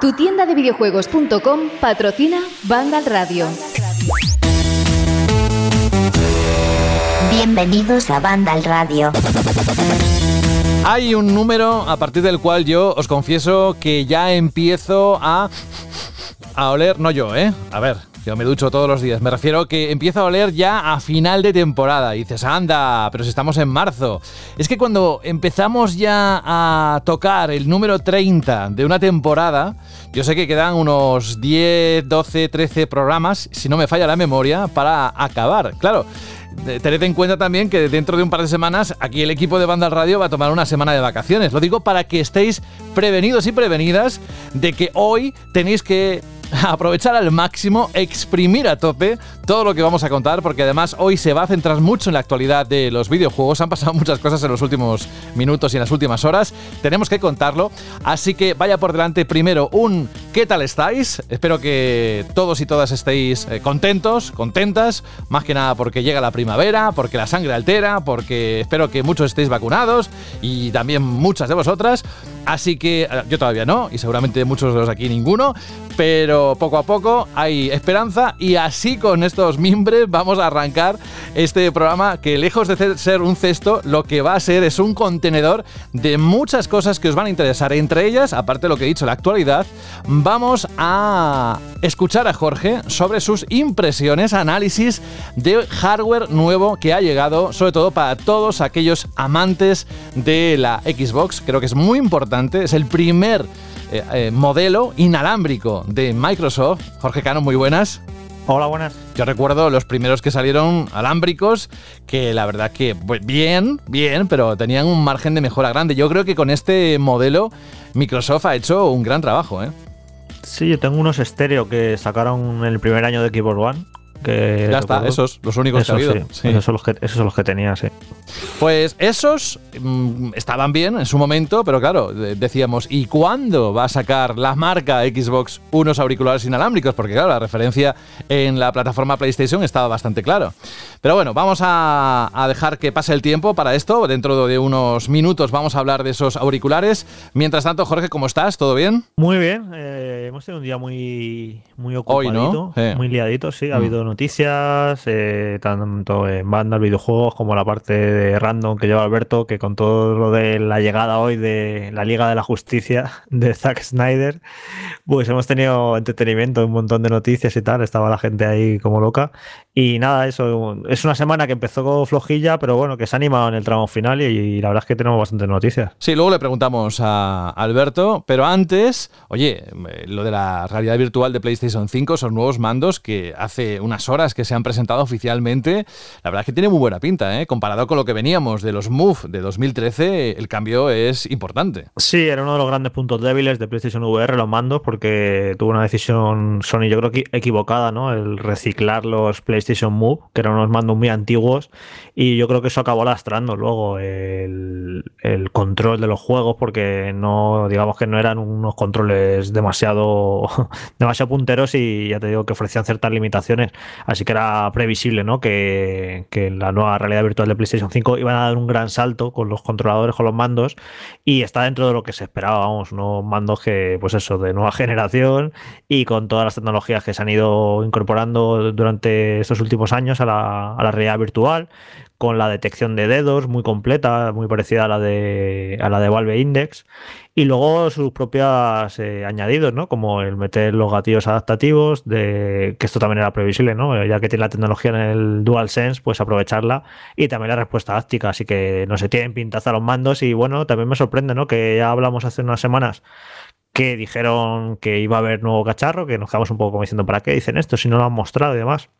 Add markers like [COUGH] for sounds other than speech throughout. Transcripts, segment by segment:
Tu tienda de videojuegos.com patrocina Vandal Radio. Bienvenidos a Vandal Radio. Hay un número a partir del cual yo os confieso que ya empiezo a, a oler, no yo, ¿eh? A ver, yo me ducho todos los días. Me refiero que empiezo a oler ya a final de temporada. Y dices, anda, pero si estamos en marzo. Es que cuando empezamos ya a tocar el número 30 de una temporada, yo sé que quedan unos 10, 12, 13 programas, si no me falla la memoria, para acabar. Claro. Tened en cuenta también que dentro de un par de semanas aquí el equipo de Banda Radio va a tomar una semana de vacaciones. Lo digo para que estéis prevenidos y prevenidas de que hoy tenéis que [LAUGHS] aprovechar al máximo, exprimir a tope todo lo que vamos a contar, porque además hoy se va a centrar mucho en la actualidad de los videojuegos. Han pasado muchas cosas en los últimos minutos y en las últimas horas. Tenemos que contarlo. Así que vaya por delante primero un ¿qué tal estáis? Espero que todos y todas estéis eh, contentos, contentas, más que nada porque llega la primavera, porque la sangre altera, porque espero que muchos estéis vacunados y también muchas de vosotras. Así que eh, yo todavía no, y seguramente muchos de los aquí ninguno, pero poco a poco hay esperanza y así con estos mimbres vamos a arrancar este programa que lejos de ser un cesto, lo que va a ser es un contenedor de muchas cosas que os van a interesar. Entre ellas, aparte de lo que he dicho, la actualidad, vamos a escuchar a Jorge sobre sus impresiones, análisis de hardware nuevo que ha llegado, sobre todo para todos aquellos amantes de la Xbox. Creo que es muy importante, es el primer eh, eh, modelo inalámbrico de Microsoft. Jorge Cano, muy buenas. Hola, buenas. Yo recuerdo los primeros que salieron alámbricos, que la verdad que pues, bien, bien, pero tenían un margen de mejora grande. Yo creo que con este modelo Microsoft ha hecho un gran trabajo, ¿eh? Sí, yo tengo unos estéreo que sacaron en el primer año de Keyboard One ya está, esos, los únicos que ha habido. Esos, son los que, esos son los que tenía, sí. Pues esos mm, estaban bien en su momento, pero claro, decíamos, ¿y cuándo va a sacar la marca Xbox unos auriculares inalámbricos? Porque claro, la referencia en la plataforma PlayStation estaba bastante claro. Pero bueno, vamos a, dejar que pase el tiempo para esto. Dentro de unos minutos vamos a hablar de esos auriculares. Mientras tanto, Jorge, ¿cómo estás? ¿Todo bien? Muy bien. Eh, hemos tenido un día muy, muy ocupadito, muy liadito, sí. Ha habido noticias, eh, tanto en banda, videojuegos, como la parte de random que lleva Alberto, que con todo lo de la llegada hoy de la Liga de la Justicia [LAUGHS] de Zack Snyder, pues hemos tenido entretenimiento, un montón de noticias y tal. Estaba la gente ahí como loca. Y nada, eso es una semana que empezó flojilla, pero bueno, que se ha animado en el tramo final y, la verdad es que tenemos bastantes noticias. Sí, luego le preguntamos a Alberto, pero antes, oye, lo de la realidad virtual de PlayStation 5, son nuevos mandos que hace unas horas que se han presentado oficialmente, la verdad es que tiene muy buena pinta, ¿eh? Comparado con lo que veníamos de los Move de 2013, el cambio es importante. Sí, era uno de los grandes puntos débiles de PlayStation VR, los mandos, porque tuvo una decisión Sony, yo creo que equivocada, ¿no? El reciclar los PlayStation Move, que eran unos mandos muy antiguos, y yo creo que eso acabó lastrando luego el, control de los juegos, porque no, digamos que no eran unos controles demasiado, [LAUGHS] demasiado punteros y ya te digo que ofrecían ciertas limitaciones. Así que era previsible, ¿no? Que, la nueva realidad virtual de PlayStation 5 iban a dar un gran salto con los controladores, con los mandos, y está dentro de lo que se esperaba, vamos, unos mandos que, pues eso, de nueva [LAUGHS] generación y con todas las tecnologías que se han ido incorporando durante estos últimos años a la realidad virtual, con la detección de dedos muy completa, muy parecida a la de, a la de Valve Index, y luego sus propios eh, añadidos, ¿no? Como el meter los gatillos adaptativos, de que esto también era previsible, ¿no? Ya que tiene la tecnología en el DualSense, pues aprovecharla, y también la respuesta áctica, así que no se tienen pintaza los mandos, y bueno, también me sorprende, ¿no? Que ya hablamos hace unas semanas que dijeron que iba a haber nuevo cacharro, que nos quedamos un poco como diciendo, ¿para qué dicen esto si no lo han mostrado y demás?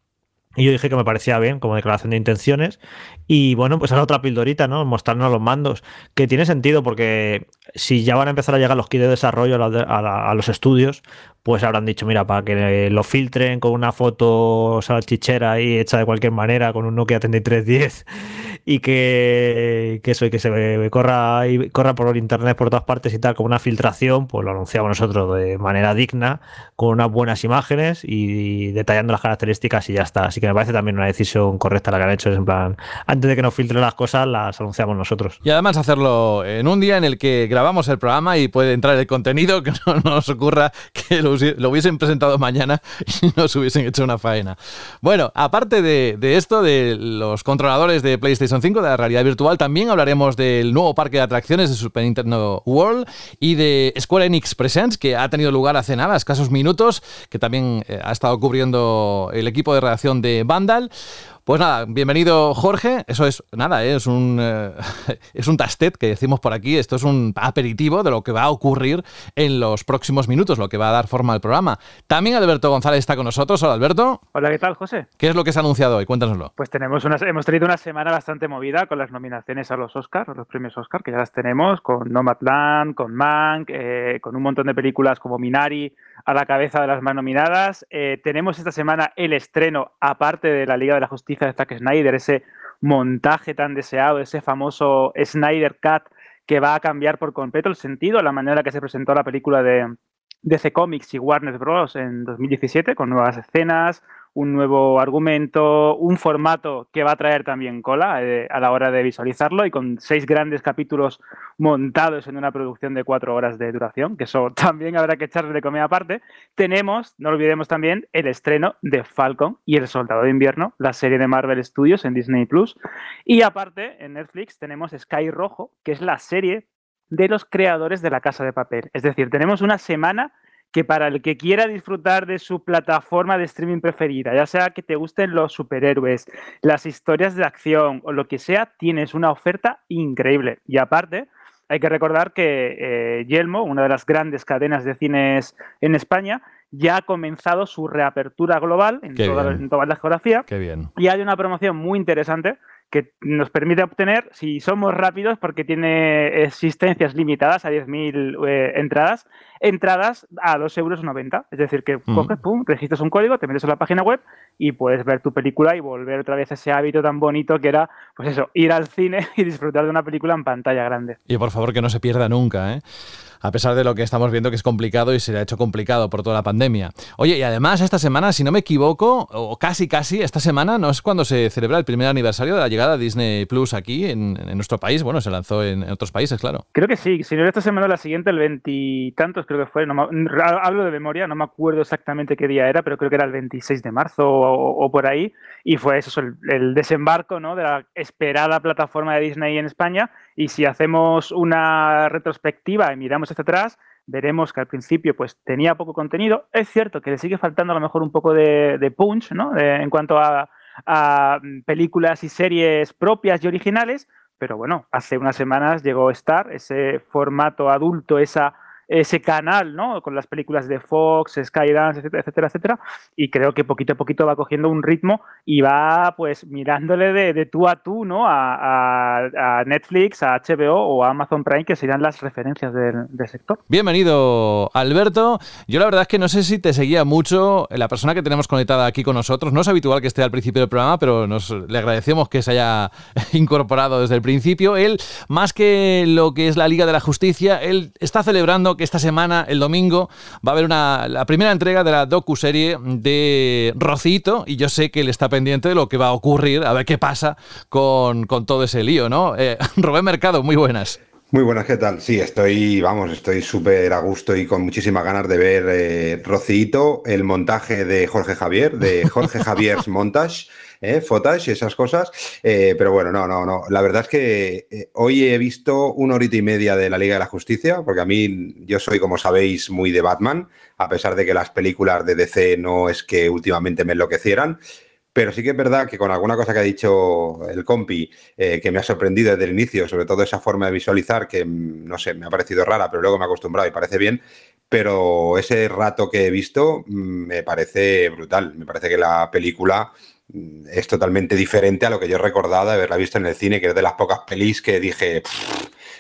Y yo dije que me parecía bien como declaración de intenciones. Y bueno, pues ahora otra pildorita, ¿no? Mostrarnos los mandos. Que tiene sentido porque si ya van a empezar a llegar los kits de desarrollo a, los estudios, pues habrán dicho, mira, para que lo filtren con una foto salchichera ahí hecha de cualquier manera, con un Nokia 3310 [LAUGHS] y que, que eso y que se corra y corra por internet por todas partes y tal, con una filtración, pues lo anunciamos nosotros de manera digna, con unas buenas imágenes y detallando las características y ya está. Así que me parece también una decisión correcta la que han hecho. En plan, antes de que nos filtren las cosas, las anunciamos nosotros. Y además hacerlo en un día en el que grabamos el programa y puede entrar el contenido, que [LAUGHS] no nos ocurra que lo, hubiesen presentado mañana y nos hubiesen hecho una faena. Bueno, aparte de, de esto, de los controladores de PlayStation 5, de la realidad virtual, también hablaremos del nuevo parque de atracciones de Super Nintendo World y de Square Enix Presents, que ha tenido lugar hace nada, escasos minutos, que también eh, ha estado cubriendo el equipo de redacción de Vandal. Pues nada, bienvenido Jorge. Eso es nada, ¿eh? es un eh, [LAUGHS] es un tastet que decimos por aquí. Esto es un aperitivo de lo que va a ocurrir en los próximos minutos, lo que va a dar forma al programa. También Alberto González está con nosotros. Hola Alberto. Hola, ¿qué tal, José? ¿Qué es lo que se ha anunciado hoy? Cuéntanoslo. Pues tenemos una, hemos tenido una semana bastante movida con las nominaciones a los Oscars, a los premios Oscar, que ya las tenemos, con Nomadland, con Mank, eh, con un montón de películas como Minari a la cabeza de las más nominadas. tenemos esta semana el estreno, aparte de la Liga de la Justicia de Zack Snyder, ese montaje tan deseado, ese famoso Snyder Cut que va a cambiar por completo el sentido, la manera que se presentó la película de DC Comics y Warner Bros. en 2017, con nuevas escenas, un nuevo argumento, un formato que va a traer también cola eh, a la hora de visualizarlo y con seis grandes capítulos montados en una producción de cuatro horas de duración, que eso [LAUGHS] también habrá que echarle de comida aparte. Tenemos, no olvidemos también, el estreno de Falcon y El Soldado de Invierno, la serie de Marvel Studios en Disney Plus. Y aparte, en Netflix tenemos Sky Rojo, que es la serie de los creadores de La Casa de Papel. Es decir, tenemos una semana que para el que quiera disfrutar de su plataforma de streaming preferida, ya sea que te gusten los superhéroes, las historias de acción o lo que sea, tienes una oferta increíble. Y aparte, hay que recordar que eh, Yelmo, una de las grandes cadenas de cines en España, ya ha comenzado su reapertura global en, toda, la geografía. Qué bien. Y hay una promoción muy interesante que nos permite obtener, si somos rápidos, porque tiene existencias limitadas a 10.000 eh, entradas, entradas a 2,90 euros. Es decir, que coges, pum, registras un código, te metes en la página web y puedes ver tu película y volver otra vez a ese hábito tan bonito que era, pues eso, ir al cine [LAUGHS] y disfrutar de una película en pantalla grande. Y por favor que no se pierda nunca, ¿eh? a pesar de lo que estamos viendo que es complicado y se ha hecho complicado por toda la pandemia. Oye, y además esta semana, si no me equivoco, o casi casi, esta semana no es cuando se celebra el primer aniversario de la llegada de Disney Plus aquí en, nuestro país. Bueno, se lanzó en, otros países, claro. Creo que sí, si no esta semana la siguiente, el veintitantos creo que fue, no hablo de memoria, no me acuerdo exactamente qué día era, pero creo que era el 26 de marzo o, por ahí, y fue eso, el, desembarco ¿no? de la esperada plataforma de Disney en España, y si hacemos una retrospectiva y miramos atrás, veremos que al principio pues tenía poco contenido. Es cierto que le sigue faltando a lo mejor un poco de, punch, ¿no? en cuanto a, películas y series propias y originales, pero bueno, hace unas semanas llegó Star, ese formato adulto, esa ese canal, ¿no? Con las películas de Fox, Skydance, etcétera, etcétera, etcétera. Y creo que poquito a poquito va cogiendo un ritmo y va, pues, mirándole de, tú a tú, ¿no? A, Netflix, a HBO o a Amazon Prime, que serían las referencias del, sector. Bienvenido, Alberto. Yo la verdad es que no sé si te seguía mucho la persona que tenemos conectada aquí con nosotros. No es habitual que esté al principio del programa, pero nos le agradecemos que se haya [LAUGHS] incorporado desde el principio. Él, más que lo que es la Liga de la Justicia, él está celebrando que esta semana, el domingo, va a haber una, la primera entrega de la docu-serie de Rocito y yo sé que él está pendiente de lo que va a ocurrir, a ver qué pasa con, todo ese lío, ¿no? Eh, [LAUGHS] Rubén Mercado, muy buenas. Muy buenas, ¿qué tal? Sí, estoy, vamos, estoy súper a gusto y con muchísimas ganas de ver eh, Rocito, el montaje de Jorge Javier, de Jorge Javier's [LAUGHS] Montage. ¿Eh? y esas cosas. Eh, pero bueno, no, no, no. La verdad es que eh, hoy he visto una horita y media de la Liga de la Justicia, porque a mí yo soy, como sabéis, muy de Batman, a pesar de que las películas de DC no es que últimamente me enloquecieran. Pero sí que es verdad que con alguna cosa que ha dicho el compi, eh, que me ha sorprendido desde el inicio, sobre todo esa forma de visualizar, que mm, no sé, me ha parecido rara, pero luego me he acostumbrado y parece bien. Pero ese rato que he visto mm, me parece brutal. Me parece que la película es totalmente diferente a lo que yo recordaba de haberla visto en el cine, que es de las pocas pelis que dije,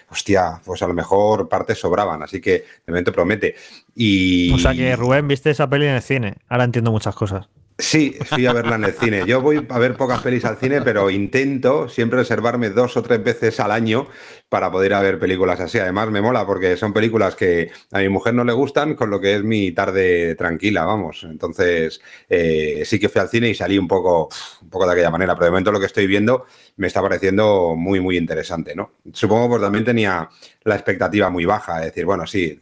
hostia, pues a lo mejor partes sobraban, así que de momento promete. Y... O sea que Rubén, viste esa peli en el cine, ahora entiendo muchas cosas. Sí, fui a verla en el cine. Yo voy a ver pocas pelis al cine, pero intento siempre reservarme dos o tres veces al año para poder ir a ver películas así. Además, me mola porque son películas que a mi mujer no le gustan, con lo que es mi tarde tranquila, vamos. Entonces, eh, sí que fui al cine y salí un poco, un poco de aquella manera, pero de momento lo que estoy viendo me está pareciendo muy, muy interesante, ¿no? Supongo que también tenía la expectativa muy baja, es decir, bueno, sí,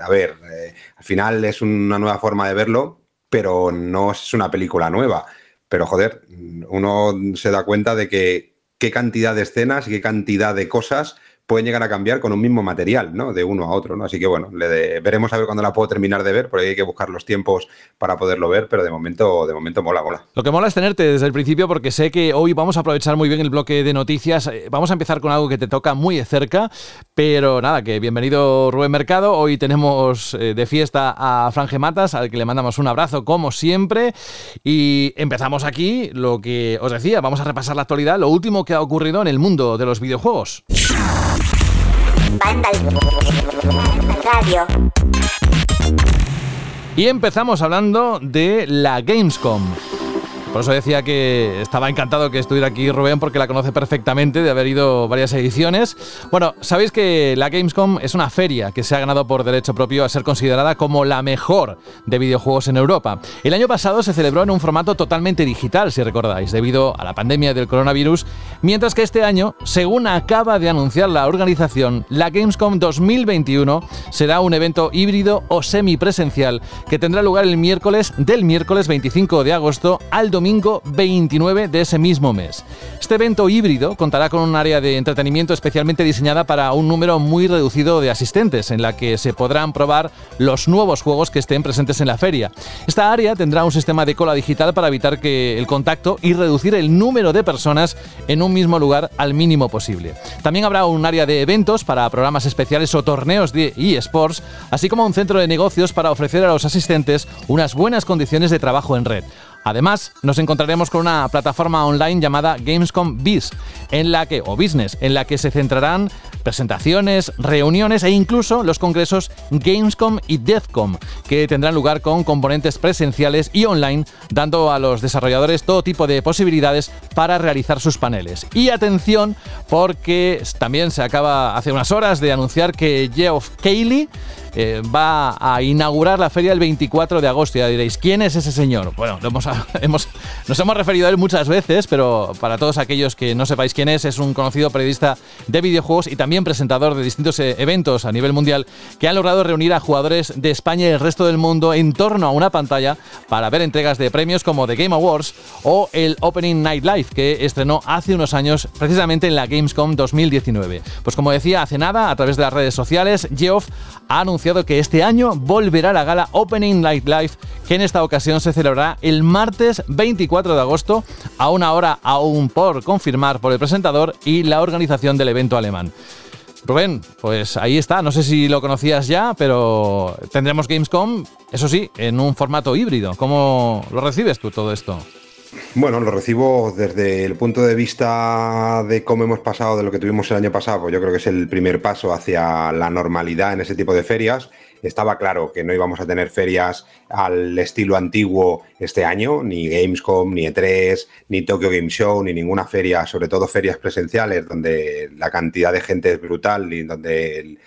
a ver, eh, al final es una nueva forma de verlo, pero no es una película nueva. Pero joder, uno se da cuenta de que qué cantidad de escenas y qué cantidad de cosas pueden llegar a cambiar con un mismo material, ¿no? De uno a otro, ¿no? Así que bueno, veremos a ver cuándo la puedo terminar de ver, porque hay que buscar los tiempos para poderlo ver, pero de momento, de momento mola, mola. Lo que mola es tenerte desde el principio, porque sé que hoy vamos a aprovechar muy bien el bloque de noticias. Eh, vamos a empezar con algo que te toca muy de cerca, pero nada, que bienvenido Rubén Mercado. Hoy tenemos eh, de fiesta a Franje Matas, al que le mandamos un abrazo como siempre. Y empezamos aquí, lo que os decía, vamos a repasar la actualidad, lo último que ha ocurrido en el mundo de los videojuegos. Y empezamos hablando de la Gamescom. Por eso decía que estaba encantado que estuviera aquí Rubén porque la conoce perfectamente de haber ido varias ediciones. Bueno, sabéis que la Gamescom es una feria que se ha ganado por derecho propio a ser considerada como la mejor de videojuegos en Europa. El año pasado se celebró en un formato totalmente digital, si recordáis, debido a la pandemia del coronavirus, mientras que este año, según acaba de anunciar la organización, la Gamescom 2021 será un evento híbrido o semipresencial que tendrá lugar el miércoles del miércoles 25 de agosto al 29 de ese mismo mes. Este evento híbrido contará con un área de entretenimiento especialmente diseñada para un número muy reducido de asistentes, en la que se podrán probar los nuevos juegos que estén presentes en la feria. Esta área tendrá un sistema de cola digital para evitar que el contacto y reducir el número de personas en un mismo lugar al mínimo posible. También habrá un área de eventos para programas especiales o torneos de eSports, así como un centro de negocios para ofrecer a los asistentes unas buenas condiciones de trabajo en red. Además, nos encontraremos con una plataforma online llamada Gamescom Biz, en la que o Business, en la que se centrarán presentaciones, reuniones e incluso los congresos Gamescom y DevCom, que tendrán lugar con componentes presenciales y online, dando a los desarrolladores todo tipo de posibilidades para realizar sus paneles. Y atención, porque también se acaba hace unas horas de anunciar que Geoff Cayley eh, va a inaugurar la feria el 24 de agosto. Ya diréis, ¿quién es ese señor? Bueno, hemos, [LAUGHS] nos hemos referido a él muchas veces, pero para todos aquellos que no sepáis quién es, es un conocido periodista de videojuegos y también presentador de distintos eh, eventos a nivel mundial que ha logrado reunir a jugadores de España y el resto del mundo en torno a una pantalla para ver entregas de premios como The Game Awards o el Opening Night Live que estrenó hace unos años precisamente en la Gamescom 2019. Pues como decía hace nada, a través de las redes sociales, Geoff ha anunciado que este año volverá la gala Opening Night Live, que en esta ocasión se celebrará el martes 24 de agosto, a una hora aún por confirmar por el presentador y la organización del evento alemán. Rubén, pues ahí está. No sé si lo conocías ya, pero tendremos Gamescom, eso sí, en un formato híbrido. ¿Cómo lo recibes tú todo esto? Bueno, lo recibo desde el punto de vista de cómo hemos pasado de lo que tuvimos el año pasado, pues yo creo que es el primer paso hacia la normalidad en ese tipo de ferias estaba claro que no íbamos a tener ferias al estilo antiguo este año, ni Gamescom, ni E3, ni Tokyo Game Show, ni ninguna feria, sobre todo ferias presenciales, donde la cantidad de gente es brutal y donde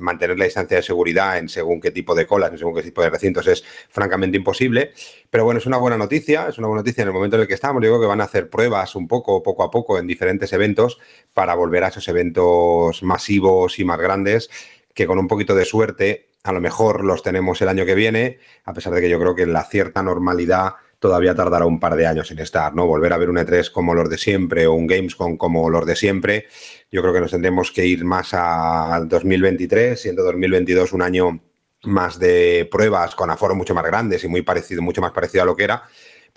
mantener la distancia de seguridad en según qué tipo de colas, en según qué tipo de recintos es francamente imposible. Pero bueno, es una buena noticia, es una buena noticia en el momento en el que estamos. Yo creo que van a hacer pruebas un poco, poco a poco, en diferentes eventos para volver a esos eventos masivos y más grandes que con un poquito de suerte a lo mejor los tenemos el año que viene, a pesar de que yo creo que la cierta normalidad todavía tardará un par de años en estar, ¿no? Volver a ver un E3 como los de siempre o un Gamescom como los de siempre, yo creo que nos tendremos que ir más al 2023, siendo 2022 un año más de pruebas con aforo mucho más grandes y muy parecido, mucho más parecido a lo que era,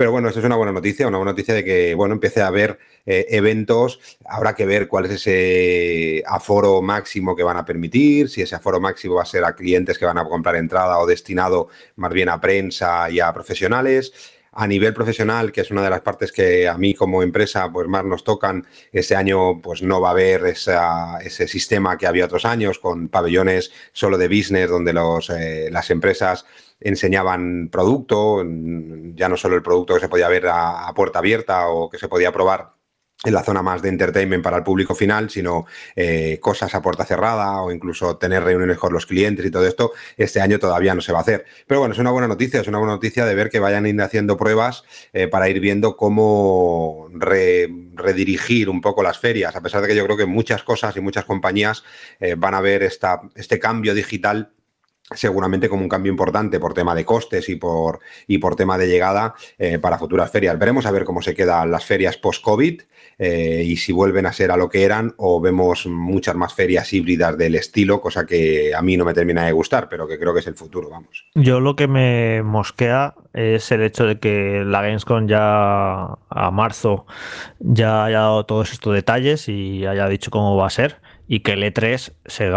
pero bueno, eso es una buena noticia, una buena noticia de que, bueno, empiece a haber eh, eventos. Habrá que ver cuál es ese aforo máximo que van a permitir, si ese aforo máximo va a ser a clientes que van a comprar entrada o destinado más bien a prensa y a profesionales. a nivel profesional, que es una de las partes que a mí como empresa pues más nos tocan, este año pues no va a haber ese sistema que había otros años con pabellones solo de business donde los, eh, las empresas enseñaban producto, ya no solo el producto que se podía ver a puerta abierta o que se podía probar en la zona más de entertainment para el público final, sino eh, cosas a puerta cerrada o incluso tener reuniones con los clientes y todo esto, este año todavía no se va a hacer. Pero bueno, es una buena noticia, es una buena noticia de ver que vayan haciendo pruebas eh, para ir viendo cómo redirigir un poco las ferias, a pesar de que yo creo que muchas cosas y muchas compañías eh, van a ver esta, este cambio digital seguramente como un cambio importante por tema de costes y por, y por tema de llegada eh, para futuras ferias. Veremos a ver cómo se quedan las ferias post-COVID eh, y si vuelven a ser a lo que eran o vemos muchas más ferias híbridas del estilo, cosa que a mí no me termina de gustar, pero que creo que es el futuro, vamos. Yo lo que me mosquea es el hecho de que la Gamescom ya a marzo ya haya dado todos estos detalles y haya dicho cómo va a ser y que el E3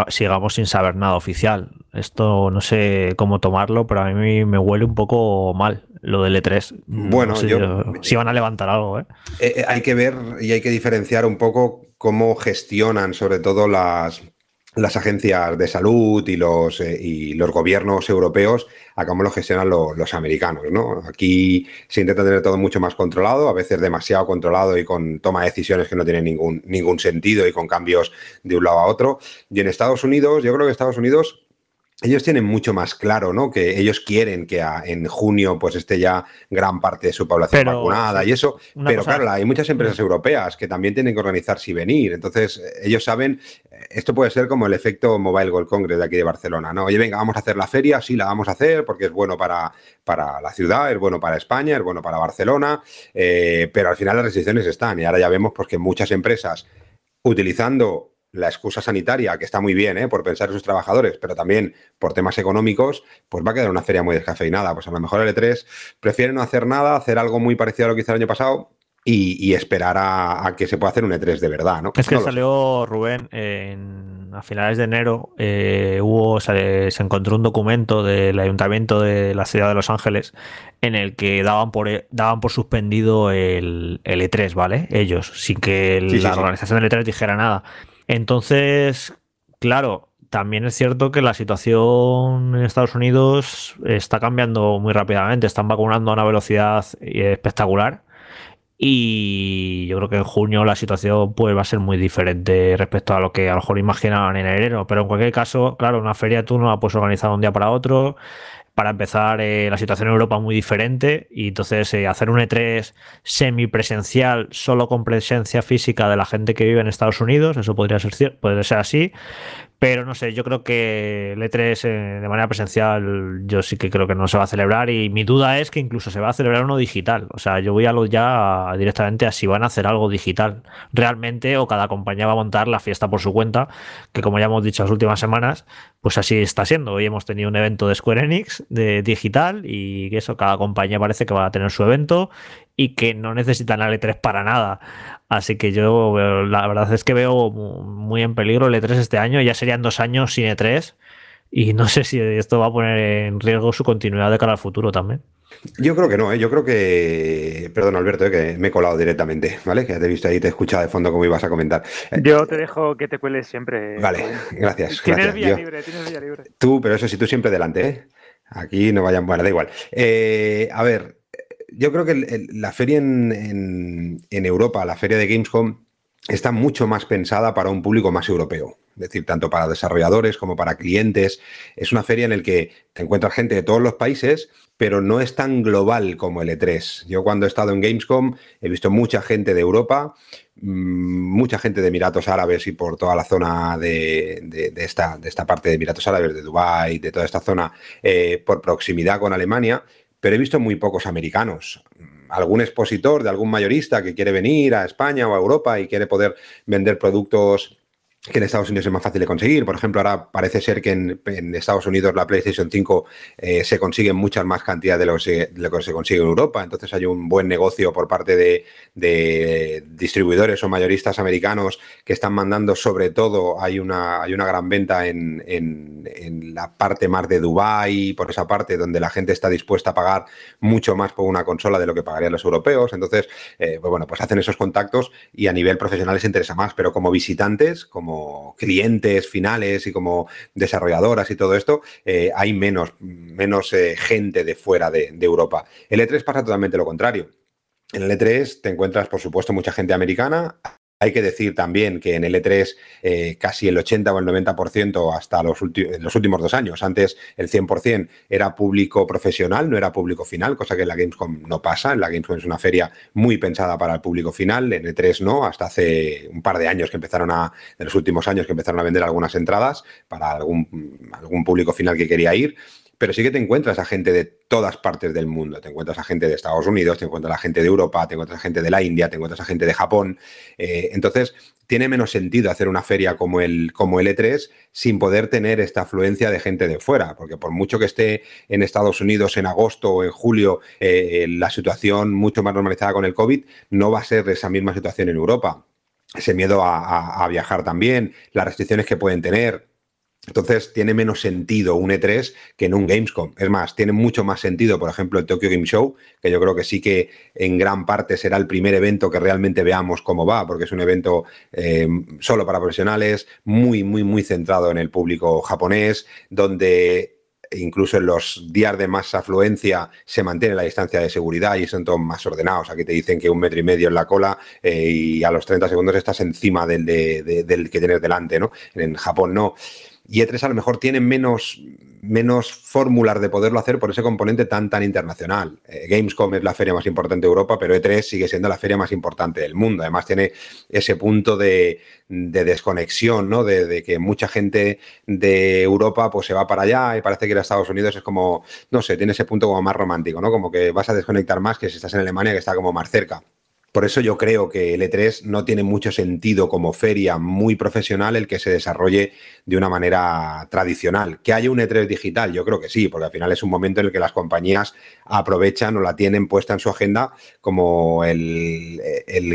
sigamos sin saber nada oficial. Esto no sé cómo tomarlo, pero a mí me huele un poco mal lo del E3. Bueno, si van a levantar algo. ¿eh? Eh, ¿eh? hay que ver y hay que diferenciar un poco cómo gestionan sobre todo las, las agencias de salud y los, eh, y los gobiernos europeos a cómo lo gestionan los americanos. ¿no? Aquí se intenta tener todo mucho más controlado, a veces demasiado controlado y con toma de decisiones que no tienen ningún, ningún sentido y con cambios de un lado a otro. Y en Estados Unidos, yo creo que Estados Unidos ellos tienen mucho más claro, ¿no? Que ellos quieren que en junio pues esté ya gran parte de su población vacunada y eso. Pero claro, hay muchas empresas europeas que también tienen que organizarse y venir. Entonces, ellos saben, esto puede ser como el efecto Mobile World Congress de aquí de Barcelona, ¿no? Oye, venga, vamos a hacer la feria, sí, la vamos a hacer porque es bueno para, para la ciudad, es bueno para España, es bueno para Barcelona, eh, pero al final las restricciones están y ahora ya vemos pues, que muchas empresas utilizando la excusa sanitaria, que está muy bien, ¿eh? por pensar en sus trabajadores, pero también por temas económicos, pues va a quedar una feria muy descafeinada. Pues a lo mejor el E3 prefiere no hacer nada, hacer algo muy parecido a lo que hizo el año pasado, y, esperar a, que se pueda hacer un E3 de verdad, ¿no? Es que salió Rubén a finales de enero, eh, hubo, se, encontró un documento del ayuntamiento de la ciudad de Los Ángeles en el que daban por, daban por suspendido el, E3, ¿vale? Ellos, sin que la organización del E3 dijera nada. Entonces, claro, también es cierto que la situación en Estados Unidos está cambiando muy rápidamente. Están vacunando a una velocidad eh, espectacular. Y yo creo que en junio la situación pues, va a ser muy diferente respecto a lo que a lo mejor imaginaban en enero. Pero en cualquier caso, claro, una feria tú no la puedes organizar de un día para otro para empezar, eh, la situación en Europa es muy diferente y entonces eh, hacer un E3 semipresencial solo con presencia física de la gente que vive en Estados Unidos, eso podría ser, podría ser así, pero no sé, yo creo que el E3 eh, de manera presencial yo sí que creo que no se va a celebrar y mi duda es que incluso se va a celebrar uno digital. O sea, yo voy a lo ya directamente a si van a hacer algo digital realmente o cada compañía va a montar la fiesta por su cuenta, que como ya hemos dicho las últimas semanas, pues así está siendo. Hoy hemos tenido un evento de Square Enix de digital y eso, cada compañía parece que va a tener su evento y que no necesitan al E3 para nada. Así que yo la verdad es que veo muy en peligro el E3 este año. Ya serían dos años sin E3 y no sé si esto va a poner en riesgo su continuidad de cara al futuro también. Yo creo que no, ¿eh? yo creo que. Perdón, Alberto, ¿eh? que me he colado directamente, ¿vale? Que te he visto ahí, te he escuchado de fondo como ibas a comentar. Yo te dejo que te cueles siempre. Vale, gracias. Tienes vía libre, tienes vía libre. Tú, pero eso sí, tú siempre delante, ¿eh? Aquí no vayan. Bueno, da igual. Eh, a ver, yo creo que la feria en, Europa, la feria de Gamescom, está mucho más pensada para un público más europeo. Es decir, tanto para desarrolladores como para clientes. Es una feria en la que te encuentras gente de todos los países, pero no es tan global como el E3. Yo cuando he estado en Gamescom he visto mucha gente de Europa, mm, mucha gente de Emiratos Árabes y por toda la zona de, esta, de esta, parte de Emiratos Árabes, de Dubái, de toda esta zona, eh, por proximidad con Alemania pero he visto muy pocos americanos. Algún expositor de algún mayorista que quiere venir a España o a Europa y quiere poder vender productos que en Estados Unidos es más fácil de conseguir. Por ejemplo, ahora parece ser que en, Estados Unidos la PlayStation 5 eh, se consigue muchas más cantidad de lo, que se, consigue en Europa. Entonces hay un buen negocio por parte de, distribuidores o mayoristas americanos que están mandando sobre todo, hay una, hay una gran venta en, la parte más de Dubai por esa parte donde la gente está dispuesta a pagar mucho más por una consola de lo que pagarían los europeos. Entonces, eh, pues bueno, pues hacen esos contactos y a nivel profesional les interesa más, pero como visitantes, como clientes finales y como desarrolladoras y todo esto, eh, hay menos, menos eh, gente de fuera de, de Europa. El E3 pasa totalmente lo contrario. En el E3 te encuentras, por supuesto, mucha gente americana, hay que decir también que en el E3 eh, casi el 80 o el 90% hasta los, últimos dos años, antes el 100% era público profesional, no era público final, cosa que en la Gamescom no pasa. En la Gamescom es una feria muy pensada para el público final, en E3 no, hasta hace un par de años que empezaron a, en los últimos años que empezaron a vender algunas entradas para algún público final que quería ir pero sí que te encuentras a gente de todas partes del mundo. Te encuentras a gente de Estados Unidos, te encuentras a gente de Europa, te encuentras a gente de la India, te encuentras a gente de Japón. Eh, entonces, tiene menos sentido hacer una feria como el, como el E3 sin poder tener esta afluencia de gente de fuera, porque por mucho que esté en Estados Unidos en agosto o en julio eh, la situación mucho más normalizada con el COVID, no va a ser esa misma situación en Europa. Ese miedo a viajar también, las restricciones que pueden tener, entonces tiene menos sentido un E3 que en un Gamescom. Es más, tiene mucho más sentido, por ejemplo, el Tokyo Game Show, que yo creo que sí que en gran parte será el primer evento que realmente veamos cómo va, porque es un evento eh, solo para profesionales, muy, muy, muy centrado en el público japonés, donde incluso en los días de más afluencia se mantiene la distancia de seguridad y son todos más ordenados. Aquí te dicen que un metro y medio en la cola eh, y a los 30 segundos estás encima del, del que tienes delante, ¿no? En Japón no y E3 a lo mejor tiene menos, menos fórmulas de poderlo hacer por ese componente tan, tan internacional. Eh, Gamescom es la feria más importante de Europa, pero E3 sigue siendo la feria más importante del mundo. Además tiene ese punto de, desconexión, ¿no? De, que mucha gente de Europa pues se va para allá y parece que ir a Estados Unidos es como, no sé, tiene ese punto como más romántico, ¿no? Como que vas a desconectar más que si estás en Alemania que está como más cerca. Por eso yo creo que el E3 no tiene mucho sentido como feria muy profesional el que se desarrolle de una manera tradicional. ¿Que haya un E3 digital? Yo creo que sí, porque al final es un momento en el que las compañías aprovechan o la tienen puesta en su agenda como el,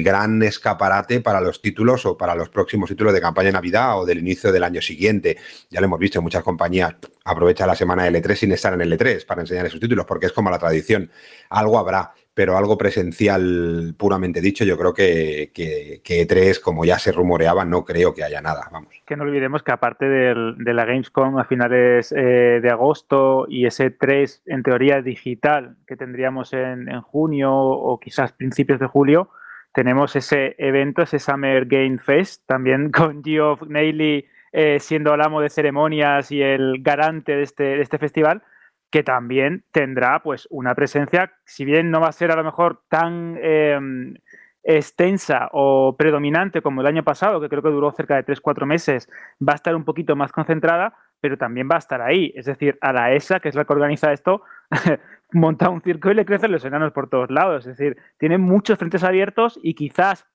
gran escaparate para los títulos o para los próximos títulos de campaña de Navidad o del inicio del año siguiente. Ya lo hemos visto, muchas compañías aprovechan la semana del E3 sin estar en el E3 para enseñar esos títulos, porque es como la tradición. Algo habrá pero algo presencial puramente dicho, yo creo que, que, que, E3, como ya se rumoreaba, no creo que haya nada, vamos. Que no olvidemos que aparte de la Gamescom a finales eh, de agosto y ese 3 en teoría digital que tendríamos en, junio o quizás principios de julio, tenemos ese evento, ese Summer Game Fest, también [LAUGHS] con Geoff Neily eh, siendo el amo de ceremonias y el garante de este, de este festival, que también tendrá pues una presencia, si bien no va a ser a lo mejor tan em, extensa o predominante como el año pasado, que creo que duró cerca de 3-4 meses, va a estar un poquito más concentrada, pero también va a estar ahí. Es decir, a la ESA, que es la que organiza esto, [LAUGHS] monta un circo y le crecen los enanos por todos lados. Es decir, tiene muchos frentes abiertos y quizás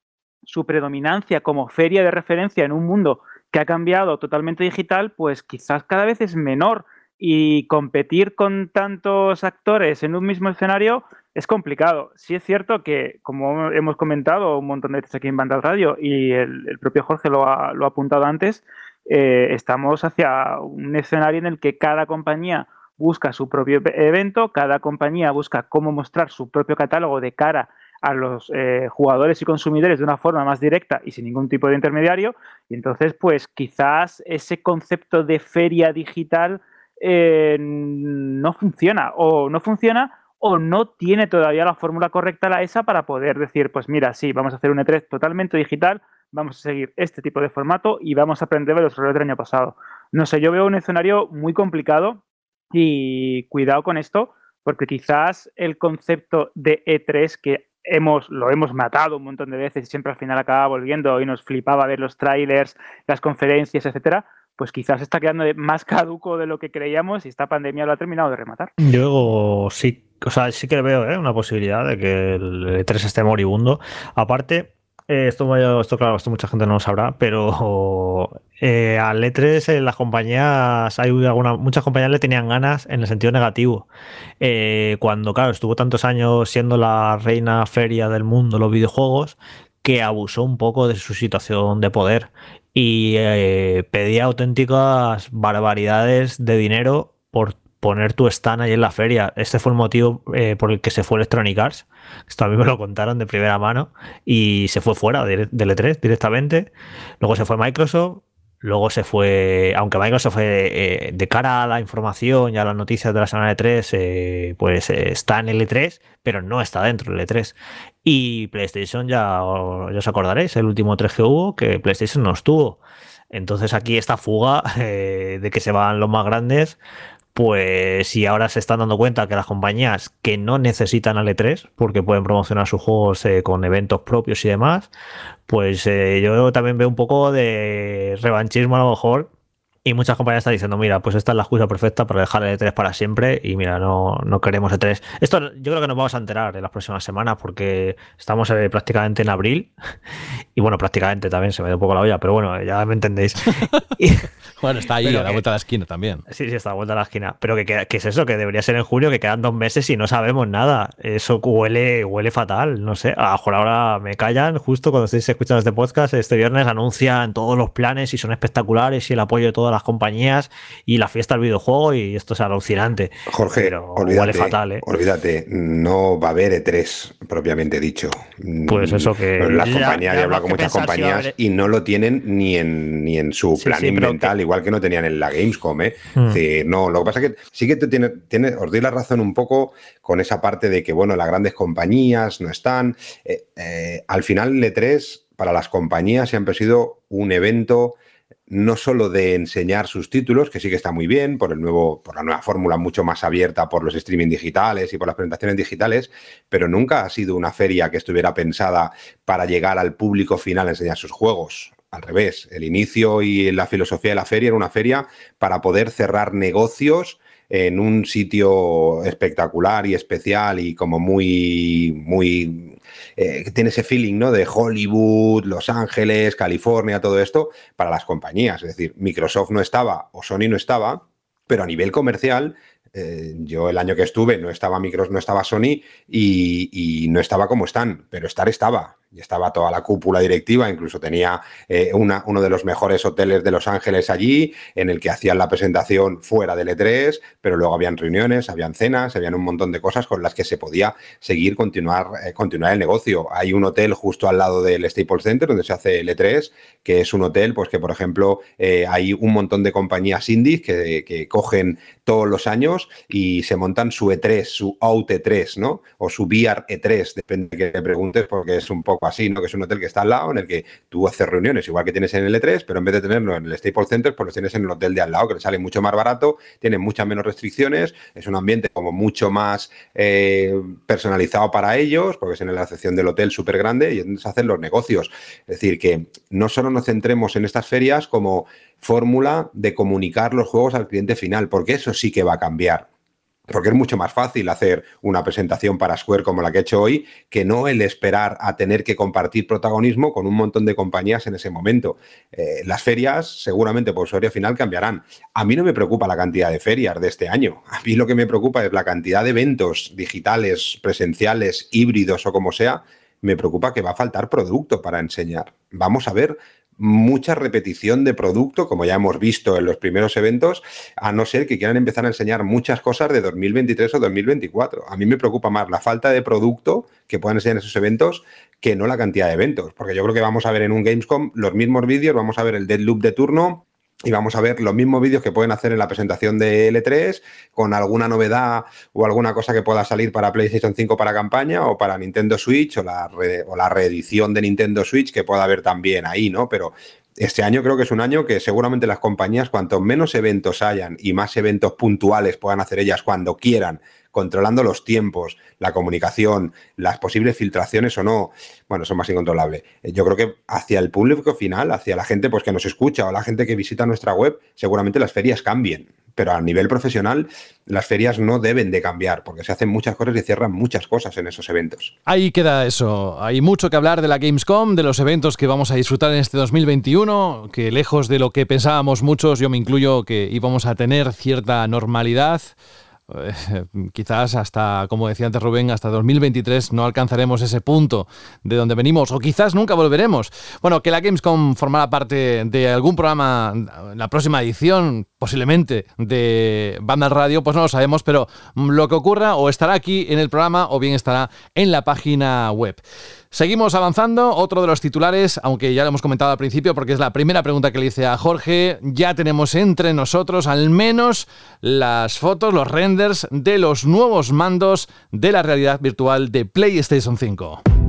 su predominancia como feria de referencia en un mundo que ha cambiado totalmente digital, pues quizás cada vez es menor y competir con tantos actores en un mismo escenario es complicado. Sí es cierto que, como hemos comentado un montón de veces aquí en Banda Radio y el, propio Jorge lo ha, lo ha apuntado antes, eh, estamos hacia un escenario en el que cada compañía busca su propio evento, cada compañía busca cómo mostrar su propio catálogo de cara a los eh, jugadores y consumidores de una forma más directa y sin ningún tipo de intermediario. Y entonces, pues quizás ese concepto de feria digital eh, no funciona o no funciona o no tiene todavía la fórmula correcta la ESA para poder decir, pues mira, sí, vamos a hacer un E3 totalmente digital, vamos a seguir este tipo de formato y vamos a aprender de los errores del año pasado. No sé, yo veo un escenario muy complicado y cuidado con esto, porque quizás el concepto de E3 que hemos, lo hemos matado un montón de veces y siempre al final acaba volviendo y nos flipaba ver los trailers, las conferencias, etcétera, pues quizás está quedando más caduco de lo que creíamos y esta pandemia lo ha terminado de rematar. Yo sí, o sea, sí que veo ¿eh? una posibilidad de que el E3 esté moribundo. Aparte, Eh, esto, esto, claro, esto mucha gente no lo sabrá, pero eh, al E3 eh, las compañías, hay alguna, muchas compañías le tenían ganas en el sentido negativo. cuando, claro, estuvo tantos años siendo la reina feria del mundo los videojuegos, que abusó un poco de su situación de poder y pedía auténticas barbaridades de dinero por poner tu stand ahí en la feria. Este fue el motivo eh, por el que se fue Electronic Arts. Esto a mí me lo contaron de primera mano y se fue fuera del E3 directamente. Luego se fue Microsoft. Luego se fue, aunque Microsoft fue eh, de cara a la información y a las noticias de la semana de 3, eh, pues está en el E3, pero no está dentro del E3. Y PlayStation, ya, ya os acordaréis, el último 3 que hubo, que PlayStation no estuvo. Entonces aquí esta fuga [LAUGHS] de que se van los más grandes, pues si ahora se están dando cuenta que las compañías que no necesitan al E3 porque pueden promocionar sus juegos eh, con eventos propios y demás, pues eh, yo también veo un poco de revanchismo a lo mejor y muchas compañías están diciendo, mira, pues esta es la excusa perfecta para dejar el E3 para siempre y mira, no, no queremos E3. Esto yo creo que nos vamos a enterar en las próximas semanas porque estamos eh, prácticamente en abril [LAUGHS] y bueno, prácticamente también se me da un poco la olla, pero bueno, ya me entendéis. [LAUGHS] bueno, está ahí, a la vuelta de la esquina también. Sí, sí, está a la vuelta de la esquina. Pero que, es eso, que debería ser en julio, que quedan dos meses y no sabemos nada. Eso huele, huele fatal, no sé. A lo mejor ahora me callan justo cuando estéis escuchando este podcast. Este viernes anuncian todos los planes y son espectaculares y el apoyo de todas las compañías y la fiesta del videojuego y esto es alucinante. Jorge, olvídate, fatal, ¿eh? olvídate, no va a haber E3 propiamente dicho. Pues eso que... Las compañías, he hablado con muchas compañías y no lo tienen ni en, ni en su plan mental, igual que no tenían en la Gamescom. ¿eh? Hmm. no, lo que pasa es que sí que tú tienes, os doy la razón un poco con esa parte de que, bueno, las grandes compañías no están. Eh, eh, al final, el E3 para las compañías siempre ha sido un evento no solo de enseñar sus títulos, que sí que está muy bien, por, el nuevo, por la nueva fórmula mucho más abierta por los streaming digitales y por las presentaciones digitales, pero nunca ha sido una feria que estuviera pensada para llegar al público final a enseñar sus juegos. Al revés, el inicio y la filosofía de la feria era una feria para poder cerrar negocios en un sitio espectacular y especial y como muy, muy, eh, tiene ese feeling, ¿no? De Hollywood, Los Ángeles, California, todo esto, para las compañías. Es decir, Microsoft no estaba o Sony no estaba, pero a nivel comercial eh, yo el año que estuve no estaba Microsoft, no estaba Sony y, y, no estaba como están, pero estar estaba estaba toda la cúpula directiva, incluso tenía eh, una, uno de los mejores hoteles de Los Ángeles allí, en el que hacían la presentación fuera del E3, pero luego habían reuniones, habían cenas, habían un montón de cosas con las que se podía seguir, continuar, eh, continuar el negocio. Hay un hotel justo al lado del Staples Center, donde se hace el E3, que es un hotel, pues que por ejemplo eh, hay un montón de compañías indies que, que, cogen todos los años y se montan su E3, su Out E3, ¿no? O su VR E3, depende de que te preguntes, porque es un poco así, ¿no? Que es un hotel que está al lado, en el que tú haces reuniones, igual que tienes en el E3, pero en vez de tenerlo en el Staples Center, pues lo tienes en el hotel de al lado, que le sale mucho más barato, tiene muchas menos restricciones, es un ambiente como mucho más eh, personalizado para ellos, porque es en la sección del hotel súper grande y es donde se hacen los negocios. Es decir, que no solo nos centremos en estas ferias como fórmula de comunicar los juegos al cliente final, porque eso sí que va a cambiar. Porque es mucho más fácil hacer una presentación para Square como la que he hecho hoy que no el esperar a tener que compartir protagonismo con un montón de compañías en ese momento. Eh, las ferias, seguramente por usuario final, cambiarán. A mí no me preocupa la cantidad de ferias de este año. A mí lo que me preocupa es la cantidad de eventos digitales, presenciales, híbridos o como sea. Me preocupa que va a faltar producto para enseñar. Vamos a ver mucha repetición de producto, como ya hemos visto en los primeros eventos, a no ser que quieran empezar a enseñar muchas cosas de 2023 o 2024. A mí me preocupa más la falta de producto que puedan enseñar en esos eventos que no la cantidad de eventos, porque yo creo que vamos a ver en un Gamescom los mismos vídeos, vamos a ver el Deadloop de turno, y vamos a ver los mismos vídeos que pueden hacer en la presentación de L3 con alguna novedad o alguna cosa que pueda salir para PlayStation 5 para campaña o para Nintendo Switch o la, o la reedición de Nintendo Switch que pueda haber también ahí, ¿no? Pero este año creo que es un año que seguramente las compañías, cuanto menos eventos hayan y más eventos puntuales puedan hacer ellas cuando quieran controlando los tiempos, la comunicación, las posibles filtraciones o no, bueno, son más incontrolables. Yo creo que hacia el público final, hacia la gente pues, que nos escucha o la gente que visita nuestra web, seguramente las ferias cambien pero a nivel profesional las ferias no deben de cambiar porque se hacen muchas cosas y cierran muchas cosas en esos eventos. Ahí queda eso. Hay mucho que hablar de la Gamescom, de los eventos que vamos a disfrutar en este 2021, que lejos de lo que pensábamos muchos, yo me incluyo que íbamos a tener cierta normalidad. [LAUGHS] Quizás hasta, como decía antes Rubén, hasta 2023 no alcanzaremos ese punto de donde venimos, o quizás nunca volveremos. Bueno, que la Gamescom formará parte de algún programa, la próxima edición, posiblemente, de Banda Radio, pues no lo sabemos, pero lo que ocurra o estará aquí en el programa o bien estará en la página web. Seguimos avanzando. Otro de los titulares, aunque ya lo hemos comentado al principio, porque es la primera pregunta que le hice a Jorge, ya tenemos entre nosotros al menos las fotos, los renders de los nuevos mandos de la realidad virtual de PlayStation 5.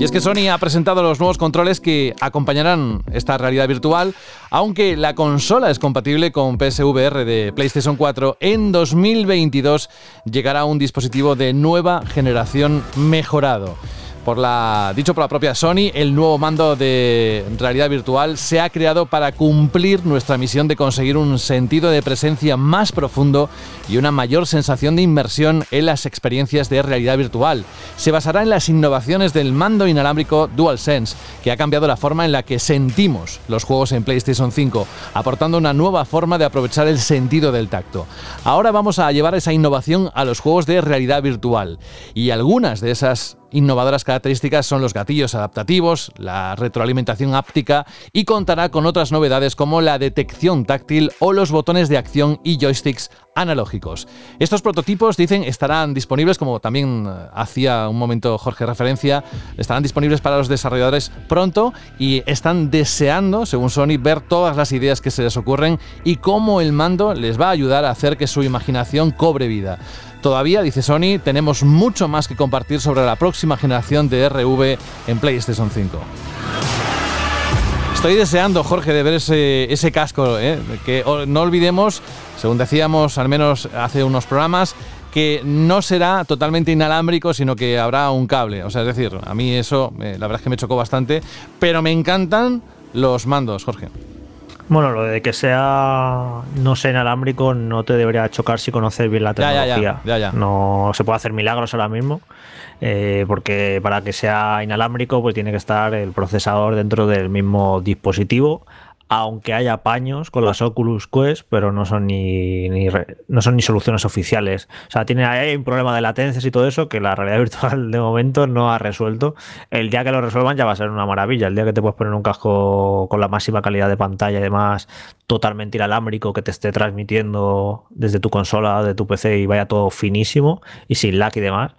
Y es que Sony ha presentado los nuevos controles que acompañarán esta realidad virtual, aunque la consola es compatible con PSVR de PlayStation 4, en 2022 llegará un dispositivo de nueva generación mejorado por la, dicho por la propia Sony, el nuevo mando de realidad virtual se ha creado para cumplir nuestra misión de conseguir un sentido de presencia más profundo y una mayor sensación de inmersión en las experiencias de realidad virtual. Se basará en las innovaciones del mando inalámbrico DualSense, que ha cambiado la forma en la que sentimos los juegos en PlayStation 5, aportando una nueva forma de aprovechar el sentido del tacto. Ahora vamos a llevar esa innovación a los juegos de realidad virtual y algunas de esas innovadoras características son los gatillos adaptativos, la retroalimentación áptica y contará con otras novedades como la detección táctil o los botones de acción y joysticks analógicos. Estos prototipos, dicen, estarán disponibles, como también eh, hacía un momento Jorge referencia, estarán disponibles para los desarrolladores pronto y están deseando, según Sony, ver todas las ideas que se les ocurren y cómo el mando les va a ayudar a hacer que su imaginación cobre vida. Todavía, dice Sony, tenemos mucho más que compartir sobre la próxima generación de RV en PlayStation 5. Estoy deseando, Jorge, de ver ese, casco. ¿eh? Que no olvidemos, según decíamos al menos hace unos programas, que no será totalmente inalámbrico, sino que habrá un cable. O sea, es decir, a mí eso, eh, la verdad es que me chocó bastante, pero me encantan los mandos, Jorge. Bueno, lo de que sea no sea inalámbrico no te debería chocar si conoces bien la tecnología. no se puede hacer milagros ahora mismo, eh, porque para que sea inalámbrico pues tiene que estar el procesador dentro del mismo dispositivo aunque haya paños con las Oculus Quest, pero no son ni, no son ni soluciones oficiales. O sea, tiene hay un problema de latencias y todo eso que la realidad [LAUGHS] virtual de momento no ha resuelto. El día que lo resuelvan ya va a ser una maravilla. El día que te puedes poner un casco con la máxima calidad de pantalla y demás, totalmente inalámbrico, que te esté transmitiendo desde tu consola, de tu PC y vaya todo finísimo y sin lag y demás,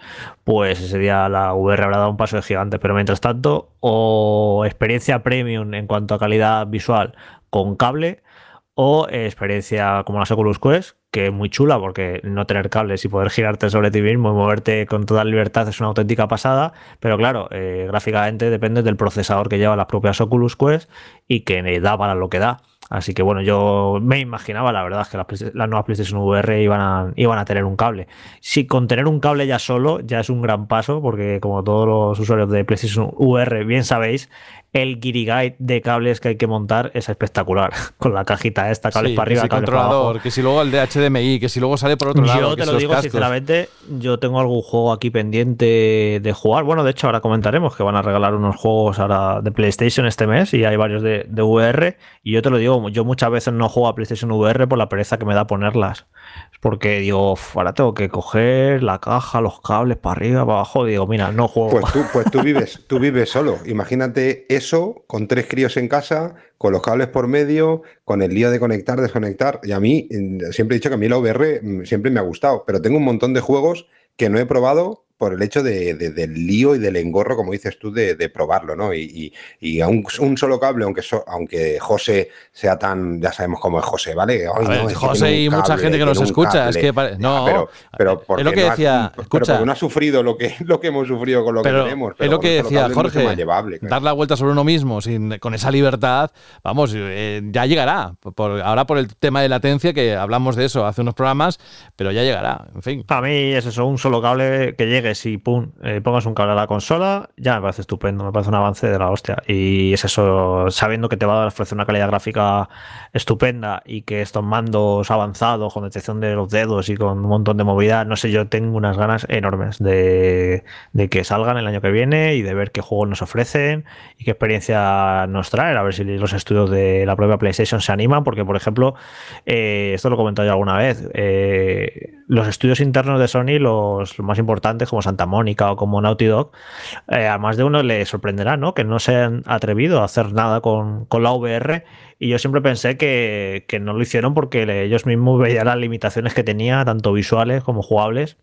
pues ese día la VR habrá dado un paso de gigante. Pero mientras tanto, o experiencia premium en cuanto a calidad visual con cable, o experiencia como la Oculus Quest, que es muy chula porque no tener cables y poder girarte sobre ti mismo y moverte con toda libertad es una auténtica pasada, pero claro, eh, gráficamente depende del procesador que lleva las propias Oculus Quest y que da para lo que da. Así que bueno, yo me imaginaba, la verdad, que las, nuevas PlayStation VR iban a, iban a tener un cable. Si con tener un cable ya solo ya es un gran paso, porque como todos los usuarios de PlayStation VR bien sabéis, el Guide de cables que hay que montar es espectacular. [LAUGHS] Con la cajita esta, cables para arriba, que controlador, que si luego el de HDMI, que si luego sale por otro lado. Yo te lo digo sinceramente, yo tengo algún juego aquí pendiente de jugar. Bueno, de hecho, ahora comentaremos que van a regalar unos juegos ahora de PlayStation este mes y hay varios de, de VR. Y yo te lo digo, yo muchas veces no juego a PlayStation VR por la pereza que me da ponerlas porque digo, ahora tengo que coger la caja, los cables para arriba, para abajo. Digo, mira, no juego. Pues tú, pues tú [LAUGHS] vives, tú vives solo. Imagínate eso con tres críos en casa, con los cables por medio, con el lío de conectar, desconectar. Y a mí, siempre he dicho que a mí la VR mm, siempre me ha gustado, pero tengo un montón de juegos que no he probado por el hecho de, del lío y del engorro, como dices tú, de, probarlo, ¿no? Y, a un, solo cable, aunque, aunque José sea tan, ya sabemos cómo es José, ¿vale? José y mucha gente que nos escucha, es que no, pero, pero es lo que decía, escucha, no ha sufrido lo que, lo que hemos sufrido con lo que tenemos. es lo que decía Jorge, dar la vuelta sobre uno mismo sin, con esa libertad, vamos, eh, ya llegará. ahora por el tema de latencia, que hablamos de eso hace unos programas, pero ya llegará, en fin. Para mí es eso, un solo cable que y pum, eh, pongas un cable a la consola, ya me parece estupendo, me parece un avance de la hostia. Y es eso, sabiendo que te va a ofrecer una calidad gráfica estupenda y que estos mandos avanzados con detección de los dedos y con un montón de movilidad, no sé, yo tengo unas ganas enormes de, que salgan el año que viene y de ver qué juegos nos ofrecen y qué experiencia nos traen, a ver si los estudios de la propia PlayStation se animan, porque por ejemplo, eh, esto lo he comentado yo alguna vez, eh, los estudios internos de Sony, los, más importantes como Santa Mónica o como Naughty Dog, eh, a más de uno le sorprenderá, ¿no? Que no se han atrevido a hacer nada con, la VR y yo siempre pensé que, que no lo hicieron porque ellos mismos veían las limitaciones que tenía, tanto visuales como jugables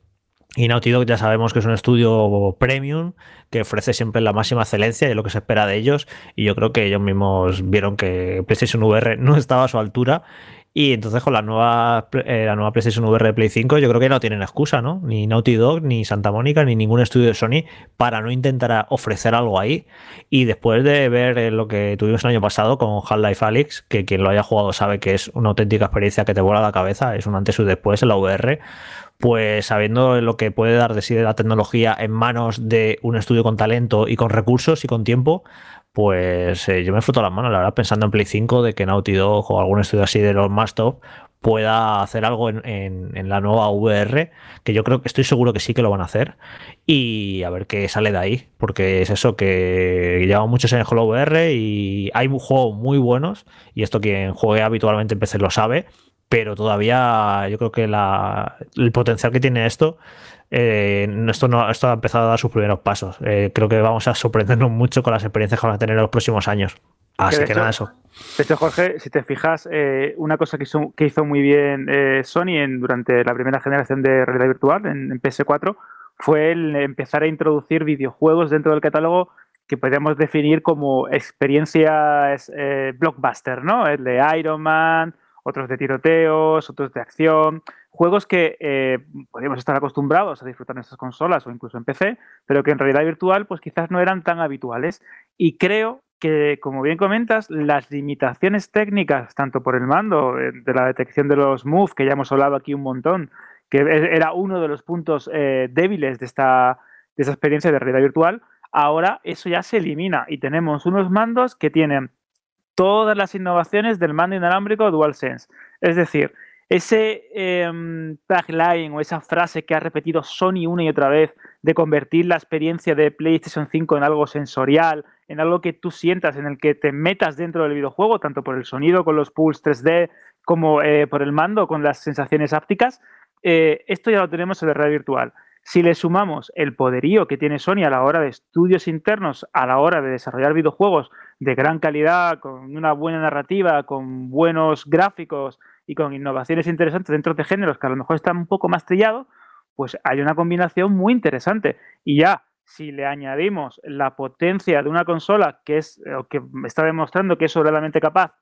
y Naughty Dog ya sabemos que es un estudio premium que ofrece siempre la máxima excelencia y lo que se espera de ellos. Y yo creo que ellos mismos vieron que PlayStation VR no estaba a su altura. Y entonces con la nueva, eh, la nueva PlayStation VR de Play 5 yo creo que no tienen excusa, ¿no? Ni Naughty Dog, ni Santa Mónica, ni ningún estudio de Sony para no intentar ofrecer algo ahí. Y después de ver eh, lo que tuvimos el año pasado con Half-Life Alyx, que quien lo haya jugado sabe que es una auténtica experiencia que te vuela la cabeza, es un antes y un después en la VR, pues sabiendo lo que puede dar de sí la tecnología en manos de un estudio con talento y con recursos y con tiempo, pues eh, yo me fruto las manos, la verdad, pensando en Play 5 de que Naughty Dog o algún estudio así de los más top pueda hacer algo en, la nueva VR, que yo creo que estoy seguro que sí que lo van a hacer, y a ver qué sale de ahí, porque es eso que lleva muchos años con la VR y hay juegos muy buenos, y esto quien juegue habitualmente en PC lo sabe, pero todavía yo creo que el potencial que tiene esto, eh, esto, no, esto ha empezado a dar sus primeros pasos. Eh, creo que vamos a sorprendernos mucho con las experiencias que van a tener en los próximos años. Así que, nada, eso. De hecho, Jorge, si te fijas, eh, una cosa que hizo, que hizo muy bien Sony en, durante la primera generación de realidad virtual en, PS4 fue el empezar a introducir videojuegos dentro del catálogo que podríamos definir como experiencias blockbuster, ¿no? El de Iron Man, otros de tiroteos, otros de acción, juegos que eh, podríamos estar acostumbrados a disfrutar en estas consolas o incluso en PC, pero que en realidad virtual pues quizás no eran tan habituales. Y creo que, como bien comentas, las limitaciones técnicas, tanto por el mando, eh, de la detección de los moves, que ya hemos hablado aquí un montón, que e-, era uno de los puntos eh, débiles de esta, de esta experiencia de realidad virtual, ahora eso ya se elimina y tenemos unos mandos que tienen todas las innovaciones del mando inalámbrico DualSense. Es decir, ese eh, tagline o esa frase que ha repetido Sony una y otra vez de convertir la experiencia de PlayStation 5 en algo sensorial, en algo que tú sientas, en el que te metas dentro del videojuego, tanto por el sonido con los pulls 3D como eh, por el mando con las sensaciones ápticas, eh, esto ya lo tenemos en la realidad virtual. Si le sumamos el poderío que tiene Sony a la hora de estudios internos, a la hora de desarrollar videojuegos de gran calidad, con una buena narrativa, con buenos gráficos y con innovaciones interesantes dentro de géneros que a lo mejor están un poco más trillados, pues hay una combinación muy interesante. Y ya, si le añadimos la potencia de una consola que es que está demostrando que es sobradamente capaz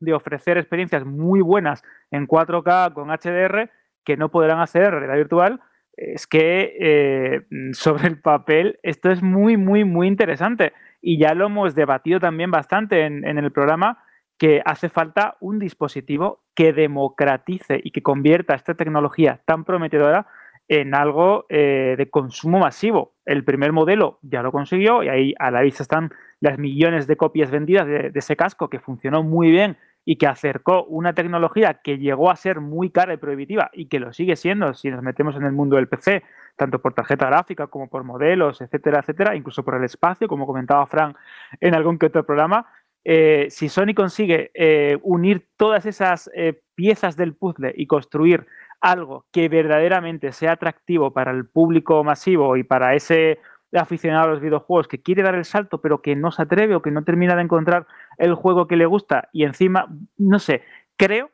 de ofrecer experiencias muy buenas en 4K con HDR que no podrán hacer realidad virtual, es que eh, sobre el papel esto es muy, muy, muy interesante. Y ya lo hemos debatido también bastante en, el programa, que hace falta un dispositivo que democratice y que convierta esta tecnología tan prometedora en algo eh, de consumo masivo. El primer modelo ya lo consiguió y ahí a la vista están las millones de copias vendidas de ese casco que funcionó muy bien y que acercó una tecnología que llegó a ser muy cara y prohibitiva y que lo sigue siendo si nos metemos en el mundo del PC, tanto por tarjeta gráfica como por modelos, etcétera, etcétera, incluso por el espacio, como comentaba Frank en algún que otro programa. Eh, si Sony consigue eh, unir todas esas eh, piezas del puzzle y construir algo que verdaderamente sea atractivo para el público masivo y para ese aficionado a los videojuegos que quiere dar el salto pero que no se atreve o que no termina de encontrar el juego que le gusta y encima, no sé, creo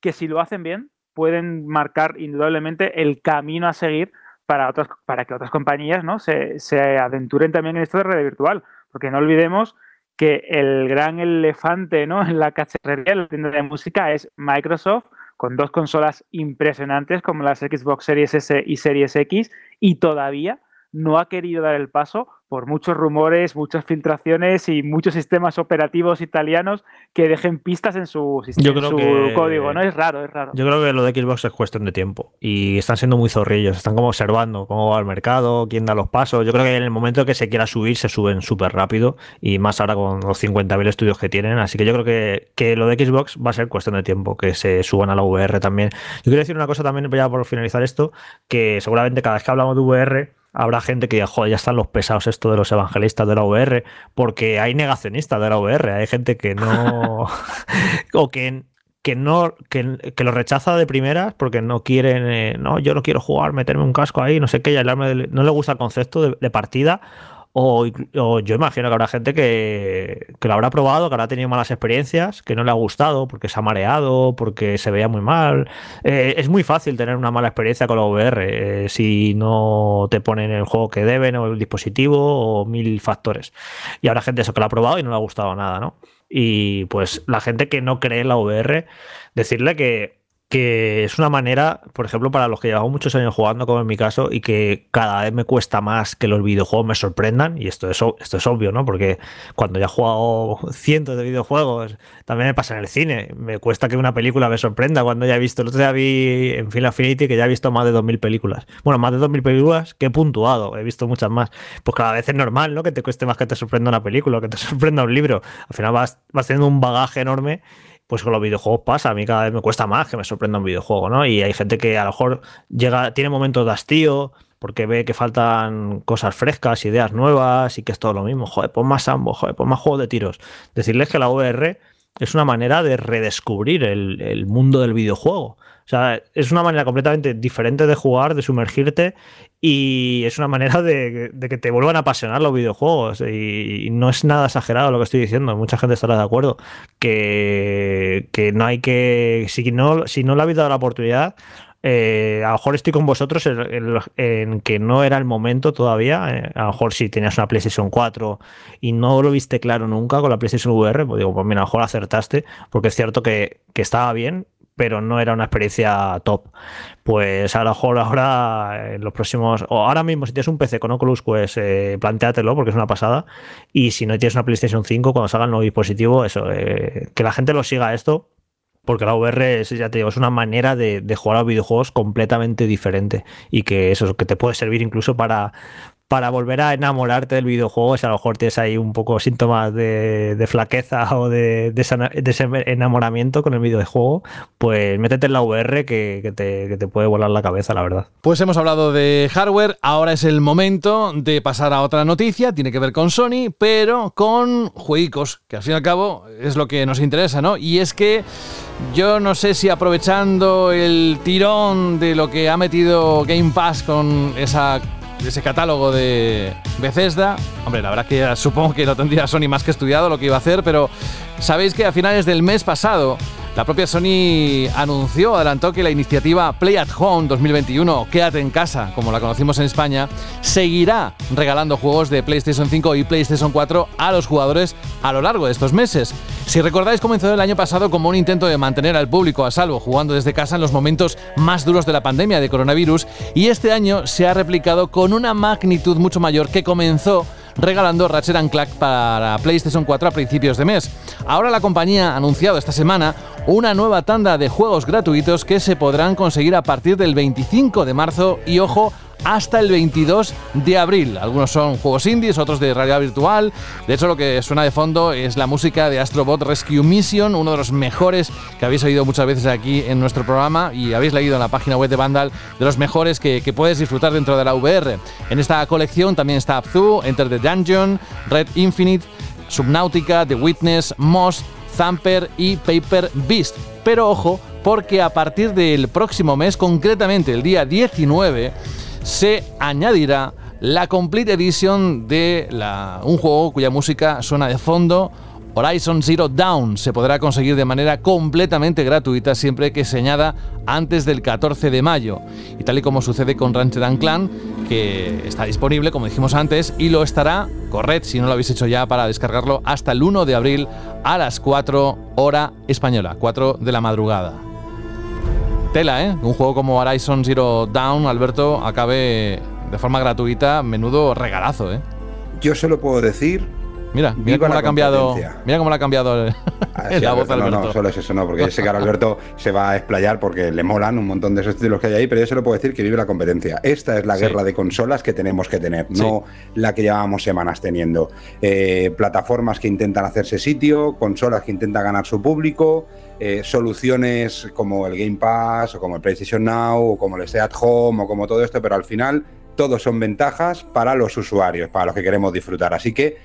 que si lo hacen bien pueden marcar indudablemente el camino a seguir para, otras, para que otras compañías ¿no? se, se aventuren también en esto de red virtual. Porque no olvidemos que el gran elefante ¿no? en la cacharrería, la tienda de música, es Microsoft, con dos consolas impresionantes como las Xbox Series S y Series X, y todavía no ha querido dar el paso por muchos rumores, muchas filtraciones y muchos sistemas operativos italianos que dejen pistas en su, sistema, en su código. No es raro, es raro. Yo creo que lo de Xbox es cuestión de tiempo y están siendo muy zorrillos, están como observando cómo va el mercado, quién da los pasos. Yo creo que en el momento que se quiera subir, se suben súper rápido y más ahora con los 50.000 estudios que tienen. Así que yo creo que, que, lo de Xbox va a ser cuestión de tiempo, que se suban a la VR también. Yo quiero decir una cosa también, ya por finalizar esto, que seguramente cada vez que hablamos de VR habrá gente que diga, joder, ya están los pesados esto de los evangelistas de la VR, porque hay negacionistas de la VR, hay gente que no. [LAUGHS] [LAUGHS] o que, que no que, lo rechaza de primeras porque no quieren, eh, no, yo no quiero jugar, meterme un casco ahí, no sé qué, y no le gusta el concepto de partida o, yo imagino que habrá gente que, lo habrá probado, que habrá tenido malas experiencias, que no le ha gustado porque se ha mareado, porque se veía muy mal. Eh, es muy fácil tener una mala experiencia con la VR eh, si no te ponen el juego que deben o el dispositivo o mil factores. Y habrá gente eso que lo ha probado y no le ha gustado nada, ¿no? Y pues la gente que no cree en la VR, decirle que que es una manera, por ejemplo, para los que llevamos muchos años jugando, como en mi caso, y que cada vez me cuesta más que los videojuegos me sorprendan, y esto es, esto es obvio, ¿no? Porque cuando ya he jugado cientos de videojuegos, también me pasa en el cine, me cuesta que una película me sorprenda cuando ya he visto, el otro día vi en Final Affinity que ya he visto más de 2.000 películas. Bueno, más de 2.000 películas que he puntuado, he visto muchas más. Pues cada vez es normal, ¿no? Que te cueste más que te sorprenda una película, que te [LAUGHS] sorprenda un libro. Al final vas, vas teniendo un bagaje enorme pues con los videojuegos pasa, a mí cada vez me cuesta más que me sorprenda un videojuego, ¿no? Y hay gente que a lo mejor llega, tiene momentos de hastío, porque ve que faltan cosas frescas, ideas nuevas y que es todo lo mismo. Joder, pon más ambos, joder, pon más juegos de tiros. Decirles que la VR es una manera de redescubrir el, el mundo del videojuego. O sea, es una manera completamente diferente de jugar, de sumergirte y es una manera de, que te vuelvan a apasionar los videojuegos. Y, no es nada exagerado lo que estoy diciendo, mucha gente estará de acuerdo. Que, no hay que. Si no, si no le habéis dado la oportunidad, eh, a lo mejor estoy con vosotros en, que no era el momento todavía. Eh, a lo mejor si tenías una PlayStation 4 y no lo viste claro nunca con la PlayStation VR, pues digo, pues mira, a lo mejor acertaste, porque es cierto que estaba bien pero no era una experiencia top. Pues a lo mejor ahora, en los próximos, o ahora mismo, si tienes un PC con Oculus, pues eh, planteatelo porque es una pasada. Y si no tienes una PlayStation 5, cuando salga el nuevo dispositivo, eso, eh, que la gente lo siga esto, porque la VR es, ya te digo, es una manera de, de, jugar a videojuegos completamente diferente y que eso que te puede servir incluso para, para volver a enamorarte del videojuego, si a lo mejor tienes ahí un poco síntomas de, flaqueza [LAUGHS] o de, ese enamoramiento con el videojuego, pues métete en la VR que, te, puede volar la cabeza, la verdad. Pues hemos hablado de hardware, ahora es el momento de pasar a otra noticia, tiene que ver con Sony, pero con juegos, que al fin y al cabo es lo que nos interesa, ¿no? Y es que yo no sé si aprovechando el tirón de lo que ha metido Game Pass con esa ese catálogo de Bethesda. Hombre, la verdad que supongo que lo tendría Sony más que estudiado lo que iba a hacer, pero sabéis que a finales del mes pasado la propia Sony anunció, adelantó que la iniciativa Play at Home 2021, o Quédate en casa, como la conocimos en España, seguirá regalando juegos de PlayStation 5 y PlayStation 4 a los jugadores a lo largo de estos meses. Si recordáis, comenzó el año pasado como un intento de mantener al público a salvo jugando desde casa en los momentos más duros de la pandemia de coronavirus, y este año se ha replicado con una magnitud mucho mayor que comenzó regalando Ratchet Clank para PlayStation 4 a principios de mes. Ahora la compañía ha anunciado esta semana una nueva tanda de juegos gratuitos que se podrán conseguir a partir del 25 de marzo y ojo, hasta el 22 de abril. Algunos son juegos indies, otros de realidad virtual. De hecho, lo que suena de fondo es la música de Astrobot Rescue Mission, uno de los mejores que habéis oído muchas veces aquí en nuestro programa y habéis leído en la página web de Vandal, de los mejores que, puedes disfrutar dentro de la VR. En esta colección también está Abzu, Enter the Dungeon, Red Infinite, Subnautica, The Witness, Moss, Thumper y Paper Beast. Pero ojo, porque a partir del próximo mes, concretamente el día 19, se añadirá la Complete Edition de un juego cuya música suena de fondo Horizon Zero Dawn se podrá conseguir de manera completamente gratuita siempre que se añada antes del 14 de mayo. Y tal y como sucede con Ratchet Clan, que está disponible, como dijimos antes, y lo estará, corred si no lo habéis hecho ya, para descargarlo hasta el 1 de abril a las 4 hora española, 4 de la madrugada. Tela, ¿eh? Un juego como Horizon Zero Dawn, Alberto, acabe de forma gratuita, menudo regalazo, ¿eh? Yo solo puedo decir Mira, mira cómo, la ha cambiado, mira cómo le ha cambiado ah, [LAUGHS] la voz Alberto. No, no, solo es eso, no, porque sé que [LAUGHS] Alberto se va a explayar porque le molan un montón de esos títulos que hay ahí, pero yo solo puedo decir que vive la competencia. Esta es la guerra de consolas que tenemos que tener, no la que llevamos semanas teniendo. Eh, plataformas que intentan hacerse sitio, consolas que intentan ganar su público, eh, soluciones como el Game Pass o como el PlayStation Now o como el Stay at Home o como todo esto, pero al final todos son ventajas para los usuarios, para los que queremos disfrutar. Así que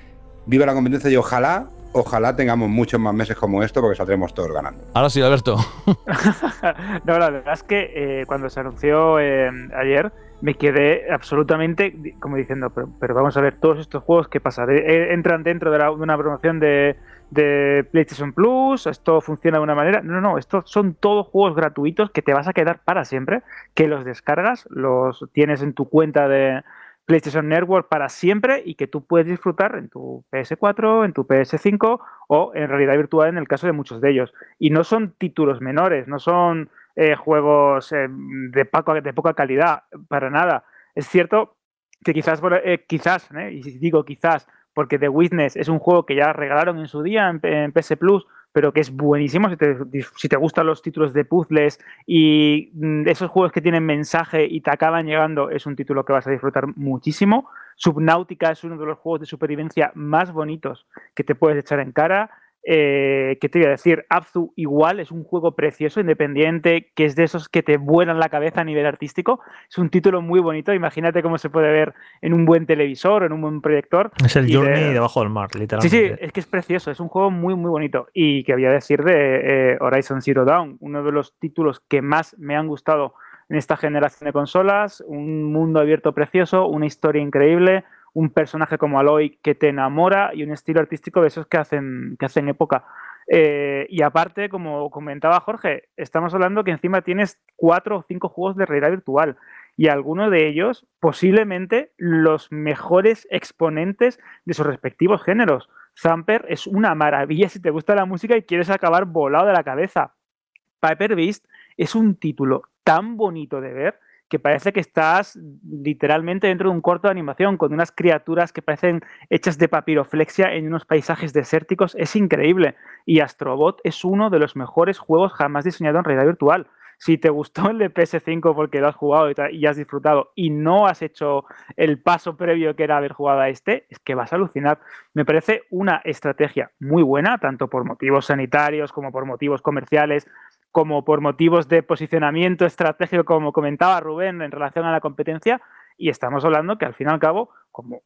viva la competencia y ojalá, ojalá tengamos muchos más meses como esto porque saldremos todos ganando. Ahora sí, Alberto. [LAUGHS] no, la verdad es que eh, cuando se anunció eh, ayer me quedé absolutamente como diciendo, pero, vamos a ver, todos estos juegos que pasan, eh, entran dentro de, una promoción de, de, PlayStation Plus, esto funciona de una manera. No, no, estos son todos juegos gratuitos que te vas a quedar para siempre, que los descargas, los tienes en tu cuenta de, PlayStation Network para siempre y que tú puedes disfrutar en tu PS4, en tu PS5 o en realidad virtual en el caso de muchos de ellos. Y no son títulos menores, no son eh, juegos eh, de, poca, de poca calidad, para nada. Es cierto que quizás, eh, quizás, y digo quizás, porque The Witness es un juego que ya regalaron en su día en, en PS Plus pero que es buenísimo si te, si te gustan los títulos de puzzles y mm, esos juegos que tienen mensaje y te acaban llegando, es un título que vas a disfrutar muchísimo. Subnautica es uno de los juegos de supervivencia más bonitos que te puedes echar en cara. Eh, ¿Qué te voy a decir? Abzu igual es un juego precioso, independiente, que es de esos que te vuelan la cabeza a nivel artístico. Es un título muy bonito. Imagínate cómo se puede ver en un buen televisor, en un buen proyector. Es el Journey debajo del mar, literalmente. Sí, sí, es que es precioso. Es un juego muy, muy bonito. Y que voy a decir de eh, Horizon Zero Dawn, uno de los títulos que más me han gustado en esta generación de consolas. Un mundo abierto precioso, una historia increíble un personaje como Aloy que te enamora y un estilo artístico de esos que hacen, que hacen época. Eh, y aparte, como comentaba Jorge, estamos hablando que encima tienes cuatro o cinco juegos de realidad virtual y algunos de ellos posiblemente los mejores exponentes de sus respectivos géneros. Zamper es una maravilla si te gusta la música y quieres acabar volado de la cabeza. Piper Beast es un título tan bonito de ver que parece que estás literalmente dentro de un corto de animación con unas criaturas que parecen hechas de papiroflexia en unos paisajes desérticos. Es increíble. Y Astrobot es uno de los mejores juegos jamás diseñado en realidad virtual. Si te gustó el de PS5 porque lo has jugado y has disfrutado y no has hecho el paso previo que era haber jugado a este, es que vas a alucinar. Me parece una estrategia muy buena, tanto por motivos sanitarios como por motivos comerciales, como por motivos de posicionamiento estratégico, como comentaba Rubén, en relación a la competencia. Y estamos hablando que al fin y al cabo, como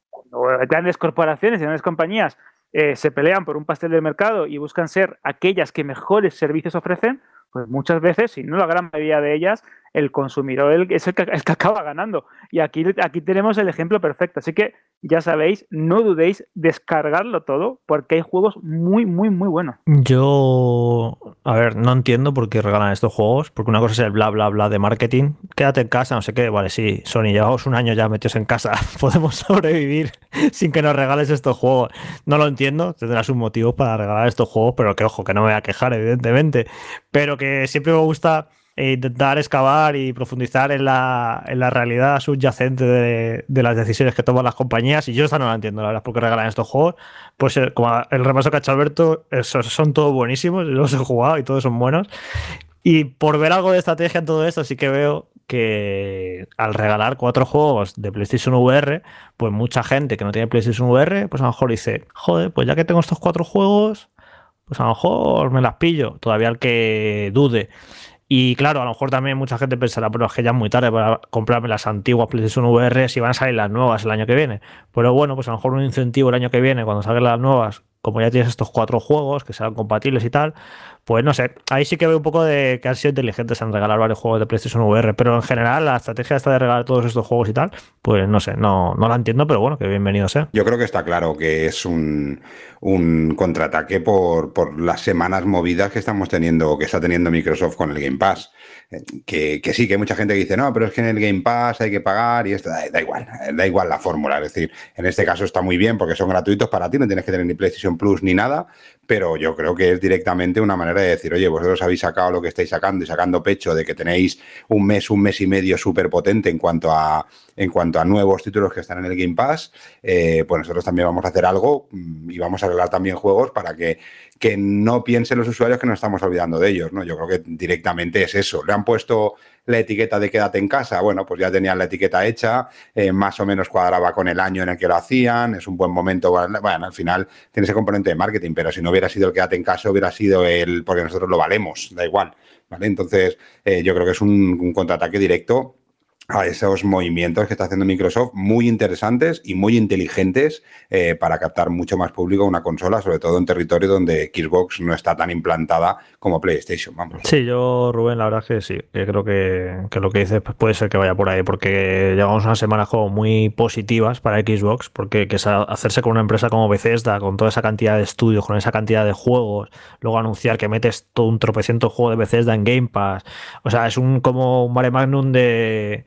grandes corporaciones y grandes compañías eh, se pelean por un pastel de mercado y buscan ser aquellas que mejores servicios ofrecen, pues muchas veces, si no la gran mayoría de ellas, el consumidor es el que, acaba ganando. Y aquí, aquí tenemos el ejemplo perfecto. Así que ya sabéis, no dudéis descargarlo todo porque hay juegos muy, muy, muy buenos. Yo, a ver, no entiendo por qué regalan estos juegos, porque una cosa es el bla, bla, bla de marketing. Quédate en casa, no sé qué. Vale, sí, Sony, llevamos un año ya metidos en casa. [LAUGHS] Podemos sobrevivir sin que nos regales estos juegos. No lo entiendo, tendrás un motivo para regalar estos juegos, pero que ojo, que no me voy a quejar, evidentemente. Pero que siempre me gusta e intentar excavar y profundizar en la, en la realidad subyacente de, de, las decisiones que toman las compañías. Y yo esta no la entiendo, la verdad, porque regalan estos juegos. Pues eh, como el repaso que ha hecho Alberto, esos son todos buenísimos, los he jugado y todos son buenos. Y por ver algo de estrategia en todo esto, sí que veo que al regalar cuatro juegos de PlayStation VR, pues mucha gente que no tiene PlayStation VR, pues a lo mejor dice, joder, pues ya que tengo estos cuatro juegos, pues a lo mejor me las pillo. Todavía el que dude. Y claro, a lo mejor también mucha gente pensará, pero es que ya es muy tarde para comprarme las antiguas PlayStation VR si van a salir las nuevas el año que viene. Pero bueno, pues a lo mejor un incentivo el año que viene, cuando salgan las nuevas, como ya tienes estos cuatro juegos que serán compatibles y tal, Pues no sé, ahí sí que veo un poco de que han sido inteligentes en regalar varios juegos de PlayStation VR, pero en general la estrategia esta de regalar todos estos juegos y tal, pues no sé, no, no la entiendo, pero bueno, que bienvenido sea. Yo creo que está claro que es un, un contraataque por, por las semanas movidas que estamos teniendo, que está teniendo Microsoft con el Game Pass. Que, sí, que hay mucha gente que dice, no, pero es que en el Game Pass hay que pagar y esto da, da igual, da igual la fórmula. Es decir, en este caso está muy bien porque son gratuitos para ti, no tienes que tener ni PlayStation Plus ni nada, pero yo creo que es directamente una manera de decir, oye, vosotros habéis sacado lo que estáis sacando y sacando pecho de que tenéis un mes, un mes y medio súper potente en cuanto a en cuanto a nuevos títulos que están en el Game Pass, eh, pues nosotros también vamos a hacer algo mm, y vamos a arreglar también juegos para que, que no piensen los usuarios que nos estamos olvidando de ellos, ¿no? Yo creo que directamente es eso. Le han puesto la etiqueta de quédate en casa, bueno, pues ya tenían la etiqueta hecha, eh, más o menos cuadraba con el año en el que lo hacían, es un buen momento, bueno, al final tiene ese componente de marketing, pero si no hubiera sido el quédate en casa, hubiera sido el, porque nosotros lo valemos, da igual, ¿vale? Entonces, eh, yo creo que es un, un contraataque directo a esos movimientos que está haciendo Microsoft, muy interesantes y muy inteligentes eh, para captar mucho más público a una consola, sobre todo en territorio donde Xbox no está tan implantada como PlayStation. Vamos. Sí, yo, Rubén, la verdad es que sí, que creo que, que lo que dices pues puede ser que vaya por ahí, porque llevamos unas semanas como muy positivas para Xbox, porque que hacerse con una empresa como Bethesda, con toda esa cantidad de estudios, con esa cantidad de juegos, luego anunciar que metes todo un tropeciento juego de Bethesda en Game Pass, o sea, es un como un mare magnum de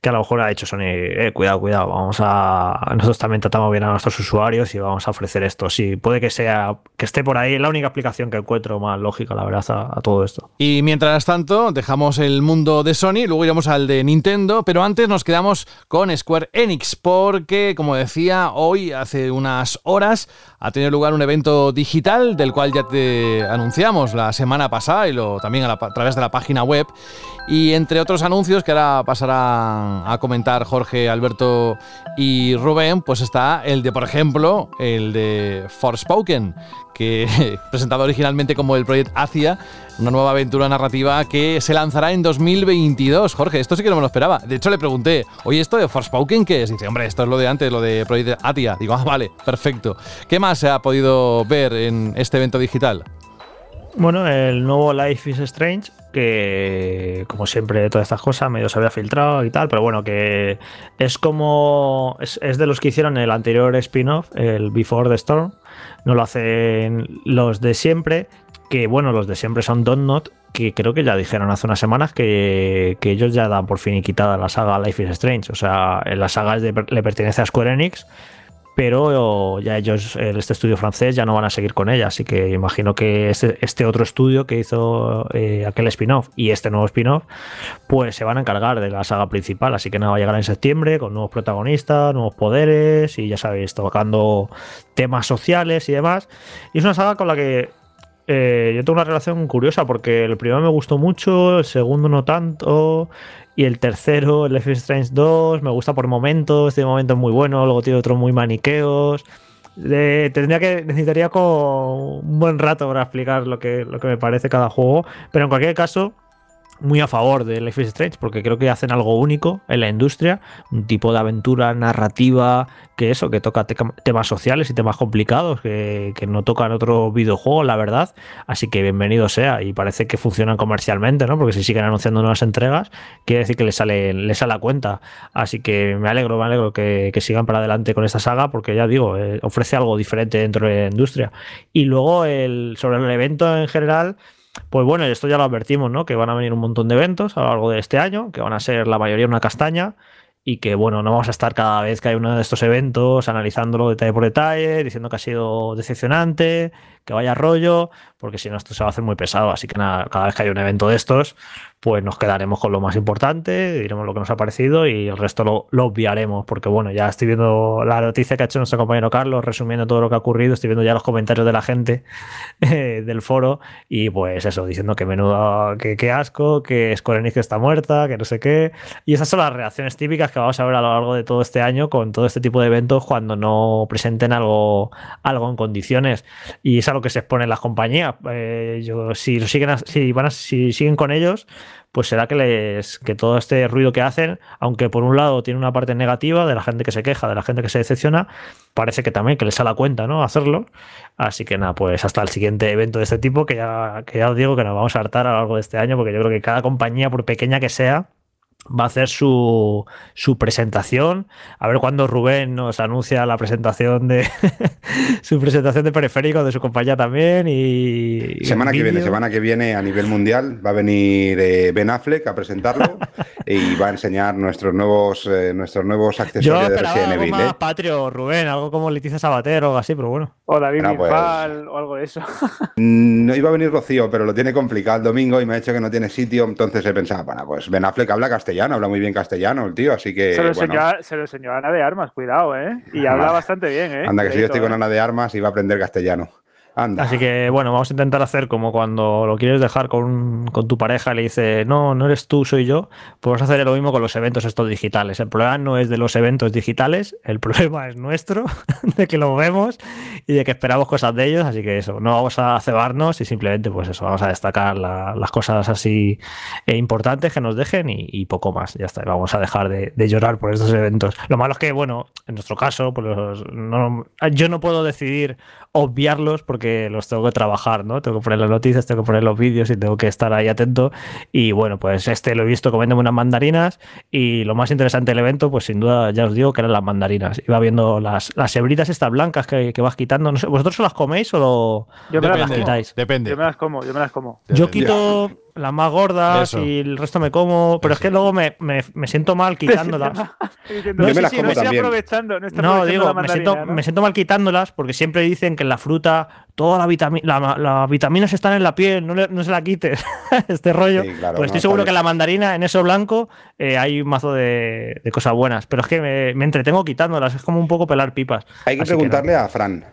que a lo mejor ha dicho Sony, eh, cuidado, cuidado, vamos a. Nosotros también tratamos bien a nuestros usuarios y vamos a ofrecer esto. Sí, puede que sea, que esté por ahí, la única aplicación que encuentro más lógica, la verdad, a, todo esto. Y mientras tanto, dejamos el mundo de Sony, luego iremos al de Nintendo, pero antes nos quedamos con Square Enix, porque, como decía, hoy, hace unas horas, ha tenido lugar un evento digital del cual ya te anunciamos la semana pasada y lo también a, a través de la página web. Y entre otros anuncios que ahora pasarán a comentar Jorge, Alberto y Rubén, pues está el de, por ejemplo, el de Forspoken, que [LAUGHS] presentado originalmente como el Project Asia, una nueva aventura narrativa que se lanzará en 2022. Jorge, esto sí que no me lo esperaba. De hecho, le pregunté, oye, ¿esto de Forspoken qué es? Dice, hombre, esto es lo de antes, lo de Project Atia. Digo, ah, vale, perfecto. ¿Qué más se ha podido ver en este evento digital? Bueno, el nuevo Life is Strange, que como siempre todas estas cosas medio se había filtrado y tal, pero bueno, que es como... Es, de los que hicieron el anterior spin-off, el Before the Storm, no lo hacen los de siempre, que bueno, los de siempre son Not, que creo que ya dijeron hace unas semanas que, que, ellos ya dan por fin y quitada la saga Life is Strange, o sea, la saga le pertenece a Square Enix pero ya ellos, este estudio francés, ya no van a seguir con ella. Así que imagino que este, este otro estudio que hizo eh, aquel spin-off y este nuevo spin-off, pues se van a encargar de la saga principal. Así que nada, va a llegar en septiembre con nuevos protagonistas, nuevos poderes y ya sabéis, tocando temas sociales y demás. Y es una saga con la que eh, yo tengo una relación curiosa porque el primero me gustó mucho, el segundo no tanto. Y el tercero, el Life is Strange 2, me gusta por momentos, tiene momentos muy buenos, luego tiene otros muy maniqueos. Eh, tendría que, necesitaría como un buen rato para explicar lo que, lo que me parece cada juego, pero en cualquier caso, muy a favor de Life is Strange porque creo que hacen algo único en la industria, un tipo de aventura narrativa que eso, que toca te temas sociales y temas complicados que, que, no tocan otro videojuego, la verdad. Así que bienvenido sea y parece que funcionan comercialmente, ¿no? Porque si siguen anunciando nuevas entregas, quiere decir que les sale, les sale a cuenta. Así que me alegro, me alegro que, que sigan para adelante con esta saga porque ya digo, eh, ofrece algo diferente dentro de la industria. Y luego el, sobre el evento en general, pues bueno, esto ya lo advertimos, ¿no? Que van a venir un montón de eventos a lo largo de este año, que van a ser la mayoría una castaña y que bueno, no vamos a estar cada vez que hay uno de estos eventos analizándolo detalle por detalle, diciendo que ha sido decepcionante, que vaya rollo, porque si no esto se va a hacer muy pesado, así que nada, cada vez que hay un evento de estos, pues nos quedaremos con lo más importante, diremos lo que nos ha parecido y el resto lo, lo obviaremos, porque bueno, ya estoy viendo la noticia que ha hecho nuestro compañero Carlos, resumiendo todo lo que ha ocurrido, estoy viendo ya los comentarios de la gente [LAUGHS] eh, del foro y pues eso, diciendo que menudo, que, que asco, que Square Enix está muerta, que no sé qué, y esas son las reacciones típicas que vamos a ver a lo largo de todo este año con todo este tipo de eventos cuando no presenten algo, algo en condiciones. Y es algo lo que se expone en las compañías. Eh, yo, si, siguen, si, van si siguen con ellos, pues será que, les, que todo este ruido que hacen, aunque por un lado tiene una parte negativa de la gente que se queja, de la gente que se decepciona, parece que también que les sale la cuenta ¿no? hacerlo. Así que nada, pues hasta el siguiente evento de este tipo, que ya, que ya os digo que nos vamos a hartar a lo largo de este año, porque yo creo que cada compañía, por pequeña que sea, va a hacer su, su, presentación. A ver cuándo Rubén nos anuncia la presentación de [LAUGHS] su presentación de periférico de su compañía también. Y, semana que viene, semana que viene a nivel mundial va a venir eh, Ben Affleck a presentarlo [LAUGHS] y va a enseñar nuestros nuevos eh, nuestros nuevos accesorios de Resident algo Evil. Más ¿eh? patrio, Rubén, algo como Leticia Sabater o algo así, pero bueno. O David Ah, pues. Bisbal o algo de eso. [LAUGHS] No iba a venir Rocío, pero lo tiene complicado el domingo y me ha dicho que no tiene sitio, entonces he pensado, bueno, pues Ben Affleck habla castellano, habla muy bien castellano el tío, así que se, lo bueno, enseñó, se lo enseñó a Ana de Armas, cuidado, ¿eh? Y habla bastante bien, ¿eh? anda que si yo estoy con ¿eh? Ana de Armas va a aprender castellano. Así que bueno, vamos a intentar hacer como cuando lo quieres dejar con, tu pareja y le dice, no, no eres tú, soy yo. Pues hacer lo mismo con los eventos estos digitales. El problema no es de los eventos digitales, el [LAUGHS] problema es nuestro, [LAUGHS] de que lo vemos y de que esperamos cosas de ellos. Así que eso, no vamos a cebarnos y simplemente pues eso, vamos a destacar la- las cosas así eh, importantes que nos dejen y, poco más. Ya está, vamos a dejar de, llorar por estos eventos. Lo malo es que, bueno, en nuestro caso, pues los- yo no puedo decidir obviarlos porque los tengo que trabajar, ¿no? Tengo que poner las noticias, tengo que poner los vídeos y tengo que estar ahí atento. Y bueno, pues este lo he visto comiéndome unas mandarinas y lo más interesante del evento, pues sin duda ya os digo que eran las mandarinas. Iba viendo las, las hebritas estas blancas que, que vas quitando. No sé, ¿Vosotros se las coméis o lo- Yo me las quitáis? depende. Yo me las como, yo me las como. Yo quito las más gordas Eso. y el resto me como, pero es que luego me, me- me siento mal [LAUGHS] quitándolas. Diciendo, Yo me las sí, como no también. aprovechando, no estoy No, aprovechando digo, la me siento, ¿no? me siento mal quitándolas porque siempre dicen que en la fruta todas las vitami- la- las vitaminas están en la piel, no, le- no se la quites. [LAUGHS] este rollo. Sí, claro, pues estoy no, seguro que en la mandarina, en eso blanco, eh, hay un mazo de, de cosas buenas. Pero es que me, me entretengo quitándolas, es como un poco pelar pipas. Hay que Así que preguntarle a Fran,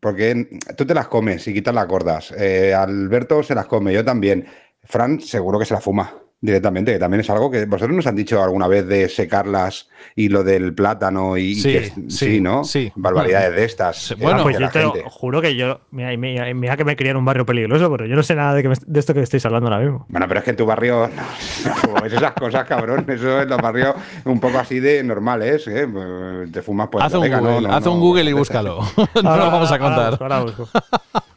porque tú te las comes y quitas las gordas. Eh, Alberto se las come, yo también. Fran seguro que se la fuma directamente, que también es algo que vosotros nos han dicho alguna vez de secarlas y lo del plátano y Sí, que, sí, sí, ¿no? sí. Barbaridades de estas. Bueno, pues yo te gente. juro que yo, mira, mira, mira que me crié en un barrio peligroso, pero yo no sé nada de, que me- de esto que estáis hablando ahora mismo. Bueno, pero es que en tu barrio [LAUGHS] no, es esas cosas, cabrón. Eso es los barrios un poco así de normales, ¿eh? Pues Te fumas pues Haz un Google, no, haz un Google y búscalo. no [LAUGHS] lo vamos a Ahora contar. busco, ahora busco. [LAUGHS]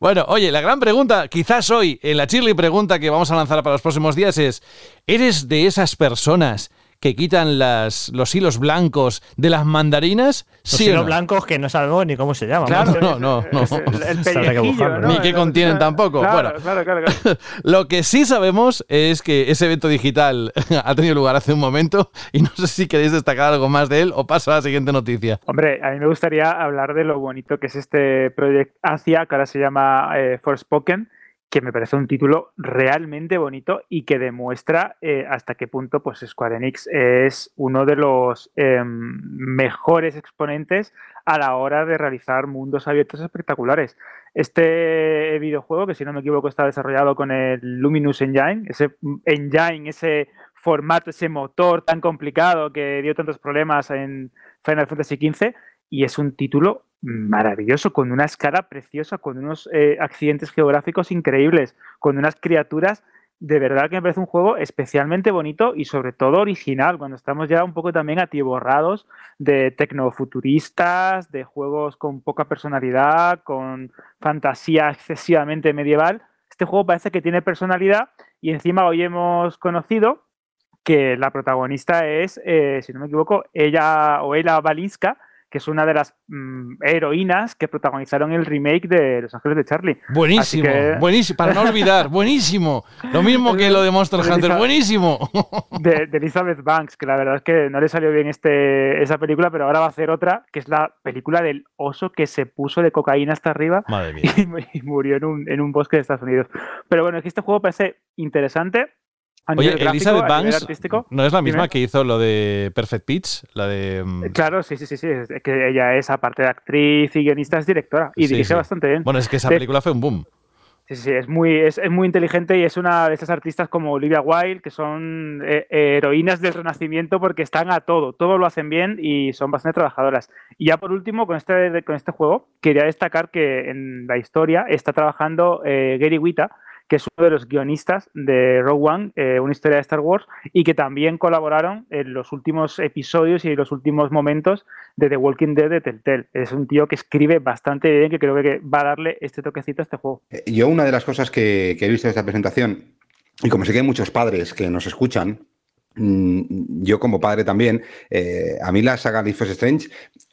Bueno, oye, la gran pregunta, quizás hoy, en la chirly pregunta que vamos a lanzar para los próximos días es, ¿eres de esas personas que quitan las, los hilos blancos de las mandarinas? Los Sí hilos no? blancos que no sabemos ni cómo se llaman. Claro, no, no, no. [LAUGHS] Es el, el Sabrá que pellejillo, buscarlo. ¿no? Ni qué contienen tampoco. Claro, Bueno. claro, claro, claro. [LAUGHS] Lo que sí sabemos es que ese evento digital [LAUGHS] ha tenido lugar hace un momento y no sé si queréis destacar algo más de él o paso a la siguiente noticia. Hombre, a mí me gustaría hablar de lo bonito que es este Project Asia, que ahora se llama eh, Forspoken, que me parece un título realmente bonito y que demuestra eh, hasta qué punto pues, Square Enix es uno de los em, mejores exponentes a la hora de realizar mundos abiertos espectaculares. Este videojuego, que si no me equivoco está desarrollado con el Luminous Engine, ese engine, ese formato, ese motor tan complicado que dio tantos problemas en Final Fantasy XV, y es un título maravilloso, con una escala preciosa, con unos eh, accidentes geográficos increíbles, con unas criaturas. De verdad que me parece un juego especialmente bonito y sobre todo original, cuando estamos ya un poco también atiborrados de tecnofuturistas, de juegos con poca personalidad, con fantasía excesivamente medieval. Este juego parece que tiene personalidad y encima hoy hemos conocido que la protagonista es, eh, si no me equivoco, ella o Ella Balinska, que es una de las mm, heroínas que protagonizaron el remake de Los Ángeles de Charlie. Buenísimo, que- [LAUGHS] buenísimo, para no olvidar, buenísimo. Lo mismo que lo de Monster Hunter, buenísimo. De, de Elizabeth Banks, que la verdad es que no le salió bien este, esa película, pero ahora va a hacer otra, que es la película del oso que se puso de cocaína hasta arriba Madre mía. [LAUGHS] y, mu- y murió en un, en un bosque de Estados Unidos. Pero bueno, es que este juego parece interesante. A Oye, gráfico, Elizabeth Banks no es la misma Dime. que hizo lo de Perfect Pitch, la de... mm, Claro, sí, sí, sí, sí. Es que ella es, aparte de actriz y guionista, es directora y Sí, dirige sí. bastante bien. Bueno, es que esa De- película fue un boom. Sí, Sí, sí, es muy, es, muy inteligente y es una de esas artistas como Olivia Wilde, que son eh, heroínas del renacimiento porque están a todo, todo lo hacen bien y son bastante trabajadoras. Y ya por último, con este, con este juego, quería destacar que en la historia está trabajando eh, Gary Wita, que es uno de los guionistas de Rogue One, eh, una historia de Star Wars, y que también colaboraron en los últimos episodios y en los últimos momentos de The Walking Dead de Telltale. Es un tío que escribe bastante bien, que creo que va a darle este toquecito a este juego. Eh, yo una de las cosas que, he visto de esta presentación, y como sé que hay muchos padres que nos escuchan, mm, yo como padre también, eh, a mí la saga Life is Strange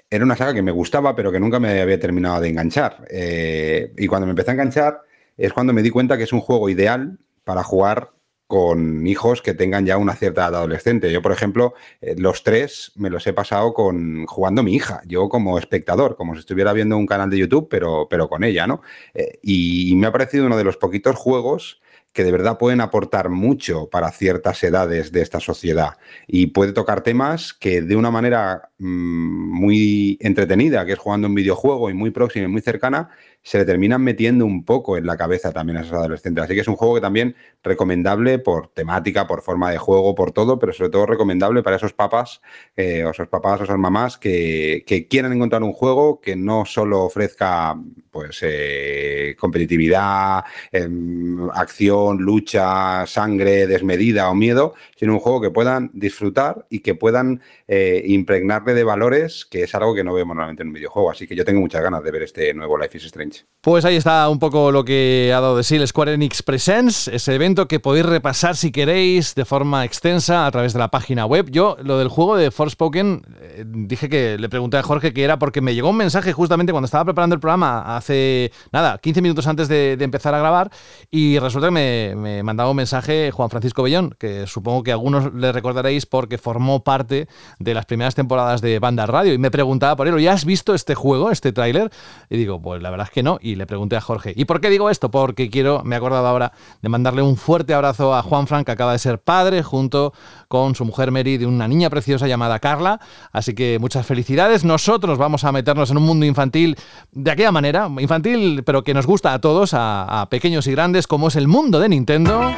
era una saga que me gustaba, pero que nunca me había terminado de enganchar. y cuando me empecé a enganchar, es cuando me di cuenta que es un juego ideal para jugar con hijos que tengan ya una cierta edad adolescente. Yo, por ejemplo, eh, los tres me los he pasado con jugando mi hija, yo como espectador, como si estuviera viendo un canal de YouTube, pero, pero con ella, ¿no? Eh, y, me ha parecido uno de los poquitos juegos que de verdad pueden aportar mucho para ciertas edades de esta sociedad y puede tocar temas que de una manera mm, muy entretenida, que es jugando un videojuego y muy próxima y muy cercana, se le terminan metiendo un poco en la cabeza también a esos adolescentes. Así que es un juego que también recomendable por temática, por forma de juego, por todo, pero sobre todo recomendable para esos papás, eh, o esos papás o esas mamás que, quieran encontrar un juego que no solo ofrezca pues eh, competitividad, em, acción, lucha, sangre desmedida o miedo, sino un juego que puedan disfrutar y que puedan eh, impregnarle de valores, que es algo que no vemos normalmente en un videojuego. Así que yo tengo muchas ganas de ver este nuevo Life is Strange. Pues ahí está un poco lo que ha dado de sí el Square Enix Presents, ese evento que podéis repasar si queréis de forma extensa a través de la página web. Yo, lo del juego de Forspoken, eh, dije que le pregunté a Jorge que era porque me llegó un mensaje justamente cuando estaba preparando el programa hace, nada, 15 minutos antes de, empezar a grabar y resulta que me, me, mandaba un mensaje Juan Francisco Bellón, que supongo que algunos le recordaréis porque formó parte de las primeras temporadas de Banda Radio y me preguntaba por él, ¿ya has visto este juego, este tráiler? Y digo, pues la verdad es que Y le pregunté a Jorge, ¿y por qué digo esto? Porque quiero, me he acordado ahora de mandarle un fuerte abrazo a Juan Frank, que acaba de ser padre, junto con su mujer Mary, de una niña preciosa llamada Carla. Así que muchas felicidades. Nosotros vamos a meternos en un mundo infantil de aquella manera, infantil, pero que nos gusta a todos, a pequeños y grandes, como es el mundo de Nintendo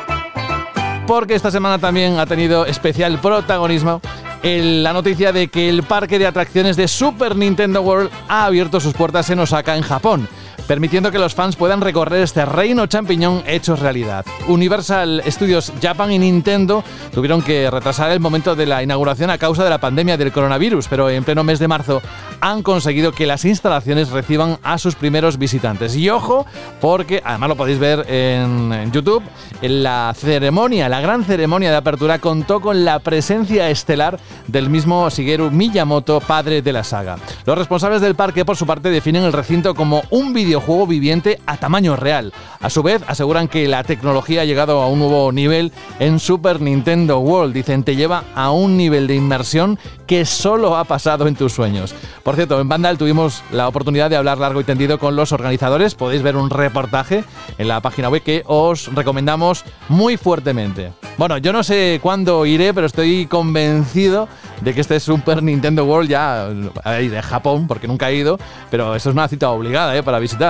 porque esta semana también ha tenido especial protagonismo la noticia de que el parque de atracciones de Super Nintendo World ha abierto sus puertas en Osaka, en Japón permitiendo que los fans puedan recorrer este reino champiñón hecho realidad. Universal Studios Japan y Nintendo tuvieron que retrasar el momento de la inauguración a causa de la pandemia del coronavirus, pero en pleno mes de marzo han conseguido que las instalaciones reciban a sus primeros visitantes. Y ojo, porque además lo podéis ver en YouTube, en la ceremonia, la gran ceremonia de apertura contó con la presencia estelar del mismo Shigeru Miyamoto, padre de la saga. Los responsables del parque, por su parte, definen el recinto como un video juego viviente a tamaño real. A su vez, aseguran que la tecnología ha llegado a un nuevo nivel en Super Nintendo World. Dicen, te lleva a un nivel de inmersión que solo ha pasado en tus sueños. Por cierto, en Vandal tuvimos la oportunidad de hablar largo y tendido con los organizadores. Podéis ver un reportaje en la página web que os recomendamos muy fuertemente. Bueno, yo no sé cuándo iré, pero estoy convencido de que este Super Nintendo World ya de Japón, porque nunca he ido, pero esto es una cita obligada ¿eh? para visitar.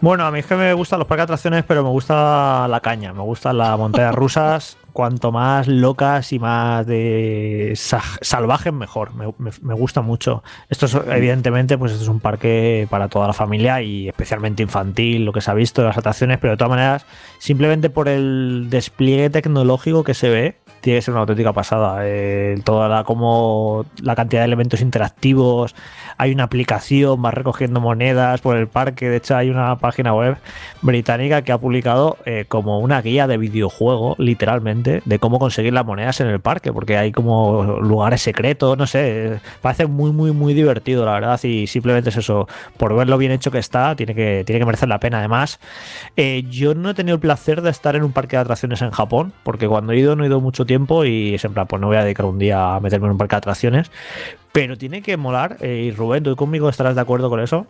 Bueno, a mí es que me gustan los parques de atracciones, pero me gusta la caña, me gustan las montañas rusas. [LAUGHS] Cuanto más locas y más de salvajes, mejor. Me, me, gusta mucho. Esto es, evidentemente, pues esto es un parque para toda la familia y especialmente infantil, lo que se ha visto de las atracciones, pero de todas maneras, simplemente por el despliegue tecnológico que se ve, tiene que ser una auténtica pasada. Eh, toda la, como la cantidad de elementos interactivos, hay una aplicación, va recogiendo monedas por el parque. De hecho, hay una página web británica que ha publicado eh, como una guía de videojuego, literalmente, de cómo conseguir las monedas en el parque, porque hay como lugares secretos, no sé, parece muy, muy, muy divertido, la verdad. Y simplemente es eso, por ver lo bien hecho que está, tiene que, tiene que merecer la pena. Además, eh, yo no he tenido el placer de estar en un parque de atracciones en Japón, porque cuando he ido no he ido mucho tiempo y es en plan, pues no voy a dedicar un día a meterme en un parque de atracciones. Pero tiene que molar, eh, y Rubén, tú conmigo estarás de acuerdo con eso,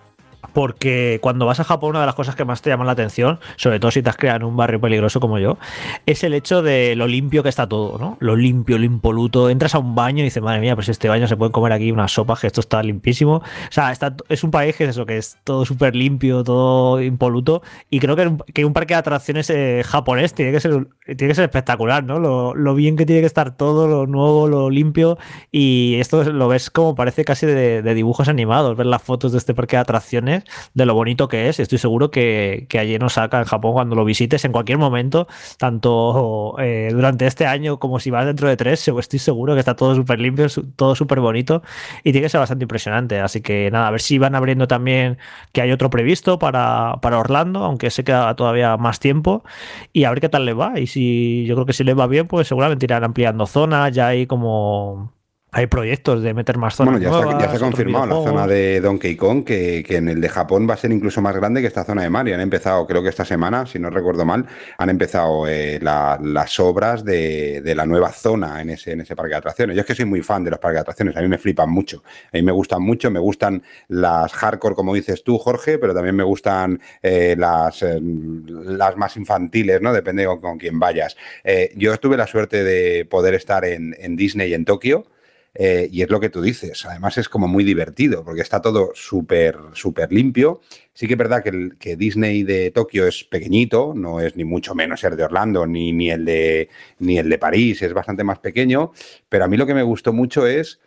porque cuando vas a Japón una de las cosas que más te llaman la atención, sobre todo si te has creado en un barrio peligroso como yo, es el hecho de lo limpio que está todo, ¿no? Lo limpio, lo impoluto. Entras a un baño y dices, madre mía, pues este baño se puede comer aquí unas sopas, que esto está limpísimo. O sea, es un país que es eso, que es todo súper limpio, todo impoluto. Y creo que un, que un parque de atracciones eh, japonés tiene que ser tiene que ser espectacular, ¿no? Lo, lo, bien que tiene que estar todo, lo nuevo, lo limpio. Y esto lo ves como parece casi de dibujos animados, ver las fotos de este parque de atracciones, de lo bonito que es. Estoy seguro que, que allí nos saca en Japón cuando lo visites en cualquier momento, tanto eh, durante este año como si vas dentro de tres, estoy seguro que está todo súper limpio, todo súper bonito y tiene que ser bastante impresionante. Así que nada, a ver si van abriendo también que hay otro previsto para, para Orlando, aunque se queda todavía más tiempo, y a ver qué tal le va. Y si yo creo que si le va bien, pues seguramente irán ampliando zonas, ya hay como hay proyectos de meter más zonas. Bueno, ya, nuevas, está, ya se ha confirmado la zona de Donkey Kong, que, que, en el de Japón va a ser incluso más grande que esta zona de Mario. Han empezado, creo que esta semana, si no recuerdo mal, han empezado eh, la, las obras de, de, la nueva zona en ese, en ese parque de atracciones. Yo es que soy muy fan de los parques de atracciones, a mí me flipan mucho. A mí me gustan mucho, me gustan las hardcore, como dices tú, Jorge, pero también me gustan eh, las, eh, las más infantiles, ¿no? Depende con, con quién vayas. Eh, yo tuve la suerte de poder estar en, en Disney en Tokio. Eh, y es lo que tú dices. Además es como muy divertido porque está todo súper, súper limpio. Sí que es verdad que, el, que Disney de Tokio es pequeñito, no es ni mucho menos el de Orlando ni, ni, el de, ni el de París, es bastante más pequeño. Pero a mí lo que me gustó mucho es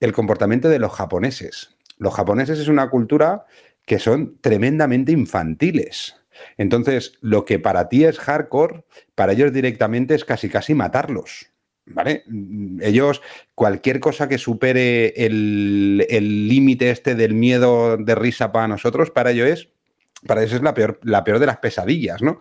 el comportamiento de los japoneses. Los japoneses es una cultura que son tremendamente infantiles. Entonces, lo que para ti es hardcore, para ellos directamente es casi casi matarlos. ¿Vale? Ellos, cualquier cosa que supere el límite este del miedo de risa para nosotros, para ellos es, para ellos es la peor, la peor de las pesadillas, ¿no?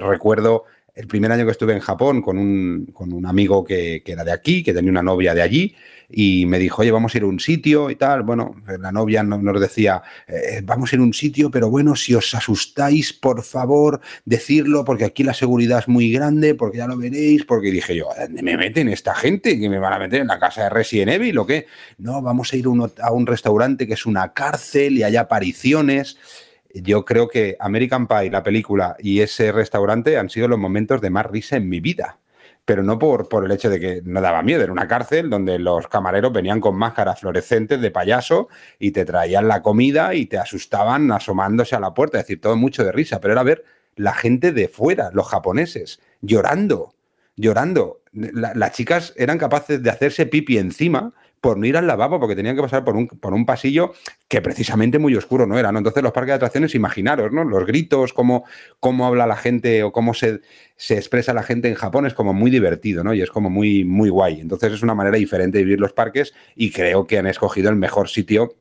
Recuerdo el primer año que estuve en Japón con un, con un amigo que, que, era de aquí, que tenía una novia de allí, y me dijo, oye, vamos a ir a un sitio y tal. Bueno, la novia nos decía, eh, vamos a ir a un sitio, pero bueno, si os asustáis, por favor, decirlo, porque aquí la seguridad es muy grande, porque ya lo veréis, porque dije yo, ¿dónde me meten esta gente? ¿Que me van a meter en la casa de Resident Evil o qué? No, vamos a ir a un restaurante que es una cárcel y hay apariciones yo creo que American Pie, la película y ese restaurante han sido los momentos de más risa en mi vida. Pero no por, por el hecho de que no daba miedo, era una cárcel donde los camareros venían con máscaras fluorescentes de payaso y te traían la comida y te asustaban asomándose a la puerta, es decir, todo mucho de risa, pero era ver la gente de fuera, los japoneses, llorando, llorando. La, las chicas eran capaces de hacerse pipi encima por no ir al lavabo, porque tenían que pasar por un, por un pasillo que precisamente muy oscuro no era, ¿no? Entonces los parques de atracciones, imaginaros, ¿no? Los gritos, cómo, cómo habla la gente o cómo se, se expresa la gente en Japón es como muy divertido, ¿no? Y es como muy, muy guay. Entonces es una manera diferente de vivir los parques y creo que han escogido el mejor sitio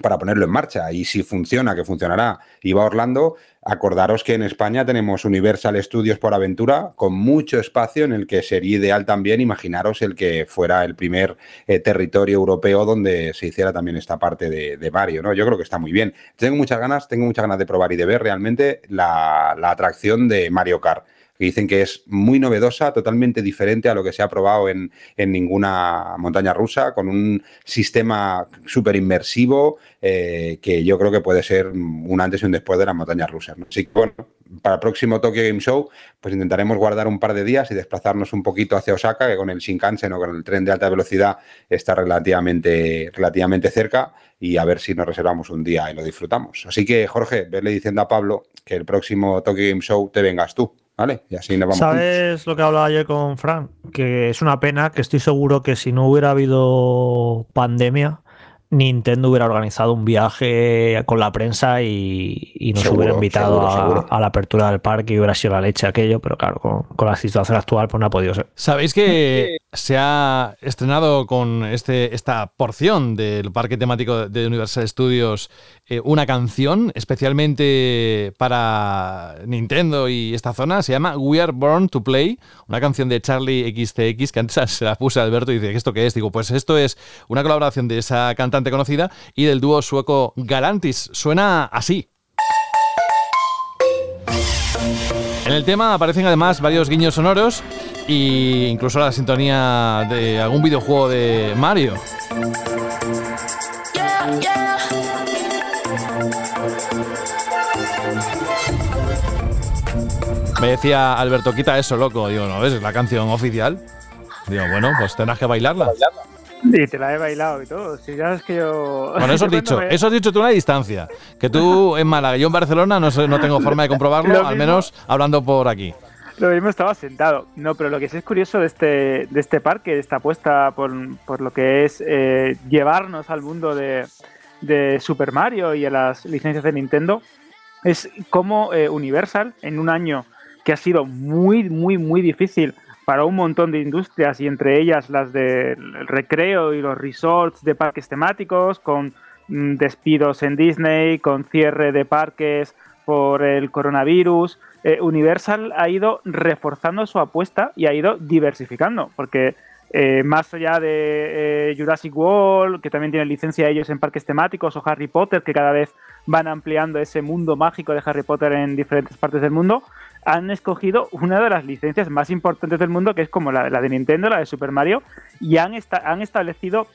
para ponerlo en marcha. Y si funciona, que funcionará, y va Orlando, acordaros que en España tenemos Universal Studios por Aventura, con mucho espacio en el que sería ideal también, imaginaros el que fuera el primer eh, territorio europeo donde se hiciera también esta parte de, Mario, ¿no? Yo creo que está muy bien. Tengo muchas ganas, tengo muchas ganas de probar y de ver realmente la atracción de Mario Kart que dicen que es muy novedosa, totalmente diferente a lo que se ha probado en, en ninguna montaña rusa, con un sistema súper inmersivo eh, que yo creo que puede ser un antes y un después de las montañas rusas. Así que, bueno, para el próximo Tokyo Game Show, pues intentaremos guardar un par de días y desplazarnos un poquito hacia Osaka, que con el Shinkansen o con el tren de alta velocidad está relativamente, relativamente cerca, y a ver si nos reservamos un día y lo disfrutamos. Así que, Jorge, verle diciendo a Pablo que el próximo Tokyo Game Show te vengas tú. ¿Vale? Y así nos vamos. ¿Sabes lo que hablaba ayer con Fran? Que es una pena que estoy seguro que si no hubiera habido pandemia, Nintendo hubiera organizado un viaje con la prensa y, y nos seguro, hubiera invitado seguro, a, seguro. a, la apertura del parque y hubiera sido la leche aquello, pero claro, con, con, la situación actual pues no ha podido ser. ¿Sabéis que se ha estrenado con este, esta porción del parque temático de Universal Studios eh, una canción especialmente para Nintendo y esta zona? Se llama We Are Born to Play, una canción de Charlie XCX que antes [LAUGHS] se la puse a Alberto y dice, ¿esto qué es? Digo, pues esto es una colaboración de esa cantante conocida y del dúo sueco Galantis. Suena así. En el tema aparecen además varios guiños sonoros e incluso la sintonía de algún videojuego de Mario. Me decía Alberto, quita eso, loco. Digo, ¿no ves? Es la canción oficial. Digo, bueno, pues tendrás que bailarla. [LAUGHS] Y te la he bailado y todo. Si ya es que yo. Bueno, eso has [LAUGHS] dicho, me- eso has dicho tú a una distancia. Que tú en Málaga, yo en Barcelona no, sé, no tengo forma de comprobarlo, [LAUGHS] Lo al mismo. menos hablando por aquí. Lo mismo estaba sentado. No, pero lo que sí es curioso de este, de este parque, de esta apuesta por, por lo que es eh, llevarnos al mundo de, de Super Mario y a las licencias de Nintendo, es cómo eh, Universal, en un año que ha sido muy, muy, muy difícil para un montón de industrias y entre ellas las del recreo y los resorts de parques temáticos, con mm, despidos en Disney, con cierre de parques por el coronavirus, eh, Universal ha ido reforzando su apuesta y ha ido diversificando, porque eh, más allá de eh, Jurassic World, que también tiene licencia ellos en parques temáticos, o Harry Potter, que cada vez van ampliando ese mundo mágico de Harry Potter en diferentes partes del mundo, han escogido una de las licencias más importantes del mundo, que es como la, de Nintendo, la de Super Mario, y han, han establecido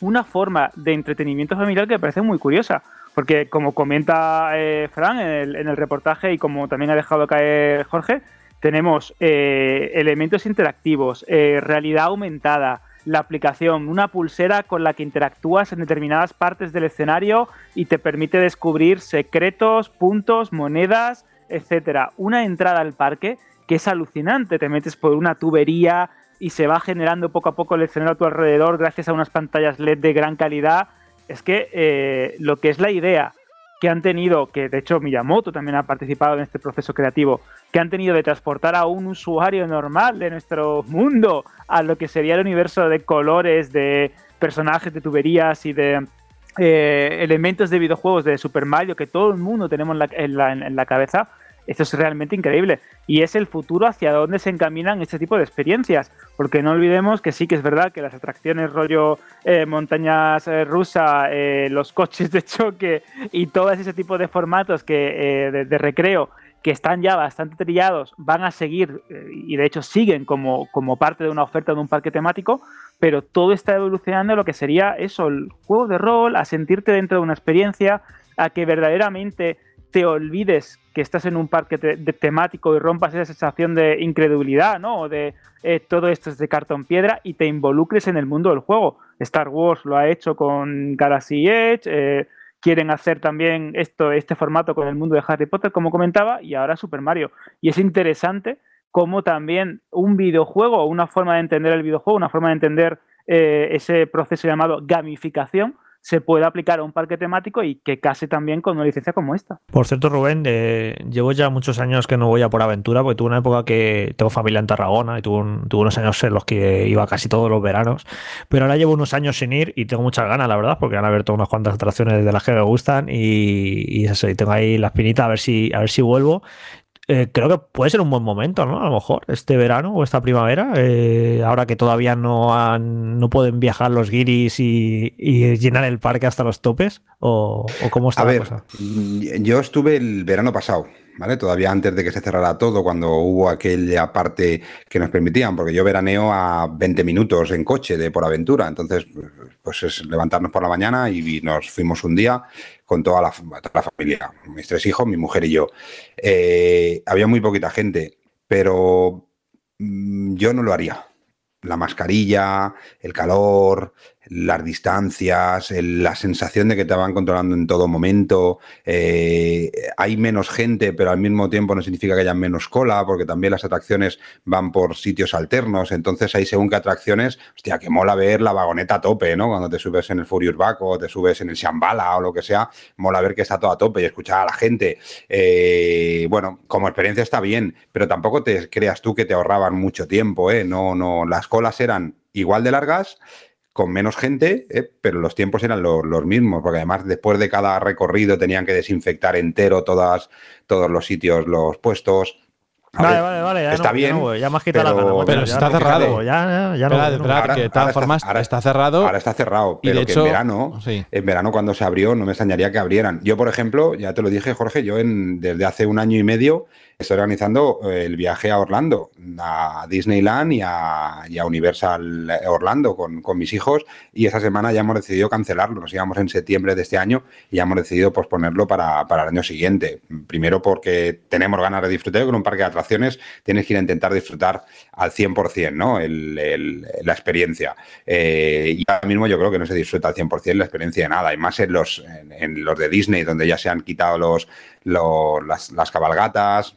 una forma de entretenimiento familiar que me parece muy curiosa. Porque como comenta eh, Fran en el, en el reportaje y como también ha dejado caer Jorge, tenemos eh, elementos interactivos, eh, realidad aumentada, la aplicación, una pulsera con la que interactúas en determinadas partes del escenario y te permite descubrir secretos, puntos, monedas, etcétera. Una entrada al parque que es alucinante, te metes por una tubería y se va generando poco a poco el escenario a tu alrededor gracias a unas pantallas LED de gran calidad. Es que eh, lo que es la idea que han tenido, que de hecho Miyamoto también ha participado en este proceso creativo, que han tenido de transportar a un usuario normal de nuestro mundo a lo que sería el universo de colores, de personajes, de tuberías y de eh, elementos de videojuegos de Super Mario que todo el mundo tenemos en la, en la- en la cabeza, esto es realmente increíble. Y es el futuro hacia dónde se encaminan este tipo de experiencias. Porque no olvidemos que sí que es verdad que las atracciones rollo eh, montañas eh, rusa, eh, los coches de [LAUGHS] choque y todo ese tipo de formatos que, eh, de, de recreo que están ya bastante trillados, van a seguir eh, y de hecho siguen como, como parte de una oferta de un parque temático, pero todo está evolucionando lo que sería eso, el juego de rol, a sentirte dentro de una experiencia, a que verdaderamente te olvides que estás en un parque de- temático y rompas esa sensación de incredulidad, ¿no? O de eh, todo esto es de cartón piedra y te involucres en el mundo del juego. Star Wars lo ha hecho con Galaxy Edge, eh, quieren hacer también esto, este formato con el mundo de Harry Potter, como comentaba, y ahora Super Mario. Y es interesante cómo también un videojuego, una forma de entender el videojuego, una forma de entender eh, ese proceso llamado gamificación, se puede aplicar a un parque temático y que case también con una licencia como esta. Por cierto, Rubén, eh, llevo ya muchos años que no voy a por aventura, porque tuve una época que tengo familia en Tarragona y tuve unos años en los que iba casi todos los veranos, pero ahora llevo unos años sin ir y tengo muchas ganas, la verdad, porque han abierto unas cuantas atracciones de las que me gustan y, y eso, y tengo ahí la espinita a ver si, a ver si vuelvo. Eh, creo que puede ser un buen momento, ¿no? A lo mejor este verano o esta primavera, eh, ahora que todavía no han, no pueden viajar los guiris y, y llenar el parque hasta los topes, o, o cómo está A la ver, cosa. yo estuve el verano pasado, Todavía antes de que se cerrara todo, cuando hubo aquella parte que nos permitían, porque yo veraneo a 20 minutos en coche de por aventura, entonces pues es levantarnos por la mañana y nos fuimos un día con toda la, toda la familia, mis tres hijos, mi mujer y yo. Eh, había muy poquita gente, pero mm, yo no lo haría. La mascarilla, el calor, las distancias, la sensación de que te van controlando en todo momento. eh, hay menos gente, pero al mismo tiempo no significa que haya menos cola, porque también las atracciones van por sitios alternos. Entonces hay según qué atracciones, hostia, que mola ver la vagoneta a tope, ¿no? Cuando te subes en el Furious Back o te subes en el Shambhala o lo que sea, mola ver que está todo a tope y escuchar a la gente. Eh, bueno, como experiencia está bien, pero tampoco te creas tú que te ahorraban mucho tiempo, ¿eh? No, no, las colas eran igual de largas, con menos gente, ¿eh? pero los tiempos eran lo- los mismos, porque además después de cada recorrido tenían que desinfectar entero todos los sitios, los puestos. A Vale, ver, vale, vale. Ya está no, bien, ya, no voy, ya me has quitado pero- la gana. pero ya está no, cerrado. Ya, ya, no, espera, Ahora- que de todas está- formas ahora- está cerrado. Ahora está cerrado, Y de pero que hecho- en verano, sí. en verano cuando se abrió, no me extrañaría que abrieran. Yo, por ejemplo, ya te lo dije, Jorge, yo en, desde hace un año y medio estoy organizando eh, el viaje a Orlando, a Disneyland y a, y a Universal Orlando con, con mis hijos. Y esa semana ya hemos decidido cancelarlo. Nos íbamos en septiembre de este año y ya hemos decidido posponerlo para, para el año siguiente. Primero porque tenemos ganas de disfrutar. Con un parque de tienes que ir a intentar disfrutar al 100%, ¿no? El- la experiencia. Eh, y ahora mismo yo creo que no se disfruta al 100% la experiencia de nada. Y más en los, en los de Disney, donde ya se han quitado los, los- las, las cabalgatas,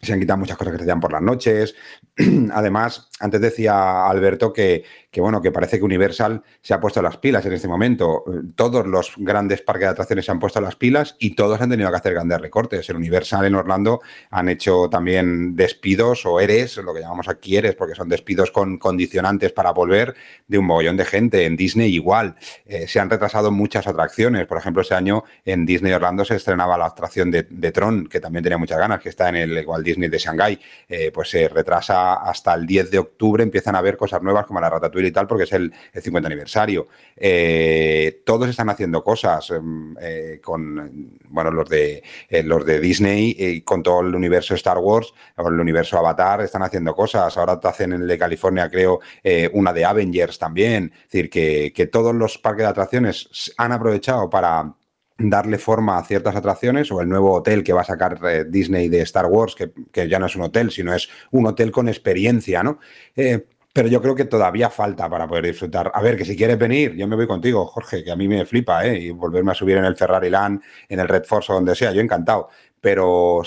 se han quitado muchas cosas que se hacían por las noches. [CLEARS THROAT] Además, antes decía Alberto que, que, bueno, que parece que Universal se ha puesto las pilas en este momento. Todos los grandes parques de atracciones se han puesto las pilas y todos han tenido que hacer grandes recortes. En Universal en Orlando han hecho también despidos o ERES, lo que llamamos aquí ERES, porque son despidos con condicionantes para volver de un mogollón de gente. En Disney igual. Eh, se han retrasado muchas atracciones. Por ejemplo, este año en Disney Orlando se estrenaba la atracción de, Tron, que también tenía muchas ganas, que está en el Walt Disney de Shanghái. Eh, pues se retrasa hasta el 10 de octubre, empiezan a ver cosas nuevas como la Ratatouille y tal, porque es el, el 50 aniversario. Eh, todos están haciendo cosas em, eh, con, bueno, los de, eh, los de Disney y con todo el universo Star Wars o el universo Avatar están haciendo cosas. Ahora te hacen en el de California, creo, eh, una de Avengers también. Es decir, que, que todos los parques de atracciones han aprovechado para darle forma a ciertas atracciones o el nuevo hotel que va a sacar eh, Disney de Star Wars, que, que ya no es un hotel, sino es un hotel con experiencia, ¿no? Eh, pero yo creo que todavía falta para poder disfrutar. A ver, que si quieres venir, yo me voy contigo, Jorge, que a mí me flipa, ¿eh? Y volverme a subir en el Ferrari Land, en el Red Force o donde sea, yo encantado. Pero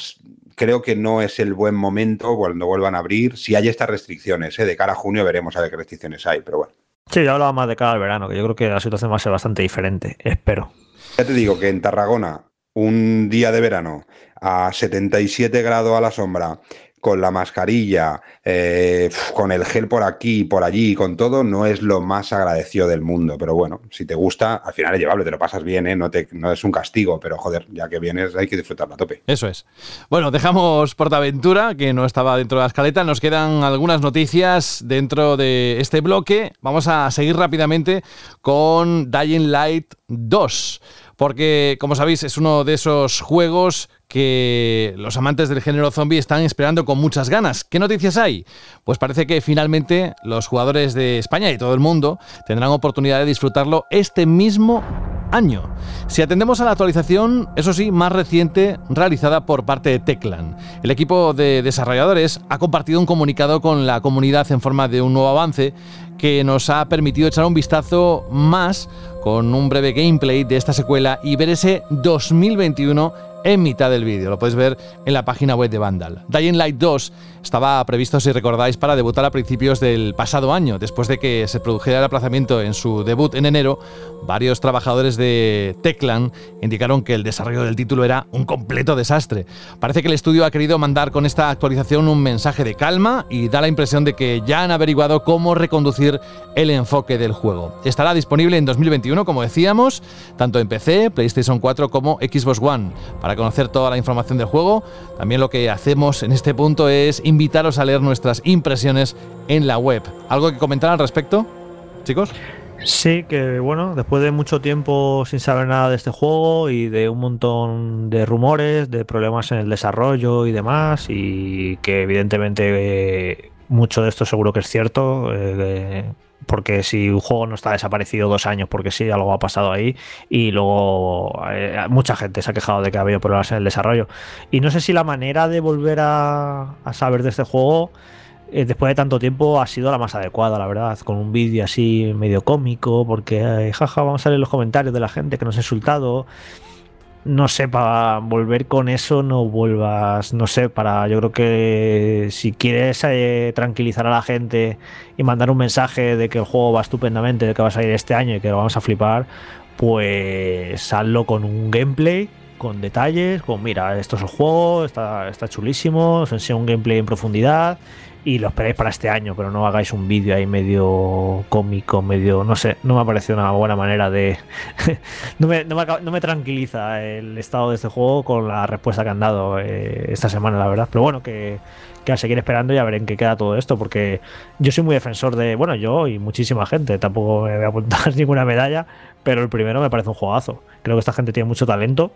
creo que no es el buen momento cuando vuelvan a abrir. Si hay estas restricciones, ¿eh? De cara a junio veremos a ver qué restricciones hay, pero bueno. Sí, yo hablaba más de cara al verano, que yo creo que la situación va a ser bastante diferente. Espero. Ya te digo que en Tarragona, un día de verano, a 77 grados a la sombra, con la mascarilla, eh, con el gel por aquí, por allí, con todo, no es lo más agradecido del mundo. Pero bueno, si te gusta, al final es llevable, te lo pasas bien, ¿eh? no, te, no es un castigo, pero joder, ya que vienes hay que disfrutarlo a tope. Eso es. Bueno, dejamos Portaventura, que no estaba dentro de la escaleta. Nos quedan algunas noticias dentro de este bloque. Vamos a seguir rápidamente con Dying Light 2. Porque, como sabéis, es uno de esos juegos que los amantes del género zombie están esperando con muchas ganas. ¿Qué noticias hay? Pues parece que finalmente los jugadores de España y todo el mundo tendrán oportunidad de disfrutarlo este mismo año. Si atendemos a la actualización, eso sí, más reciente, realizada por parte de Teclan. El equipo de desarrolladores ha compartido un comunicado con la comunidad en forma de un nuevo avance que nos ha permitido echar un vistazo más con un breve gameplay de esta secuela y ver ese 2021 en mitad del vídeo. Lo podéis ver en la página web de Vandal. Dying Light 2 estaba previsto, si recordáis, para debutar a principios del pasado año. Después de que se produjera el aplazamiento en su debut en enero, varios trabajadores de Teclan indicaron que el desarrollo del título era un completo desastre. Parece que el estudio ha querido mandar con esta actualización un mensaje de calma y da la impresión de que ya han averiguado cómo reconducir el enfoque del juego. Estará disponible en 2021, como decíamos, tanto en PC, PlayStation 4 como Xbox One. Para conocer toda la información del juego, también lo que hacemos en este punto es invitaros a leer nuestras impresiones en la web. ¿Algo que comentar al respecto, chicos? Sí, que bueno, después de mucho tiempo sin saber nada de este juego y de un montón de rumores, de problemas en el desarrollo y demás, y que evidentemente eh, mucho de esto seguro que es cierto, eh, porque si un juego no está desaparecido dos años, porque sí, algo ha pasado ahí, y luego eh, mucha gente se ha quejado de que ha habido problemas en el desarrollo. Y no sé si la manera de volver a, a saber de este juego eh, después de tanto tiempo ha sido la más adecuada, la verdad, con un vídeo así medio cómico, porque eh, jaja, vamos a leer los comentarios de la gente que nos ha insultado. No sé, para volver con eso no vuelvas, no sé, para yo creo que si quieres eh, tranquilizar a la gente y mandar un mensaje de que el juego va estupendamente, de que va a salir este año y que lo vamos a flipar, pues hazlo con un gameplay, con detalles, con mira, esto es el juego, está, está chulísimo, os enseño un gameplay en profundidad y lo esperáis para este año, pero no hagáis un vídeo ahí medio cómico, medio, no sé, no me ha parecido una buena manera de... [LAUGHS] no, me, no, me, tranquiliza el estado de este juego con la respuesta que han dado eh, esta semana, la verdad. Pero bueno, que, que a seguir esperando y a ver en qué queda todo esto, porque yo soy muy defensor de, bueno, yo y muchísima gente, tampoco me voy a apuntar [LAUGHS] ninguna medalla, pero el primero me parece un juegazo. Creo que esta gente tiene mucho talento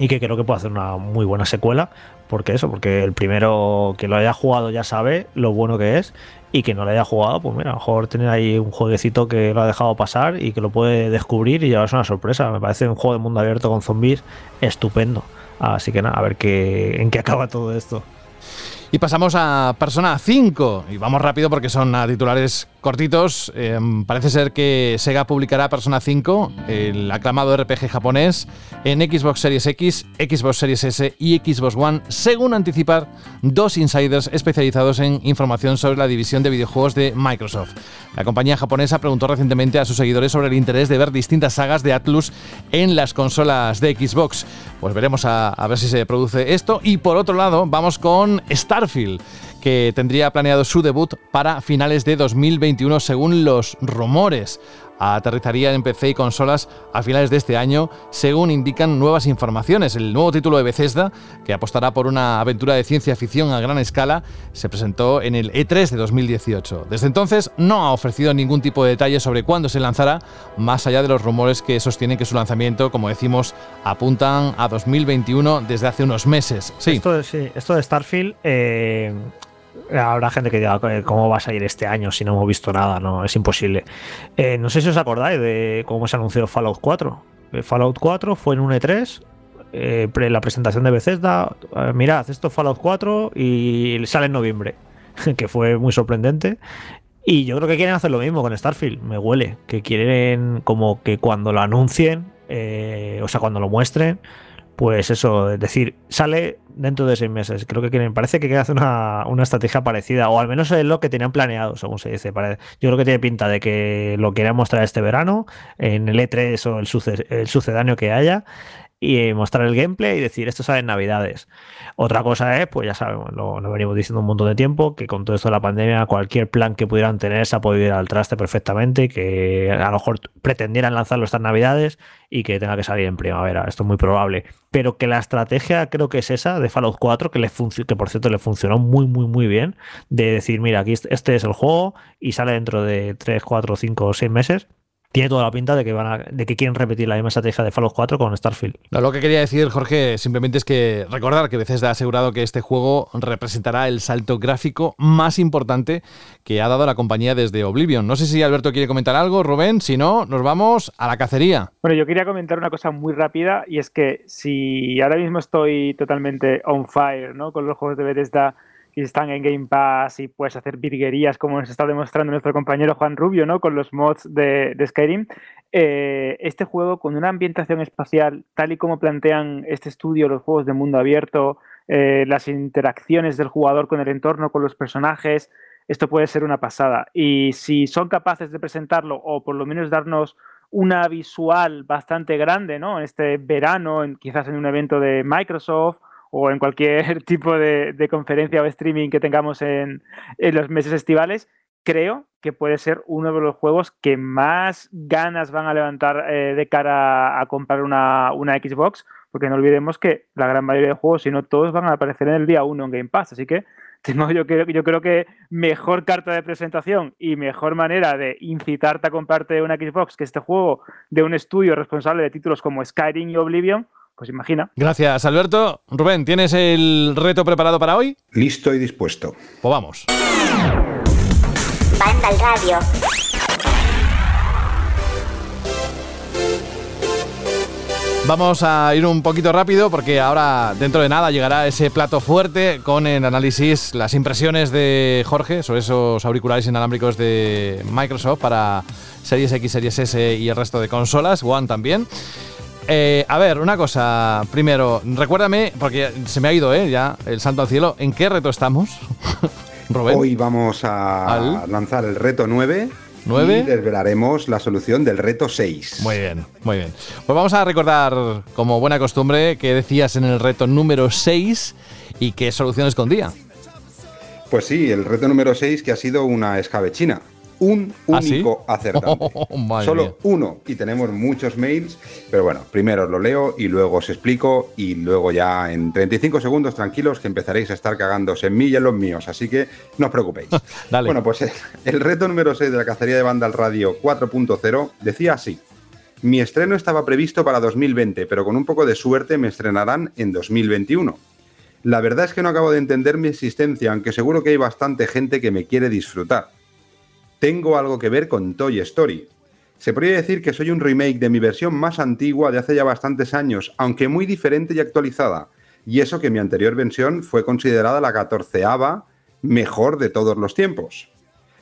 y que creo que puede hacer una muy buena secuela. porque eso? Porque el primero que lo haya jugado ya sabe lo bueno que es y que no lo haya jugado, pues mira, a lo mejor tener ahí un jueguecito que lo ha dejado pasar y que lo puede descubrir y llevarse una sorpresa. Me parece un juego de mundo abierto con zombies estupendo. Así que nada, a ver qué, en qué acaba todo esto. Y pasamos a Persona 5. Y vamos rápido porque son titulares cortitos. Em, parece ser que Sega publicará Persona 5, el aclamado RPG japonés, en Xbox Series X, Xbox Series S y Xbox One, según anticipar dos insiders especializados en información sobre la división de videojuegos de Microsoft. La compañía japonesa preguntó recientemente a sus seguidores sobre el interés de ver distintas sagas de Atlus en las consolas de Xbox. Pues veremos a, a ver si se produce esto. Y por otro lado, vamos con Starfield que tendría planeado su debut para finales de 2021 según los rumores. Aterrizaría en PC y consolas a finales de este año, según indican nuevas informaciones. El nuevo título de Bethesda, que apostará por una aventura de ciencia ficción a gran escala, se presentó en el E3 de 2018. Desde entonces no ha ofrecido ningún tipo de detalle sobre cuándo se lanzará, más allá de los rumores que sostienen que su lanzamiento, como decimos, apuntan a 2021 desde hace unos meses. Sí. Esto, de, Starfield eh, Habrá gente que diga, ¿cómo vas a ir este año si no hemos visto nada? No, es imposible. Eh, no sé si os acordáis de cómo se anunció Fallout 4. Eh, Fallout 4 fue en un E3, eh, la presentación de Bethesda. mirad, esto es Fallout 4 y sale en noviembre, [LAUGHS] que fue muy sorprendente. Y yo creo que quieren hacer lo mismo con Starfield, me huele, que quieren como que cuando lo anuncien, o sea, cuando lo muestren, pues eso, es decir, sale dentro de seis meses. Creo que quieren, parece que quieren hacer una, estrategia parecida, o al menos es lo que tenían planeado, según se dice. Yo creo que tiene pinta de que lo quieren mostrar este verano, en el E3 o el, el sucedáneo que haya, y mostrar el gameplay y decir esto sale en Navidades. Otra cosa es, pues ya sabemos, lo, venimos diciendo un montón de tiempo, que con todo esto de la pandemia, cualquier plan que pudieran tener se ha podido ir al traste perfectamente, que a lo mejor pretendieran lanzarlo estas Navidades y que tenga que salir en primavera. Esto es muy probable. Pero que la estrategia creo que es esa de Fallout 4, que, le que por cierto le funcionó muy, muy, muy bien, de decir, mira, aquí este es el juego y sale dentro de 3, 4, 5 o 6 meses tiene toda la pinta de que van a, de que quieren repetir la misma estrategia de Fallout 4 con Starfield. lo que quería decir, Jorge, simplemente es que recordar que Bethesda ha asegurado que este juego representará el salto gráfico más importante que ha dado la compañía desde Oblivion. No sé si Alberto quiere comentar algo, Rubén, si no, nos vamos a la cacería. Bueno, yo quería comentar una cosa muy rápida y es que si ahora mismo estoy totalmente on fire ¿no? con los juegos de Bethesda y están en Game Pass y puedes hacer virguerías como nos está demostrando nuestro compañero Juan Rubio, ¿no? Con los mods de, Skyrim. Eh, este juego con una ambientación espacial, tal y como plantean este estudio, los juegos de mundo abierto, eh, las interacciones del jugador con el entorno, con los personajes, esto puede ser una pasada. Y si son capaces de presentarlo o por lo menos darnos una visual bastante grande, ¿no? Este verano, quizás en un evento de Microsoft o en cualquier [LAUGHS] tipo de, conferencia o streaming que tengamos en, los meses estivales, creo que puede ser uno de los juegos que más ganas van a levantar eh, de cara a comprar una, Xbox, porque no olvidemos que la gran mayoría de juegos, si no todos, van a aparecer en el día 1 en Game Pass, así que [LAUGHS] tengo, yo, creo, yo creo que mejor carta de presentación y mejor manera de incitarte a comprarte una Xbox que este juego de un estudio responsable de títulos como Skyrim y Oblivion, pues imagina. Gracias, Alberto. Rubén, ¿tienes el reto preparado para hoy? Listo y dispuesto. Pues vamos. Banda al radio. Vamos a ir un poquito rápido porque ahora dentro de nada llegará ese plato fuerte con el análisis, las impresiones de Jorge sobre esos auriculares inalámbricos de Microsoft para Series X, Series S y el resto de consolas, One también. Eh, a ver, una cosa. Primero, recuérdame, porque se me ha ido, ¿eh? Ya, el santo al cielo. ¿En qué reto estamos? [LAUGHS] Hoy vamos a lanzar el reto 9. ¿9? Y desvelaremos la solución del reto 6. Muy bien, muy bien. Pues vamos a recordar, como buena costumbre, que decías en el reto número 6 y qué solución escondía. Pues sí, el reto número 6 que ha sido una escabechina. Un ¿Ah, sí? único [LAUGHS] acertante. Oh, Solo mía. uno. Y tenemos muchos mails. Pero bueno, primero os lo leo y luego os explico. Y luego ya en 35 segundos, tranquilos, que empezaréis a estar cagándose en mí y en los míos. Así que no os preocupéis. [LAUGHS] Dale. Bueno, pues eh, el reto número 6 de la cacería de banda al radio 4.0 decía así. Mi estreno estaba previsto para 2020, pero con un poco de suerte me estrenarán en 2021. La verdad es que no acabo de entender mi existencia, aunque seguro que hay bastante gente que me quiere disfrutar. Tengo algo que ver con Toy Story. Se podría decir que soy un remake de mi versión más antigua de hace ya bastantes años, aunque muy diferente y actualizada. Y eso que mi anterior versión fue considerada la catorceava mejor de todos los tiempos.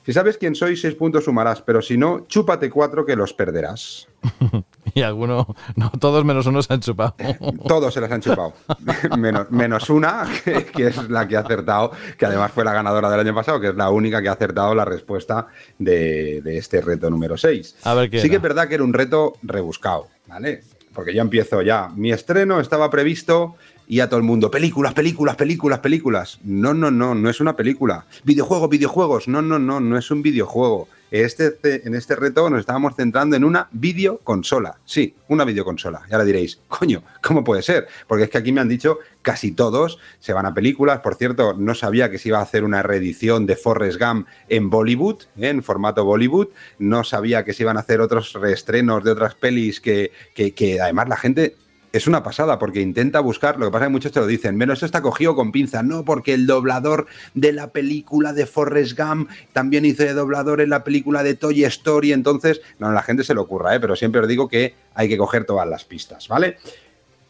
Si sabes quién soy, seis puntos sumarás, pero si no, chúpate cuatro que los perderás. [LAUGHS] [LAUGHS] Y alguno, no, todos menos uno se han chupado. [LAUGHS] Todos se las han chupado. [LAUGHS] menos, menos una, que, que es la que ha acertado, que además fue la ganadora del año pasado, que es la única que ha acertado la respuesta de, de este reto número 6. A ver qué Sí que es verdad que era un reto rebuscado, ¿vale? Porque yo empiezo ya. Mi estreno estaba previsto y a todo el mundo, películas, películas, películas, películas. No, no, no, no es una película. Videojuegos, videojuegos. No, no, no, no es un videojuego. Este, en este reto nos estábamos centrando en una videoconsola. Sí, una videoconsola. Y ahora diréis, coño, ¿cómo puede ser? Porque es que aquí me han dicho casi todos se van a películas. Por cierto, no sabía que se iba a hacer una reedición de Forrest Gump en Bollywood, ¿eh? en formato Bollywood. No sabía que se iban a hacer otros reestrenos de otras pelis que, que, que además la gente es una pasada porque intenta buscar, lo que pasa es que muchos te lo dicen, menos esto está cogido con pinza, no, porque el doblador de la película de Forrest Gump también hizo de doblador en la película de Toy Story, entonces, no, la gente se le ocurra, ¿eh? pero siempre os digo que hay que coger todas las pistas, ¿vale?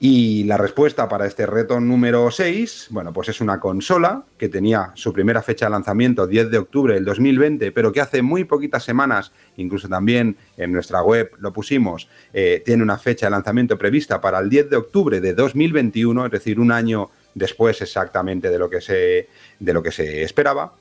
Y la respuesta para este reto número 6, bueno, pues es una consola que tenía su primera fecha de lanzamiento 10 de octubre del 2020, pero que hace muy poquitas semanas, incluso también en nuestra web lo pusimos, eh, tiene una fecha de lanzamiento prevista para el 10 de octubre de 2021, es decir, un año después exactamente de lo que se, de lo que se esperaba.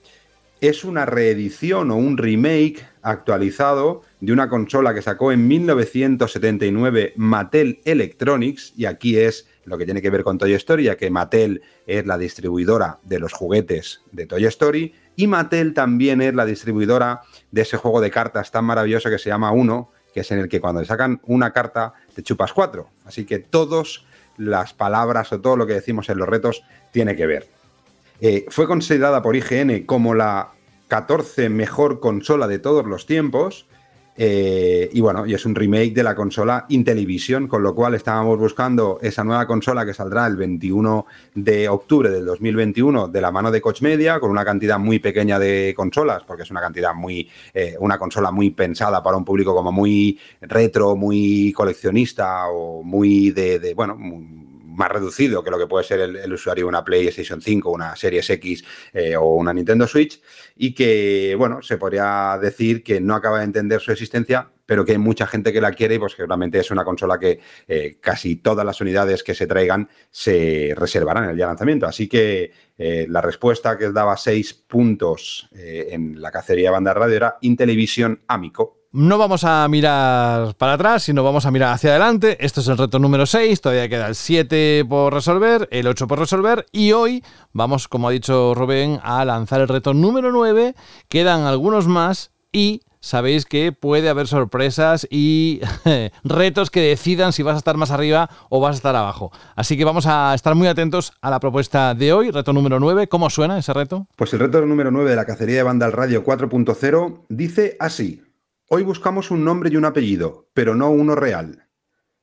Es una reedición o un remake actualizado de una consola que sacó en 1979 Mattel Electronics, y aquí es lo que tiene que ver con Toy Story, ya que Mattel es la distribuidora de los juguetes de Toy Story, y Mattel también es la distribuidora de ese juego de cartas tan maravilloso que se llama Uno, que es en el que cuando le sacan una carta te chupas cuatro. Así que todas las palabras o todo lo que decimos en los retos tiene que ver. Eh, fue considerada por IGN como la 14 mejor consola de todos los tiempos. Eh, y bueno, y es un remake de la consola Intellivision, con lo cual estábamos buscando esa nueva consola que saldrá el 21 de octubre del 2021 de la mano de Coach Media, con una cantidad muy pequeña de consolas, porque es una cantidad muy, eh, una consola muy pensada para un público como muy retro, muy coleccionista o muy de, de bueno, muy- más reducido que lo que puede ser el, usuario de una PlayStation 5, una Series X eh, o una Nintendo Switch, y que, bueno, se podría decir que no acaba de entender su existencia, pero que hay mucha gente que la quiere y pues que realmente es una consola que eh, casi todas las unidades que se traigan se reservarán en el día lanzamiento. Así que eh, la respuesta que daba seis puntos en la cacería de banda radio era Intellivision Amico. No vamos a mirar para atrás, sino vamos a mirar hacia adelante. Esto es el reto número 6, todavía queda el 7 por resolver, el 8 por resolver y hoy vamos, como ha dicho Rubén, a lanzar el reto número 9. Quedan algunos más y sabéis que puede haber sorpresas y [LAUGHS] retos que decidan si vas a estar más arriba o vas a estar abajo. Así que vamos a estar muy atentos a la propuesta de hoy, reto número 9. ¿Cómo suena ese reto? Pues el reto número 9 de la cacería de banda al radio 4.0 dice así. Hoy buscamos un nombre y un apellido, pero no uno real.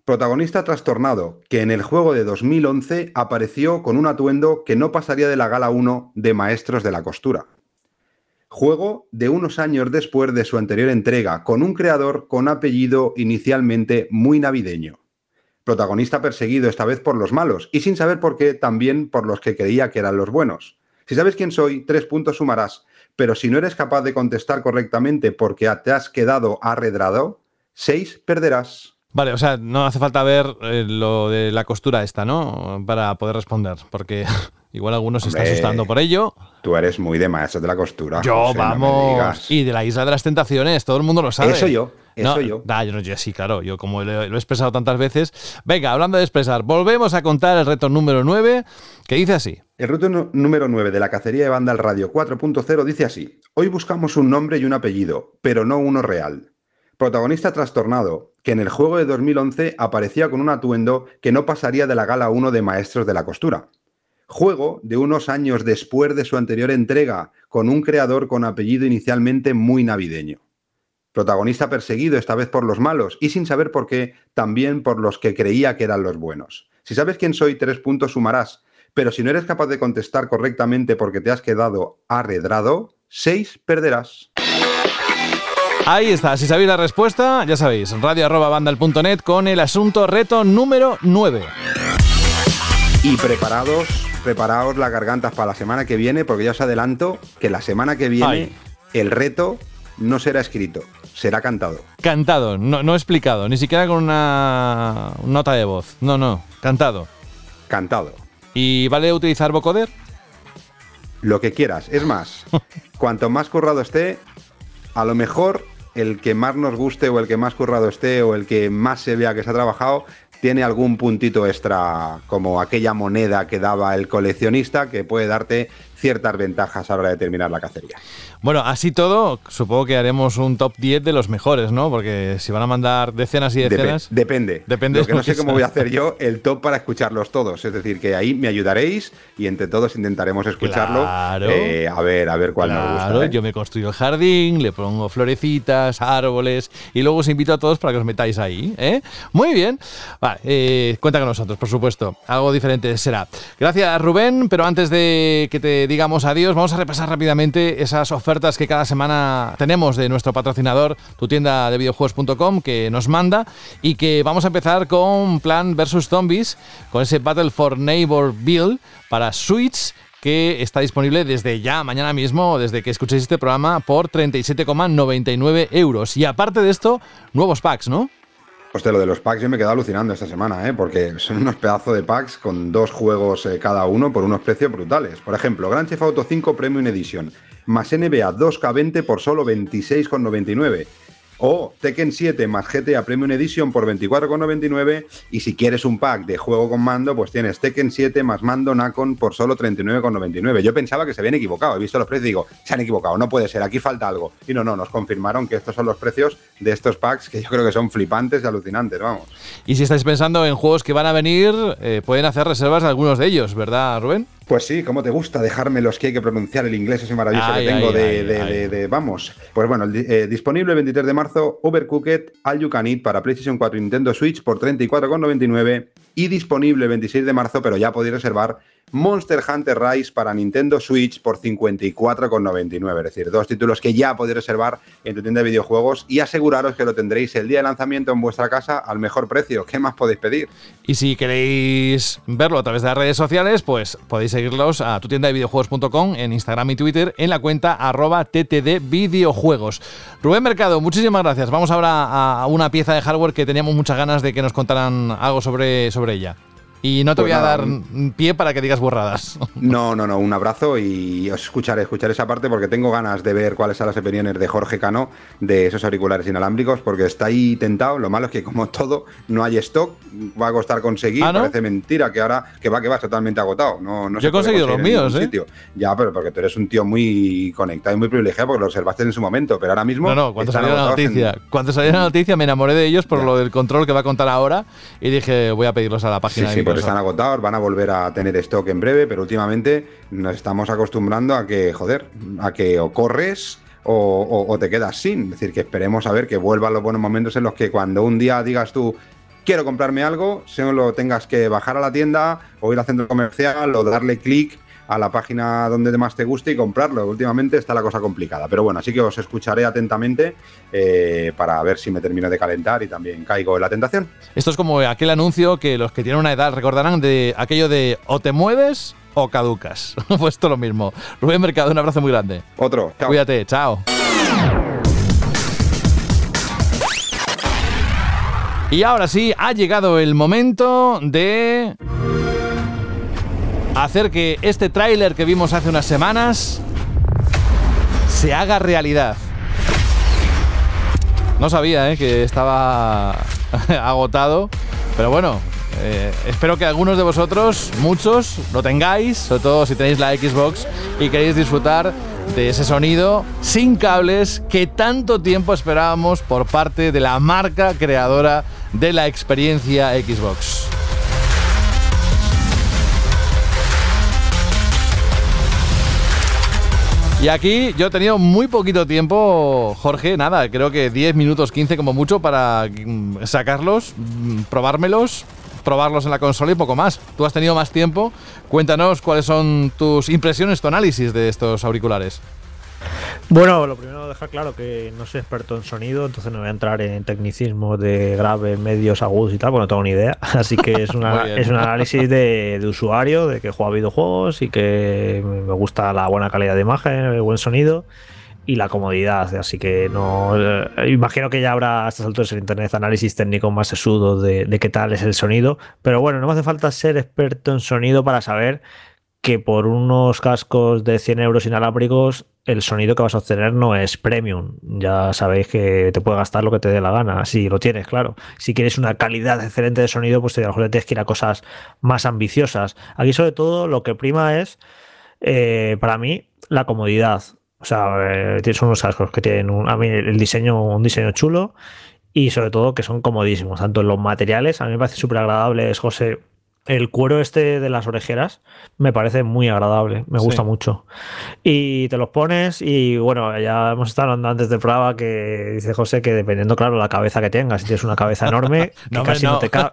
Protagonista trastornado, que en el juego de 2011 apareció con un atuendo que no pasaría de la gala 1 de Maestros de la Costura. Juego de unos años después de su anterior entrega, con un creador con apellido inicialmente muy navideño. Protagonista perseguido esta vez por los malos, y sin saber por qué, también por los que creía que eran los buenos. Si sabes quién soy, tres puntos sumarás, pero si no eres capaz de contestar correctamente porque te has quedado arredrado, seis perderás. Vale, o sea, no hace falta ver eh, lo de la costura esta, ¿no? Para poder responder, porque [LAUGHS] igual algunos se están asustando por ello. Tú eres muy de maestros de la costura. Yo, José, vamos. y de la Isla de las Tentaciones, todo el mundo lo sabe. Eso yo. Eso no, yo. Da, yo, no, yo sí, claro, yo como lo, lo he expresado tantas veces. Venga, hablando de expresar, volvemos a contar el reto número 9, que dice así. El reto número 9 de la cacería de banda al radio 4.0 dice así. Hoy buscamos un nombre y un apellido, pero no uno real. Protagonista trastornado, que en el juego de 2011 aparecía con un atuendo que no pasaría de la gala 1 de Maestros de la Costura. Juego de unos años después de su anterior entrega, con un creador con apellido inicialmente muy navideño. Protagonista perseguido esta vez por los malos y sin saber por qué, también por los que creía que eran los buenos. Si sabes quién soy, tres puntos sumarás, pero si no eres capaz de contestar correctamente porque te has quedado arredrado, seis perderás. Ahí está, si sabéis la respuesta, ya sabéis, radio.bandal.net con el asunto reto número 9. Y preparados, preparaos las gargantas para la semana que viene, porque ya os adelanto que la semana que viene Ay. el reto no será escrito, será cantado. Cantado, no, no explicado, ni siquiera con una nota de voz. No, no, cantado. Cantado. ¿Y vale utilizar vocoder? Lo que quieras. Es más, [LAUGHS] cuanto más currado esté, a lo mejor el que más nos guste o el que más currado esté o el que más se vea que se ha trabajado tiene algún puntito extra como aquella moneda que daba el coleccionista que puede darte ciertas ventajas a la hora de terminar la cacería. Bueno, así todo, supongo que haremos un top 10 de los mejores, ¿no? Porque si van a mandar decenas y decenas... depende. Depende Lo que no sé cómo voy a hacer yo el top para escucharlos todos. Es decir, que ahí me ayudaréis y entre todos intentaremos escucharlo. Claro. eh, a ver, a ver cuál nos Claro, gusta. ¿eh? yo me construyo el jardín, le pongo florecitas, árboles y luego os invito a todos para que os metáis ahí. ¿eh? Muy bien. Vale, eh, cuenta con nosotros, por supuesto. Algo diferente será. Gracias, Rubén. Pero antes de que te digamos adiós, vamos a repasar rápidamente esas ofertas que cada semana tenemos de nuestro patrocinador, tu tienda de videojuegos.com, que nos manda y que vamos a empezar con Plan vs Zombies, con ese Battle for Neighbor Bill para Switch que está disponible desde ya, mañana mismo, desde que escuchéis este programa, por 37,99 euros. Y aparte de esto, nuevos packs, ¿no? Hostia, lo de los packs yo me he quedado alucinando esta semana, ¿eh? porque son unos pedazos de packs con dos juegos eh, cada uno por unos precios brutales. Por ejemplo, Grand Theft Auto 5 Premium Edition, más NBA 2K20 por solo 26,99. O Tekken 7 más GTA Premium Edition por 24,99. Y si quieres un pack de juego con mando, pues tienes Tekken 7 más mando Nacon por solo 39,99. Yo pensaba que se habían equivocado. He visto los precios y digo, se han equivocado, no puede ser, aquí falta algo. Y no, no, nos confirmaron que estos son los precios de estos packs que yo creo que son flipantes y alucinantes, vamos. Y si estáis pensando en juegos que van a venir, eh, pueden hacer reservas de algunos de ellos, ¿verdad, Rubén? Pues sí, ¿cómo te gusta dejarme los que hay que pronunciar el inglés ese maravilloso Ay, que tengo ay, de, ay, de- de- de- Vamos. Pues bueno, eh, disponible el 23 de marzo, Overcooked All You Can Eat para PlayStation 4 y Nintendo Switch por 34,99 y disponible el 26 de marzo, pero ya podéis reservar Monster Hunter Rise para Nintendo Switch por 54,99. Es decir, dos títulos que ya podéis reservar en tu tienda de videojuegos y aseguraros que lo tendréis el día de lanzamiento en vuestra casa al mejor precio. ¿Qué más podéis pedir? Y si queréis verlo a través de las redes sociales, pues podéis seguirlos a tu tienda de videojuegos.com en Instagram y Twitter en la cuenta arroba ttd videojuegos. Rubén Mercado, muchísimas gracias. Vamos ahora a una pieza de hardware que teníamos muchas ganas de que nos contaran algo sobre, sobre ella. Y no te Pues voy a nada, dar pie para que digas burradas. [LAUGHS] No, no, no, un abrazo y os escucharé, escucharé esa parte porque tengo ganas de ver cuáles son las opiniones de Jorge Cano de esos auriculares inalámbricos porque está ahí tentado. Lo malo es que como todo no hay stock, va a costar conseguir. ¿Ah, no? Parece mentira que ahora que va que va totalmente agotado. No, no Yo he conseguido los míos, ¿eh? sitio. Ya, pero porque tú eres un tío muy conectado y muy privilegiado porque lo observaste en su momento, pero ahora mismo No, no, cuando salió la en- noticia. [LAUGHS] Cuando salió la noticia me enamoré de ellos por Ya. lo del control que va a contar ahora y dije, voy a pedirlos a la Sí, página sí, de están agotados, van a volver a tener stock en breve, pero últimamente nos estamos acostumbrando a que, joder, a que o corres o, o- o te quedas sin. Es decir, que esperemos a ver que vuelvan los buenos momentos en los que cuando un día digas tú, quiero comprarme algo, solo tengas que bajar a la tienda o ir al centro comercial o darle clic a la página donde más te guste y comprarlo. Últimamente está la cosa complicada. Pero bueno, así que os escucharé atentamente eh, para ver si me termino de calentar y también caigo en la tentación. Esto es como aquel anuncio que los que tienen una edad recordarán de aquello de o te mueves o caducas. [LAUGHS] pues esto lo mismo. Rubén Mercado, un abrazo muy grande. Otro. Chao. Cuídate, chao. Y ahora sí, ha llegado el momento de hacer que este tráiler que vimos hace unas semanas se haga realidad. No sabía ¿eh? que estaba [LAUGHS] agotado, pero bueno, eh, espero que algunos de vosotros, muchos, lo tengáis, sobre todo si tenéis la Xbox y queréis disfrutar de ese sonido sin cables que tanto tiempo esperábamos por parte de la marca creadora de la experiencia Xbox. Y aquí yo he tenido muy poquito tiempo, Jorge, nada, creo que 10 minutos, 15 como mucho para mm, sacarlos, mm, probármelos, probarlos en la consola y poco más. Tú has tenido más tiempo. Cuéntanos cuáles son tus impresiones, tu análisis de estos auriculares. Bueno, lo primero dejar claro que no soy experto en sonido, entonces no voy a entrar en tecnicismo de grave, medios, agudos y tal, porque no tengo ni idea. [LAUGHS] Así que es, una, es un análisis de, de, usuario, de que juega videojuegos y que me gusta la buena calidad de imagen, el buen sonido y la comodidad. Así que no. Eh, imagino que ya habrá a estas alturas en internet análisis técnico más sesudo de, de qué tal es el sonido. Pero bueno, no me hace falta ser experto en sonido para saber que por unos cascos de 100 euros inalámbricos el sonido que vas a obtener no es premium. Ya sabéis que te puede gastar lo que te dé la gana, si lo tienes, claro. Si quieres una calidad excelente de sonido, pues a lo mejor tienes que ir a cosas más ambiciosas. Aquí sobre todo lo que prima es, eh, para mí, la comodidad. O sea, eh, tienes unos cascos que tienen un, a mí el diseño, un diseño chulo y sobre todo que son comodísimos, tanto en los materiales, a mí me parece súper agradable, José, el cuero este de las orejeras me parece muy agradable, me gusta sí. mucho. Y te los pones y bueno, ya hemos estado hablando antes de prueba que dice José que dependiendo, claro, la cabeza que tengas, si tienes una cabeza enorme, [LAUGHS] no, que casi no, no te [LAUGHS] cabe.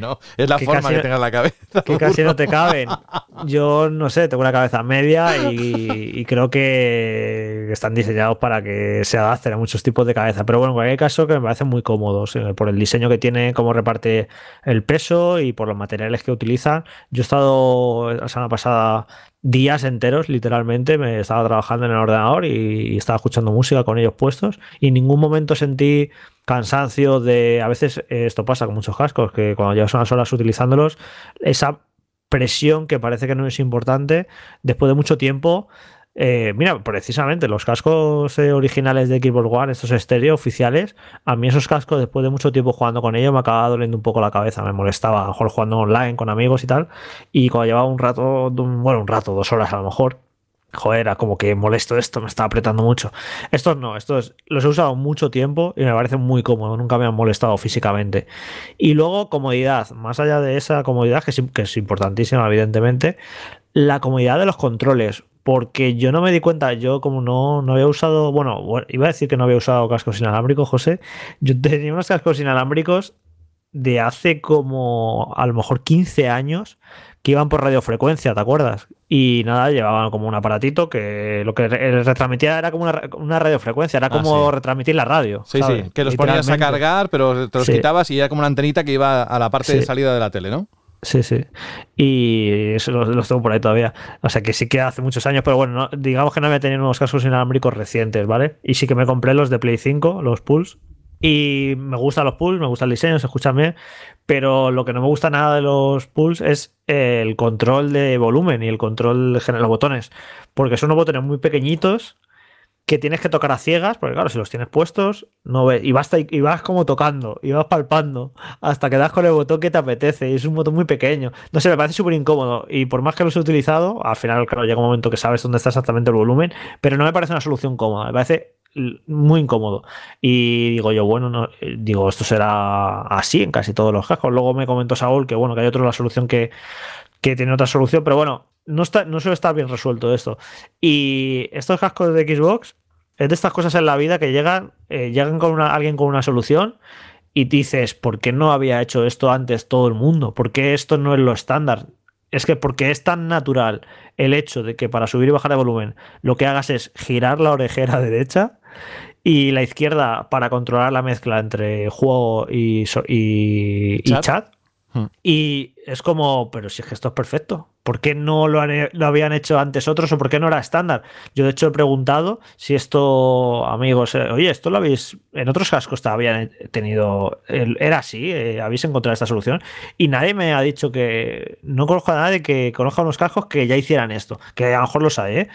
no, es la que forma casi, que tengas la cabeza. Que casi no te caben. [LAUGHS] Yo no sé, tengo una cabeza media y, y, creo que están diseñados para que se adapten a muchos tipos de cabeza. Pero bueno, en cualquier caso que me parecen muy cómodos por el diseño que tiene, cómo reparte el peso y por los materiales que utilizan. Yo he estado la semana pasada días enteros, literalmente, me estaba trabajando en el ordenador y, y, estaba escuchando música con ellos puestos y en ningún momento sentí cansancio de, a veces esto pasa con muchos cascos, que cuando llevas unas horas utilizándolos, esa presión que parece que no es importante, después de mucho tiempo eh, mira, precisamente los cascos eh, originales de Xbox One, estos estéreo oficiales, a mí esos cascos después de mucho tiempo jugando con ellos me acababa doliendo un poco la cabeza, me molestaba, a lo mejor jugando online con amigos y tal, y cuando llevaba un rato, bueno, un rato, dos horas a lo mejor, joder, era como que molesto esto, me estaba apretando mucho. Estos no, estos los he usado mucho tiempo y me parecen muy cómodos, nunca me han molestado físicamente. Y luego comodidad, más allá de esa comodidad, que es, que es importantísima evidentemente, la comodidad de los controles porque yo no me di cuenta, yo como no, no había usado, bueno, iba a decir que no había usado cascos inalámbricos, José, yo [LAUGHS] tenía unos cascos inalámbricos de hace como a lo mejor 15 años que iban por radiofrecuencia, ¿te acuerdas? Y nada, llevaban como un aparatito que lo que retransmitía era como una, una radiofrecuencia, era como ah, sí. retransmitir la radio. Sí, ¿sabes? sí, que los ponías a cargar, pero te los sí. quitabas y era como una antenita que iba a la parte sí. de salida de la tele, ¿no? Sí, sí. Y eso los, los, tengo por ahí todavía. O sea que sí que hace muchos años, pero bueno, no, digamos que no había tenido unos cascos inalámbricos recientes, ¿vale? Y sí que me compré los de Play 5, los Pulse. Y me gustan los Pulse, me gusta el diseño, se escuchan bien. Pero lo que no me gusta nada de los Pulse es el control de volumen y el control de los botones. Porque son unos botones muy pequeñitos que tienes que tocar a ciegas, porque claro, si los tienes puestos, no ves, y vas, y vas como tocando, y vas palpando, hasta que das con el botón que te apetece, y es un botón muy pequeño. No sé, me parece súper incómodo, y por más que los he utilizado, al final, claro, llega un momento que sabes dónde está exactamente el volumen, pero no me parece una solución cómoda, me parece muy incómodo. Y digo yo, bueno, no, digo, esto será así en casi todos los cascos. Luego me comentó Saúl que, bueno, que hay otra la solución que, que tiene otra solución, pero bueno, no, está, no suele estar bien resuelto esto. Y estos cascos de Xbox es de estas cosas en la vida que llegan, eh, llegan con una, alguien con una solución y dices, ¿por qué no había hecho esto antes todo el mundo? ¿Por qué esto no es lo estándar? Es que porque es tan natural el hecho de que para subir y bajar de volumen lo que hagas es girar la orejera [LAUGHS] derecha y la izquierda para controlar la mezcla entre juego y, y, y chat. chat. Hmm. Y es como, pero si es que esto es perfecto. ¿Por qué no lo, han, lo, habían hecho antes otros o por qué no era estándar? Yo de hecho he preguntado si esto, amigos, eh, oye, esto lo habéis, en otros cascos habían tenido, era así, eh, habéis encontrado esta solución y nadie me ha dicho que, no conozco a nadie que conozca unos cascos que ya hicieran esto, que a lo mejor lo sabe, ¿eh?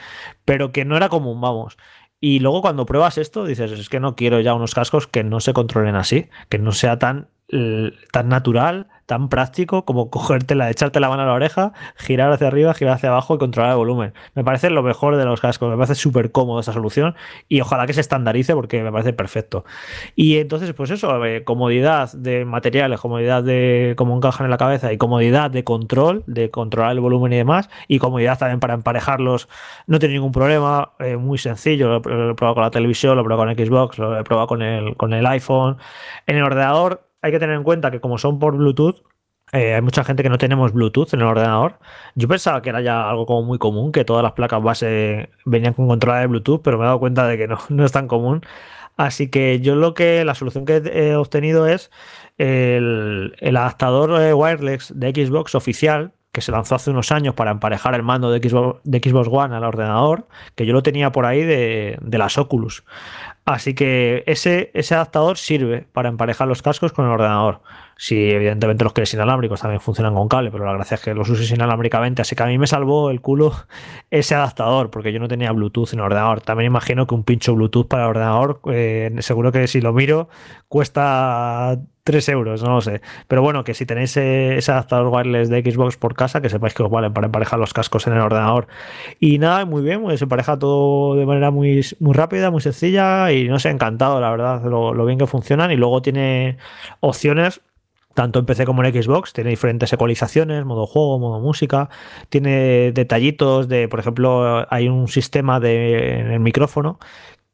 pero que no era común, vamos. Y luego cuando pruebas esto, dices, es que no quiero ya unos cascos que no se controlen así, que no sea tan, eh, tan natural, tan práctico como [LAUGHS] cogértela, echarte la mano a la oreja, girar hacia arriba, girar hacia abajo y controlar el volumen. Me parece lo mejor de los cascos, me parece súper cómodo esta solución y ojalá que se estandarice porque me parece perfecto. Y entonces, pues eso, eh, comodidad de materiales, comodidad de cómo encajan en la cabeza y comodidad de control, de controlar el volumen y demás, y comodidad también para emparejarlos, no tiene ningún problema, eh, muy sencillo, lo, he probado con la televisión, lo he probado con Xbox, lo he probado con el, con el iPhone, en el ordenador hay que tener en cuenta que como son por Bluetooth, eh, hay mucha gente que no tenemos Bluetooth en el ordenador. Yo pensaba que era ya algo como muy común, que todas las placas base venían con control de Bluetooth, pero me he dado cuenta de que no, [LAUGHS] no es tan común. Así que yo lo que la solución que he obtenido es el, adaptador eh, wireless de Xbox oficial que se lanzó hace unos años para emparejar el mando de Xbox, de Xbox One al ordenador, que yo lo tenía por ahí de, de las Oculus. Así que ese, ese adaptador sirve para emparejar los cascos con el ordenador. Si evidentemente los que es inalámbricos también funcionan con cable, pero la gracia es que los uses inalámbricamente. Así que a mí me salvó el culo [LAUGHS] ese adaptador, porque yo no tenía Bluetooth en el ordenador. También imagino que un pincho Bluetooth para el ordenador, eh, seguro que si lo miro, cuesta 3 euros, no lo sé. Pero bueno, que si tenéis eh, ese adaptador wireless de Xbox por casa, que sepáis que os valen para emparejar los cascos en el ordenador. Y nada, muy bien, pues se empareja todo de manera muy, muy rápida, muy sencilla no sé, encantado, la verdad, lo, lo bien que funcionan. Y luego tiene opciones tanto en PC como en Xbox, tiene diferentes ecualizaciones, modo juego, modo música, tiene detallitos de, por ejemplo, hay un sistema de, en el micrófono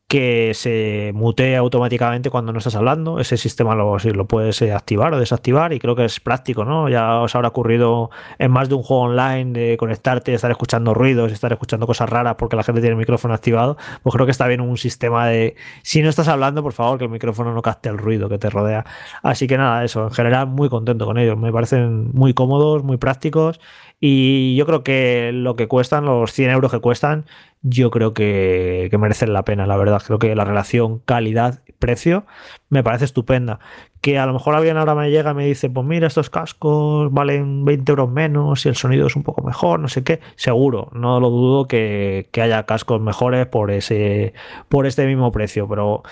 que se mutee automáticamente cuando no estás hablando. Ese sistema lo, lo puedes eh, activar o desactivar y creo que es práctico, ¿no? Ya os habrá ocurrido en más de un juego online de conectarte, estar escuchando ruidos, estar escuchando cosas raras porque la gente tiene el micrófono activado. Pues creo que está bien un sistema de si no estás hablando, por favor, que el micrófono no capte el ruido que te rodea. Así que nada, eso, en general muy contento con ellos. Me parecen muy cómodos, muy prácticos y yo creo que lo que cuestan, los 100 euros que cuestan, yo creo que, merecen la pena, la verdad. Creo que la relación calidad-precio me parece estupenda. Que a lo mejor alguien ahora me llega y me dice, pues mira, estos cascos valen 20 euros menos y el sonido es un poco mejor, no sé qué. Seguro, no lo dudo que, haya cascos mejores por, ese, por este mismo precio, pero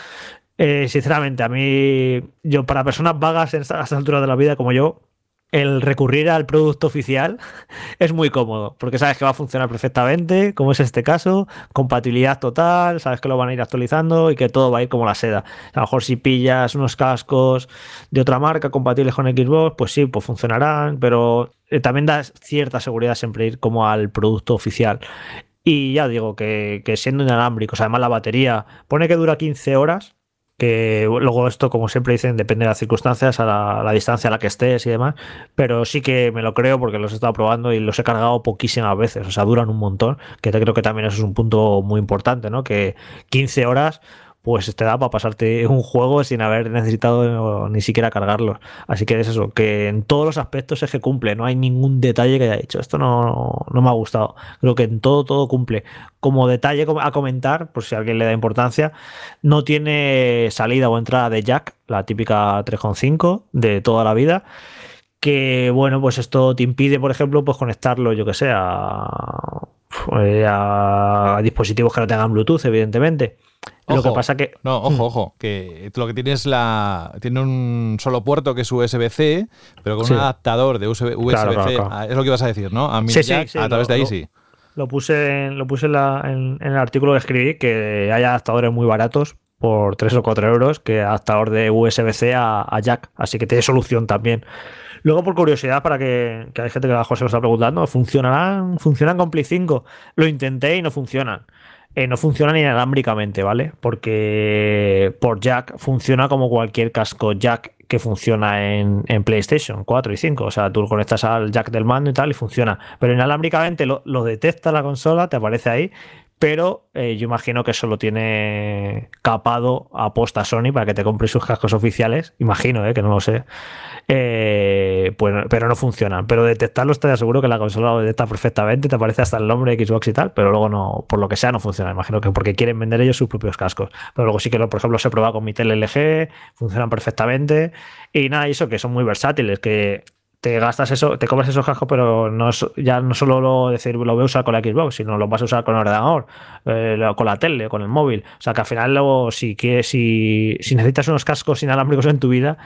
eh, sinceramente, a mí, yo para personas vagas a esta altura de la vida como yo, el recurrir al producto oficial es muy cómodo, porque sabes que va a funcionar perfectamente, como es este caso, compatibilidad total, sabes que lo van a ir actualizando y que todo va a ir como la seda. A lo mejor si pillas unos cascos de otra marca compatibles con Xbox, pues sí, pues funcionarán, pero eh, también da cierta seguridad siempre ir como al producto oficial. Y ya digo que, que siendo inalámbricos, además la batería pone que dura 15 horas, que luego esto, como siempre dicen, depende de las circunstancias, a la, distancia a la que estés y demás, pero sí que me lo creo porque los he estado probando y los he cargado poquísimas veces, o sea, duran un montón, que creo que también eso es un punto muy importante, ¿no? Que 15 horas pues te da para pasarte un juego sin haber necesitado ni siquiera cargarlo. Así que es eso, que en todos los aspectos es que cumple, no hay ningún detalle que haya dicho. Esto no, no me ha gustado. Creo que en todo, todo cumple. Como detalle a comentar, por si a alguien le da importancia, no tiene salida o entrada de jack, la típica 3.5 de toda la vida que bueno, pues esto te impide, por ejemplo, pues conectarlo, yo que sé, a, a dispositivos que no tengan Bluetooth, evidentemente lo que pasa que. No, ojo, hmm. ojo. Que lo que tiene es la. Tiene un solo puerto que es USB-C, pero con un adaptador de USB-C. Es lo que ibas a decir, ¿no? A, sí, a través de ahí sí. Lo puse, lo puse en, el artículo que escribí que hay adaptadores muy baratos por 3 o 4 euros que adaptador de USB-C a, jack. Así que tiene solución también. Luego, por curiosidad, para que, que hay gente que abajo se lo está preguntando, ¿funcionarán? ¿Funcionan con Play 5? Lo intenté y no funcionan. Eh, no funciona inalámbricamente, ¿vale? Porque por jack funciona como cualquier casco jack que funciona en, PlayStation 4 y 5. O sea, tú conectas al jack del mando y tal y funciona. Pero inalámbricamente lo, lo detecta la consola, te aparece ahí pero eh, yo imagino que eso lo tiene capado a posta Sony para que te compres sus cascos oficiales. Imagino, eh, que no lo sé. Eh, pues, pero no funcionan. Pero detectarlo estoy seguro que la consola lo detecta perfectamente, te aparece hasta el nombre de Xbox y tal, pero luego no, por lo que sea, no funciona. Imagino que porque quieren vender ellos sus propios cascos. Pero luego sí que, por ejemplo, se prueba con mi tele LG, funcionan perfectamente. Y nada, eso que son muy versátiles, que te gastas eso, te cobras esos cascos, pero no es, ya no solo lo decir lo voy a usar con la Xbox, sino lo vas a usar con el ordenador, eh, con la tele, con el móvil. O sea que al final luego si quieres, si, si necesitas unos cascos inalámbricos en tu vida,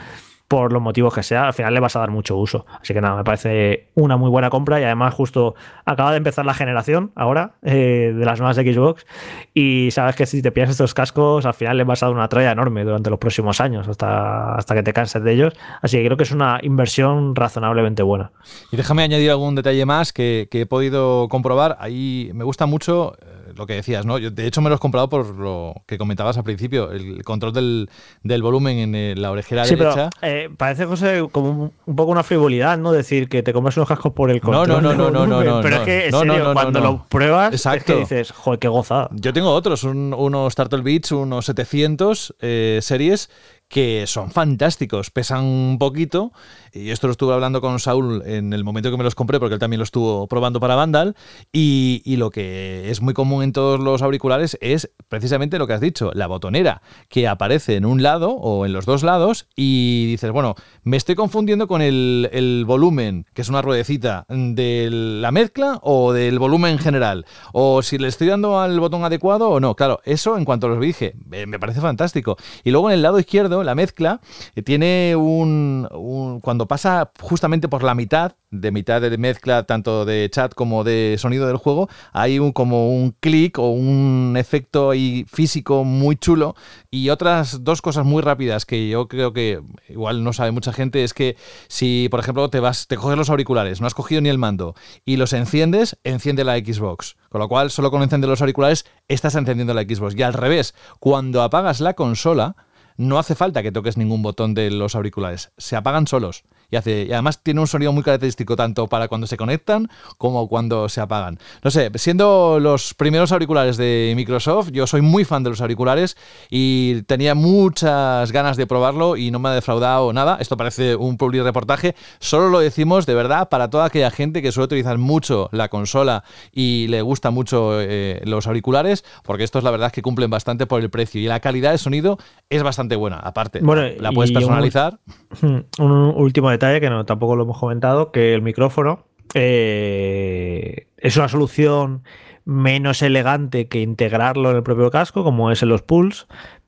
por los motivos que sea, al final le vas a dar mucho uso. Así que nada, me parece una muy buena compra y además justo acaba de empezar la generación ahora eh, de las nuevas Xbox y sabes que si te pillas estos cascos al final le vas a dar una tralla enorme durante los próximos años hasta, hasta que te canses de ellos. Así que creo que es una inversión razonablemente buena. Y déjame añadir algún detalle más que, que he podido comprobar. Ahí me gusta mucho lo que decías, ¿no? Yo, de hecho, me lo he comprado por lo que comentabas al principio, el control del, del volumen en eh, la orejera sí, derecha. Pero, eh, parece José, como un, un, poco una frivolidad, ¿no? Decir que te compras unos cascos por el control. No, no, no, no, no, no, Pero es que, en serio, cuando lo pruebas, Exacto. es que dices, joder, qué gozada. Yo tengo otros, un, unos Turtle Beach, unos 700 eh, series que son fantásticos, pesan un poquito, y esto lo estuve hablando con Saúl en el momento que me los compré, porque él también lo estuvo probando para Vandal, y, lo que es muy común en todos los auriculares es precisamente lo que has dicho, la botonera, que aparece en un lado o en los dos lados, y dices, bueno, me estoy confundiendo con el, volumen, que es una ruedecita, de la mezcla o del volumen general, o si le estoy dando al botón adecuado o no. Claro, eso en cuanto los dije, me parece fantástico. Y luego en el lado izquierdo, la mezcla, eh, tiene un, un, Cuando pasa justamente por la mitad, de mitad de mezcla, tanto de chat como de sonido del juego, hay un, como un clic o un efecto ahí físico muy chulo. Y otras dos cosas muy rápidas que yo creo que igual no sabe mucha gente es que si, por ejemplo, te vas, te coges los auriculares, no has cogido ni el mando y los enciendes, enciende la Xbox. Con lo cual, solo con encender los auriculares estás encendiendo la Xbox. Y al revés, cuando apagas la consola, no hace falta que toques ningún botón de los auriculares, se apagan solos. Y, hace, y además tiene un sonido muy característico tanto para cuando se conectan como cuando se apagan. No sé, siendo los primeros auriculares de Microsoft, yo soy muy fan de los auriculares y tenía muchas ganas de probarlo y no me ha defraudado nada. Esto parece un public reportaje, solo lo decimos de verdad para toda aquella gente que suele utilizar mucho la consola y le gusta mucho eh, los auriculares, porque estos la verdad es que cumplen bastante por el precio y la calidad de sonido es bastante buena. Aparte, bueno, la puedes personalizar. Un, [LAUGHS] un último detalle que no, tampoco lo hemos comentado, que el micrófono eh, es una solución menos elegante que integrarlo en el propio casco, como es en los Pulse,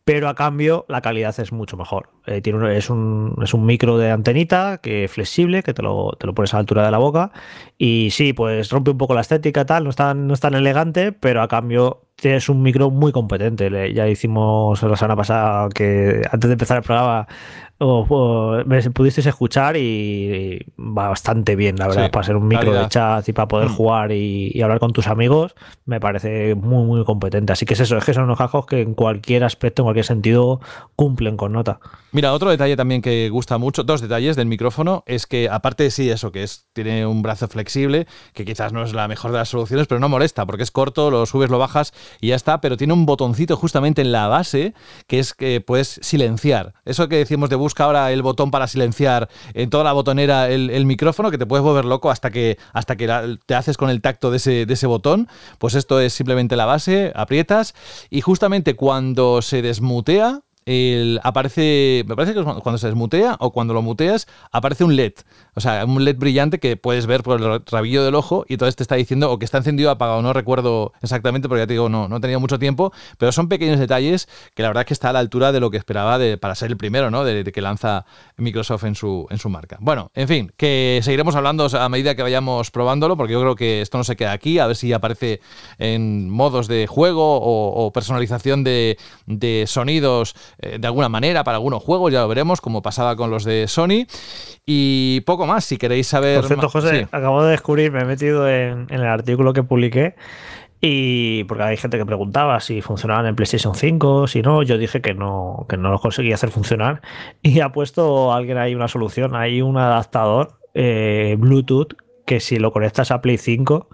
pero a cambio la calidad es mucho mejor. Eh, tiene es, un, es, un, micro de antenita que es flexible, que te lo, te lo, pones a la altura de la boca. Y sí, pues rompe un poco la estética, tal, no es tan, no es tan elegante, pero a cambio es un micro muy competente. Ya hicimos la semana pasada que antes de empezar el programa o, o, me pudisteis escuchar y va bastante bien, la verdad, sí, para ser un micro calidad. de chat y para poder mm. jugar y, y, hablar con tus amigos, me parece muy, muy competente. Así que es eso, es que son unos cascos que en cualquier aspecto, en cualquier sentido, cumplen con nota. Mira, otro detalle también que gusta mucho, dos detalles del micrófono, es que aparte de sí, eso, que es, tiene un brazo flexible, que quizás no es la mejor de las soluciones, pero no molesta, porque es corto, lo subes, lo bajas y ya está, pero tiene un botoncito justamente en la base que es que puedes silenciar. Eso que decimos de busca ahora el botón para silenciar en toda la botonera el, micrófono, que te puedes volver loco hasta que, hasta que te haces con el tacto de ese, de ese botón, pues esto es simplemente la base, aprietas y justamente cuando se desmutea, aparece, me parece que cuando se desmutea o cuando lo muteas, aparece un LED. O sea, un LED brillante que puedes ver por el rabillo del ojo y entonces te está diciendo o que está encendido o apagado. No recuerdo exactamente porque ya te digo, no, no he tenido mucho tiempo, pero son pequeños detalles que la verdad es que está a la altura de lo que esperaba para ser el primero, ¿no? De, que lanza Microsoft en su, en su marca. Bueno, en fin, que seguiremos hablando a medida que vayamos probándolo, porque yo creo que esto no se queda aquí, a ver si aparece en modos de juego o, o personalización de, de sonidos eh, de alguna manera para algunos juegos, ya lo veremos, como pasaba con los de Sony. Y poco más, si queréis saber. Por cierto, más, José, sí. acabo de descubrir, me he metido en, en, el artículo que publiqué. Y porque hay gente que preguntaba si funcionaban en PlayStation 5, si no, yo dije que no, que no lo conseguía hacer funcionar. Y ha puesto alguien ahí una solución. Hay un adaptador eh, Bluetooth que si lo conectas a Play 5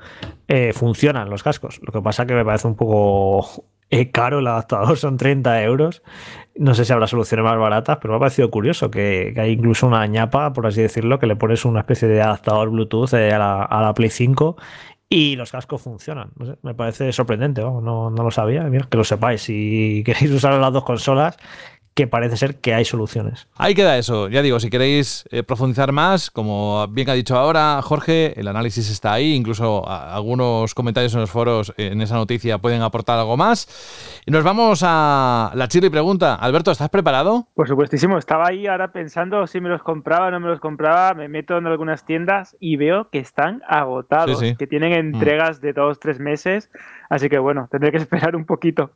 eh, funcionan los cascos. Lo que pasa que me parece un poco eh, caro el adaptador, son 30 euros. No sé si habrá soluciones más baratas, pero me ha parecido curioso que, hay incluso una ñapa, por así decirlo, que le pones una especie de adaptador Bluetooth eh, a, la, a, la, Play 5 y los cascos funcionan. No me parece sorprendente, vamos, no, no, lo sabía. Que lo sepáis, si [LAUGHS] queréis usar las dos consolas, que parece ser que hay soluciones. Ahí queda eso. Ya digo, si queréis eh, profundizar más, como bien ha dicho ahora Jorge, el análisis está ahí, incluso algunos comentarios en los foros en esa noticia pueden aportar algo más. Y nos vamos a la chile pregunta. Alberto, ¿estás preparado? Por supuestísimo, estaba ahí ahora pensando si me los compraba o no me los compraba, me meto en algunas tiendas y veo que están agotados, que tienen mm. entregas de dos, tres meses, así que bueno, tendré que esperar un poquito.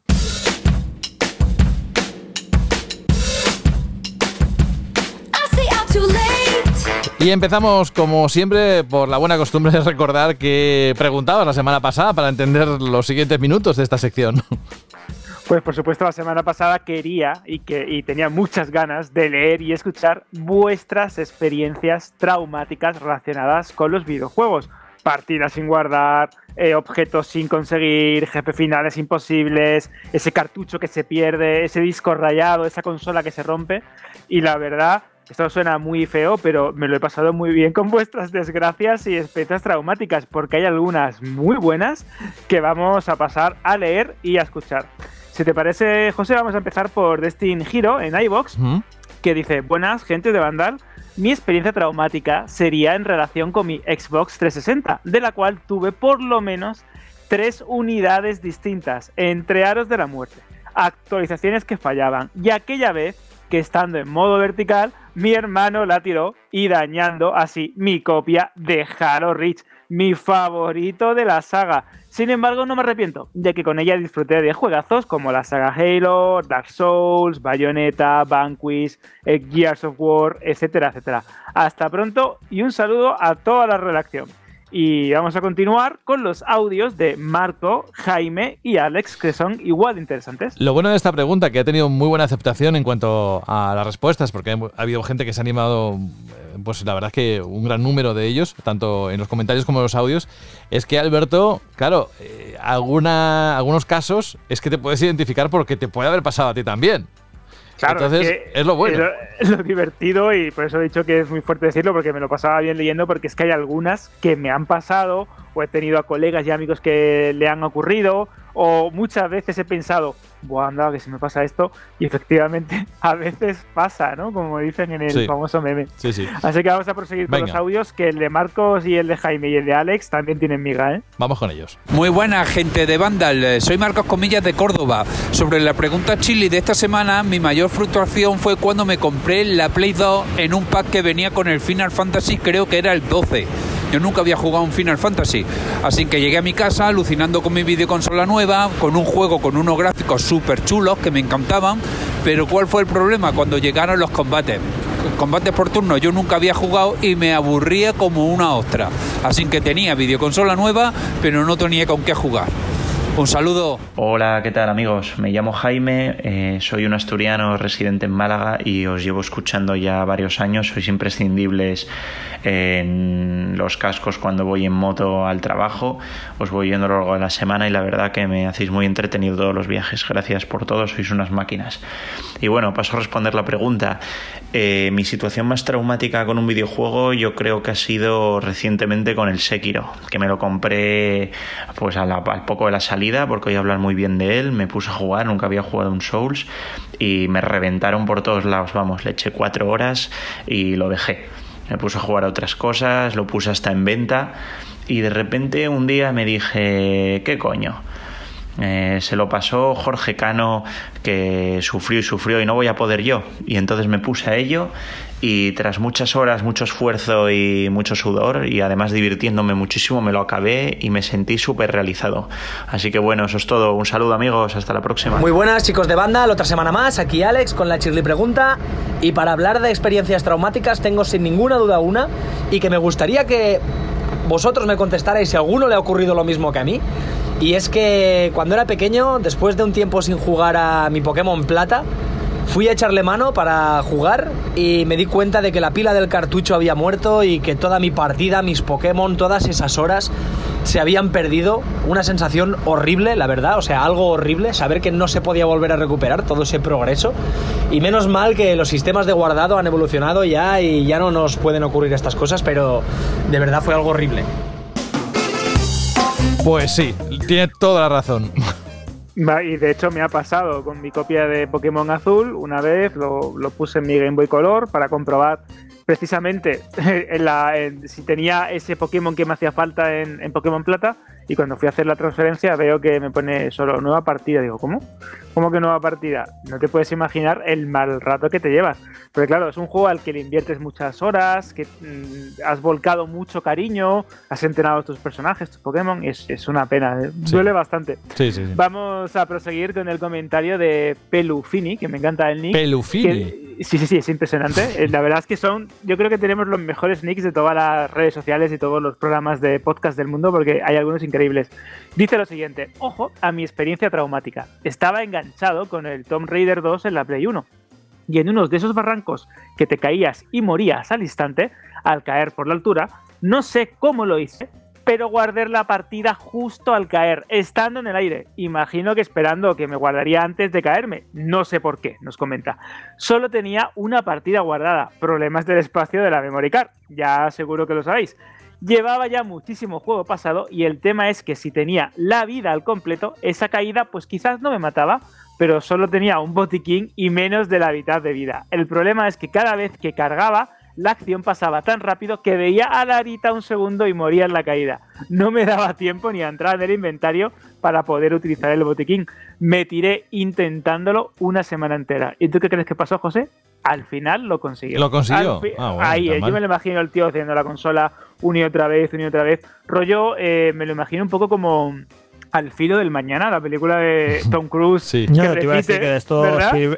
Y empezamos, como siempre, por la buena costumbre de recordar que preguntabas la semana pasada para entender los siguientes minutos de esta sección. Pues por supuesto la semana pasada quería y, que, y tenía muchas ganas de leer y escuchar vuestras experiencias traumáticas relacionadas con los videojuegos. Partidas sin guardar, eh, objetos sin conseguir, jefes finales imposibles, ese cartucho que se pierde, ese disco rayado, esa consola que se rompe. Y la verdad esto suena muy feo, pero me lo he pasado muy bien con vuestras desgracias y experiencias traumáticas, porque hay algunas muy buenas que vamos a pasar a leer y a escuchar. Si te parece, José, vamos a empezar por Destin Hero en iBox, que dice: Buenas, gente de Vandal. Mi experiencia traumática sería en relación con mi Xbox 360, de la cual tuve por lo menos tres unidades distintas, entre aros de la muerte, actualizaciones que fallaban y aquella vez que estando en modo vertical mi hermano la tiró y dañando así mi copia de Halo Reach, mi favorito de la saga. Sin embargo, no me arrepiento, ya que con ella disfruté de juegazos como la saga Halo, Dark Souls, Bayonetta, Vanquish, Gears of War, etcétera, etcétera. Hasta pronto y un saludo a toda la redacción. Y vamos a continuar con los audios de Marco, Jaime y Alex, que son igual de interesantes. Lo bueno de esta pregunta, que ha tenido muy buena aceptación en cuanto a las respuestas, porque ha habido gente que se ha animado, eh, pues la verdad es que un gran número de ellos, tanto en los comentarios como en los audios, es que Alberto, claro, eh, algunos casos es que te puedes identificar porque te puede haber pasado a ti también. Claro, Entonces, es, lo bueno. Es [LAUGHS] lo, divertido y por eso he dicho que es muy fuerte decirlo porque me lo pasaba bien leyendo porque es que hay algunas que me han pasado o he tenido a colegas y amigos que le han ocurrido o muchas veces he pensado, buah, anda, que se me pasa esto y efectivamente [LAUGHS] a veces pasa, ¿no? Como dicen en el famoso meme. Sí, sí. Así que vamos a proseguir con los audios que el de Marcos y el de Jaime y el de Alex también tienen miga, ¿eh? Vamos con ellos. Muy buena gente de Vandal, soy Marcos Comillas de Córdoba. Sobre la pregunta chili de esta semana, mi mayor frustración fue cuando me compré la Play 2 en un pack que venía con el Final Fantasy, creo que era el 12 yo nunca había jugado un Final Fantasy, así que llegué a mi casa alucinando con mi videoconsola nueva, con un juego con unos gráficos súper chulos que me encantaban, pero ¿cuál fue el problema cuando llegaron los combates? combates por turno yo nunca había jugado y me aburría como una ostra. Así que tenía videoconsola nueva, pero no tenía con qué jugar. Un saludo. Hola, ¿qué tal amigos? Me llamo Jaime, eh, soy un asturiano residente en Málaga y os llevo escuchando ya varios años. Sois imprescindibles en los cascos cuando voy en moto al trabajo. Os voy yendo a lo largo de la semana y la verdad que me hacéis muy entretenido todos los viajes. Gracias por todo, sois unas máquinas. Y bueno, paso a responder la pregunta. Eh, mi situación más traumática con un videojuego yo creo que ha sido recientemente con el Sekiro, que me lo compré pues al poco de la salida porque voy a hablar muy bien de él. Me puse a jugar, nunca había jugado un Souls y me reventaron por todos lados. Vamos, le eché cuatro horas y lo dejé me puse a jugar a otras cosas, lo puse hasta en venta y de repente un día me dije, ¿qué coño? Eh, se lo pasó Jorge Cano que sufrió y sufrió y no voy a poder yo. Y entonces me puse a ello y tras muchas horas, mucho esfuerzo y mucho sudor y además divirtiéndome muchísimo me lo acabé y me sentí súper realizado. Así que bueno, eso es todo. Un saludo amigos, hasta la próxima. Muy buenas chicos de banda, la otra semana más, aquí Alex con la Chirly Pregunta y para hablar de experiencias traumáticas tengo sin ninguna duda una y que me gustaría que vosotros me contestarais si a alguno le ha ocurrido lo mismo que a mí. Y es que cuando era pequeño, después de un tiempo sin jugar a mi Pokémon Plata, Fui a echarle mano para jugar y me di cuenta de que la pila del cartucho había muerto y que toda mi partida, mis Pokémon, todas esas horas se habían perdido. Una sensación horrible, la verdad, o sea, algo horrible, saber que no se podía volver a recuperar todo ese progreso. Y menos mal que los sistemas de guardado han evolucionado ya y ya no nos pueden ocurrir estas cosas, pero de verdad fue algo horrible. Pues sí, tiene toda la razón. Y de hecho me ha pasado con mi copia de Pokémon Azul, una vez lo, lo puse en mi Game Boy Color para comprobar precisamente [LAUGHS] en la, en- si tenía ese Pokémon que me hacía falta en, en Pokémon Plata y cuando fui a hacer la transferencia veo que me pone solo nueva partida. Digo, ¿cómo? ¿Cómo que nueva partida? No te puedes imaginar el mal rato que te llevas. Porque claro, es un juego al que le inviertes muchas horas, que mm, has volcado mucho cariño, has entrenado a tus personajes, tus Pokémon, es, es una pena, ¿eh? Sí. duele bastante. Sí, sí. Vamos a proseguir con el comentario de Pelufini, que me encanta el nick. Pelufini. que- sí, sí, sí, es impresionante. [LAUGHS] Eh, La verdad es que son, yo creo que tenemos los mejores nicks de todas las redes sociales y todos los programas de podcast del mundo, porque hay algunos increíbles. Dice lo siguiente, ojo a mi experiencia traumática. Estaba enganchado con el Tomb Raider 2 en la Play 1. Y en unos de esos barrancos que te caías y morías al instante, al caer por la altura, no sé cómo lo hice, pero guardé la partida justo al caer, estando en el aire. Imagino que esperando que me guardaría antes de caerme. No sé por qué, nos comenta. Solo tenía una partida guardada. Problemas del espacio de la memory card. Ya seguro que lo sabéis. Llevaba ya muchísimo juego pasado y el tema es que si tenía la vida al completo, esa caída pues quizás no me mataba, pero solo tenía un botiquín y menos de la mitad de vida. El problema es que cada vez que cargaba, la acción pasaba tan rápido que veía a Larita un segundo y moría en la caída. No me daba tiempo ni a entrar en el inventario para poder utilizar el botiquín. Me tiré intentándolo una semana entera. ¿Y tú qué crees que pasó, José? Al final lo consiguió. ¿Lo consiguió? Ah, bueno, Ahí, eh, mal. yo me lo imagino el tío haciendo la consola una y otra vez, una y otra vez. Rollo, eh, me lo imagino un poco como Al filo del mañana, la película de Tom Cruise. Sí. que Yo te iba a decir repite, que de esto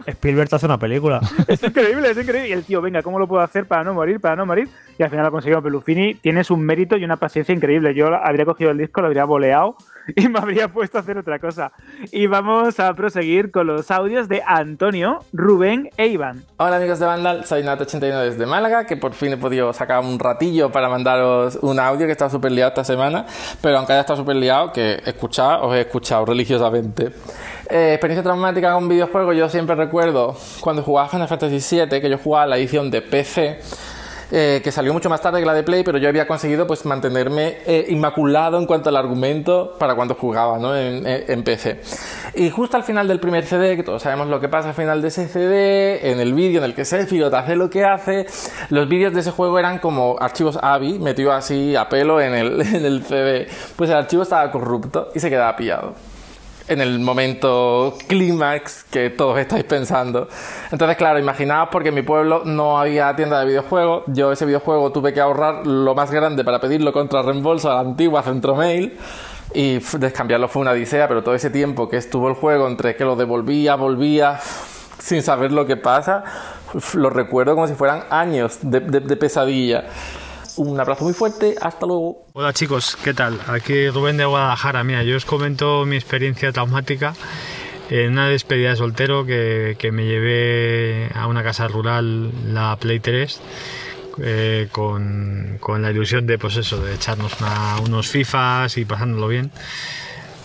Spielberg te hace una película. [LAUGHS] Es increíble, es increíble. Y el tío, venga, ¿cómo lo puedo hacer para no morir, para no morir? Y al final lo consiguió Pelufini. Tienes un mérito y una paciencia increíble. Yo habría cogido el disco, lo habría boleado [LAUGHS] y me habría puesto a hacer otra cosa. Y vamos a proseguir con los audios de Antonio, Rubén e Iván. Hola amigos de Vandal, soy Nato89 desde Málaga, que por fin he podido sacar un ratillo para mandaros un audio que estado súper liado esta semana, pero aunque haya estado súper liado, que escuchar, os he escuchado religiosamente. Eh, experiencia traumática con videojuegos, yo siempre recuerdo cuando jugaba Final Fantasy VII, que yo jugaba la edición de PC, eh, que salió mucho más tarde que la de Play, pero yo había conseguido pues mantenerme eh, inmaculado en cuanto al argumento para cuando jugaba ¿no? en, en- PC. Y justo al final del primer CD, que todos sabemos lo que pasa al final de ese CD, en el vídeo en el que Sephiroth hace lo que hace, los vídeos de ese juego eran como archivos AVI metido así a pelo en el, [LAUGHS] en el CD. Pues el archivo estaba corrupto y se quedaba pillado en el momento clímax que todos estáis pensando. Entonces, claro, imaginaos porque en mi pueblo no había tienda de videojuegos. Yo ese videojuego tuve que ahorrar lo más grande para pedirlo contra reembolso a la antigua Centromail. Y descambiarlo fue una odisea, pero todo ese tiempo que estuvo el juego entre que lo devolvía, volvía, sin saber lo que pasa, lo recuerdo como si fueran años de pesadilla. Un abrazo muy fuerte, hasta luego. Hola chicos, ¿qué tal? Aquí Rubén de Guadalajara. Mira, yo os comento mi experiencia traumática en una despedida de soltero que, que me llevé a una casa rural, la Play 3, eh, con, con la ilusión de, pues de echarnos unos FIFAs y pasándolo bien.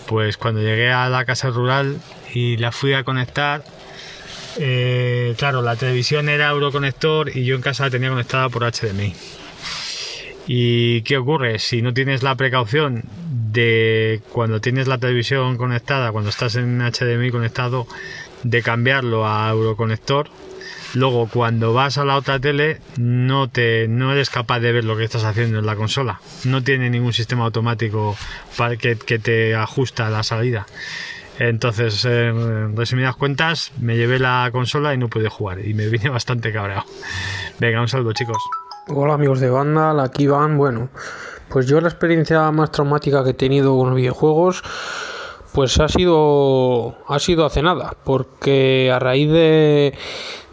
Pues cuando llegué a la casa rural y la fui a conectar, eh, claro, la televisión era Euroconector y yo en casa la tenía conectada por HDMI. ¿Y qué ocurre? Si no tienes la precaución de cuando tienes la televisión conectada, cuando estás en HDMI conectado, de cambiarlo a Euroconector, luego cuando vas a la otra tele no, te, no eres capaz de ver lo que estás haciendo en la consola. No tiene ningún sistema automático para que, te ajusta la salida. Entonces, en resumidas cuentas, me llevé la consola y no pude jugar. Y me vine [LAUGHS] bastante cabreado. Venga, un saludo chicos. Hola amigos de Vandal, aquí van. Bueno, pues yo la experiencia más traumática que he tenido con los videojuegos, pues ha sido, ha sido hace nada, porque a raíz de,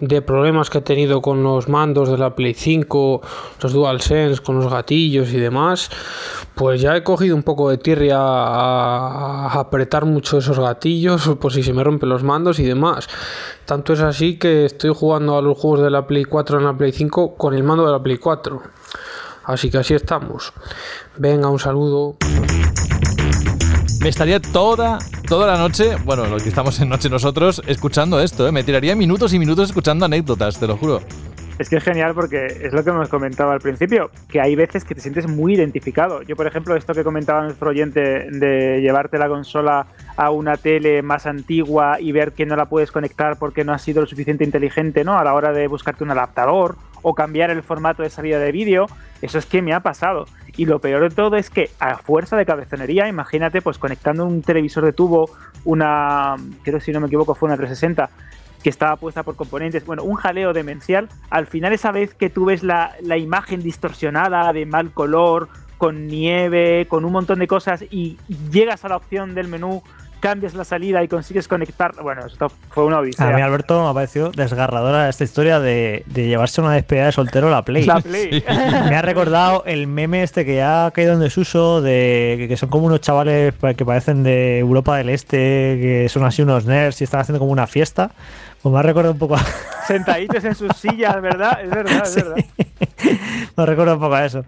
de problemas que he tenido con los mandos de la Play 5, los DualSense, con los gatillos y demás, pues ya he cogido un poco de tirria a, a apretar mucho esos gatillos, por si se me rompen los mandos y demás. Tanto es así que estoy jugando a los juegos de la Play 4 en la Play 5 con el mando de la Play 4. Así que así estamos. Venga, un saludo. Me estaría toda, toda la noche, bueno, lo que estamos en noche nosotros, escuchando esto, ¿eh? Me tiraría minutos y minutos escuchando anécdotas, te lo juro. Es que es genial porque es lo que hemos comentado al principio, que hay veces que te sientes muy identificado. Yo, por ejemplo, esto que comentaba nuestro oyente de llevarte la consola a una tele más antigua y ver que no la puedes conectar porque no has sido lo suficiente inteligente ¿no? a la hora de buscarte un adaptador o cambiar el formato de salida de vídeo, eso es que me ha pasado. Y lo peor de todo es que a fuerza de cabezonería, imagínate pues conectando un televisor de tubo, una, creo si no me equivoco fue una 360, que estaba puesta por componentes, bueno, un jaleo demencial, al final esa vez que tú ves la, la imagen distorsionada, de mal color, con nieve, con un montón de cosas y llegas a la opción del menú cambias la salida y consigues conectar. Bueno, esto fue una odisea. A mí, Alberto, me ha parecido desgarradora esta historia de, de llevarse una despedida de soltero a la Play. La Play. [LAUGHS] me ha recordado el meme este que ya ha caído en desuso, de que son como unos chavales que parecen de Europa del Este, que son así unos nerds y están haciendo como una fiesta. Pues me ha recordado un poco a... Sentaditos en sus sillas, ¿verdad? Es verdad, es [LAUGHS] verdad. [LAUGHS] me recuerda un poco a eso.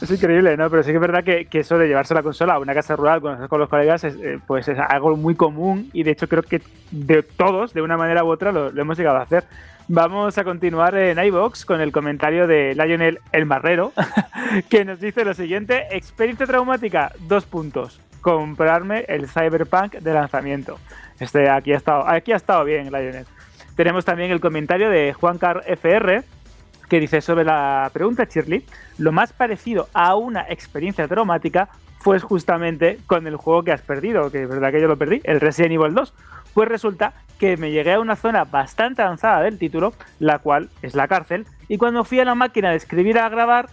Es increíble, ¿no? Pero sí que es verdad que, que eso de llevarse la consola a una casa rural con, los colegas es, eh, pues es algo muy común y de hecho creo que de todos, de una manera u otra, lo, lo hemos llegado a hacer. Vamos a continuar en iBox con el comentario de Lionel El Marrero, [LAUGHS] que nos dice lo siguiente: experiencia traumática, dos puntos. Comprarme el Cyberpunk de lanzamiento. Este aquí ha estado, aquí ha estado bien, Lionel. Tenemos también el comentario de Juan Car FR, que dice sobre la pregunta, Shirley, lo más parecido a una experiencia traumática fue justamente con el juego que has perdido, que es verdad que yo lo perdí, el Resident Evil 2. Pues resulta que me llegué a una zona bastante avanzada del título, la cual es la cárcel, y cuando fui a la máquina de escribir a grabar,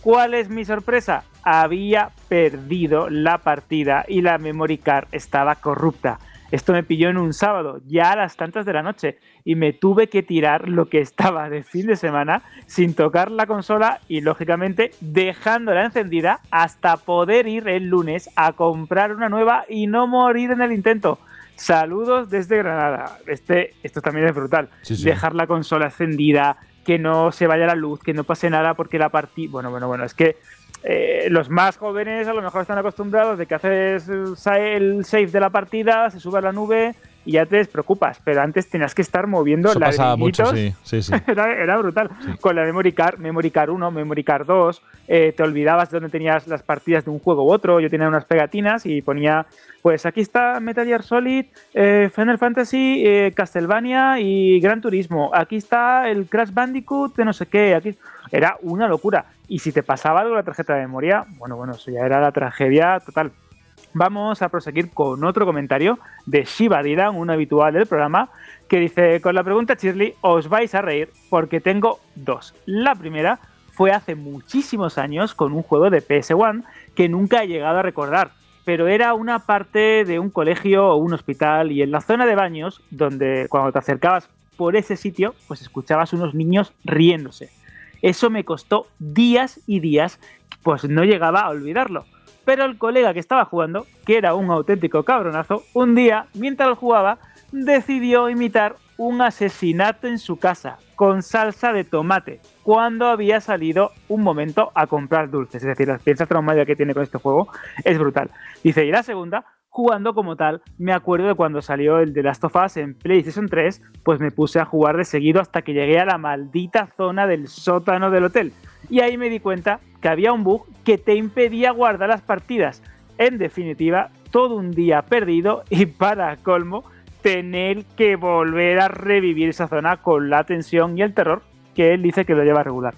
¿cuál es mi sorpresa? Había perdido la partida y la memory card estaba corrupta. Esto me pilló en un sábado, ya a las tantas de la noche, y me tuve que tirar lo que estaba de fin de semana sin tocar la consola y, lógicamente, dejándola encendida hasta poder ir el lunes a comprar una nueva y no morir en el intento. Saludos desde Granada. Este, esto también es brutal. Sí, sí. Dejar la consola encendida, que no se vaya la luz, que no pase nada porque la partida... Bueno, bueno, bueno, es que eh, los más jóvenes a lo mejor están acostumbrados de que haces el save de la partida, se sube a la nube y ya te despreocupas. Pero antes tenías que estar moviendo Eso pasaba mucho, ladrillitos. sí, sí, sí. [LAUGHS] Era, era brutal. Con la Memory Card, Memory Card 1, Memory Card 2, eh, te olvidabas de dónde tenías las partidas de un juego u otro. Yo tenía unas pegatinas y ponía, pues aquí está Metal Gear Solid, eh, Final Fantasy, eh, Castlevania y Gran Turismo. Aquí está el Crash Bandicoot de no sé qué. Aquí era una locura. Y si te pasaba algo la tarjeta de memoria, bueno, bueno, eso ya era la tragedia total. Vamos a proseguir con otro comentario de Shiva Diran, un habitual del programa, que dice, con la pregunta Shirley, os vais a reír porque tengo dos. La primera fue hace muchísimos años con un juego de PS1 que nunca he llegado a recordar, pero era una parte de un colegio o un hospital y en la zona de baños, donde cuando te acercabas por ese sitio, pues escuchabas unos niños riéndose. Eso me costó días y días, pues no llegaba a olvidarlo. Pero el colega que estaba jugando, que era un auténtico cabronazo, un día, mientras jugaba, decidió imitar un asesinato en su casa con salsa de tomate cuando había salido un momento a comprar dulces. Es decir, la experiencia traumática que tiene con este juego es brutal. Dice, y la segunda, jugando como tal, me acuerdo de cuando salió el de Last of Us en PlayStation 3, pues me puse a jugar de seguido hasta que llegué a la maldita zona del sótano del hotel. Y ahí me di cuenta que había un bug que te impedía guardar las partidas. En definitiva, todo un día perdido y [LAUGHS] para colmo, tener que volver a revivir esa zona con la tensión y el terror que él dice que lo lleva regular.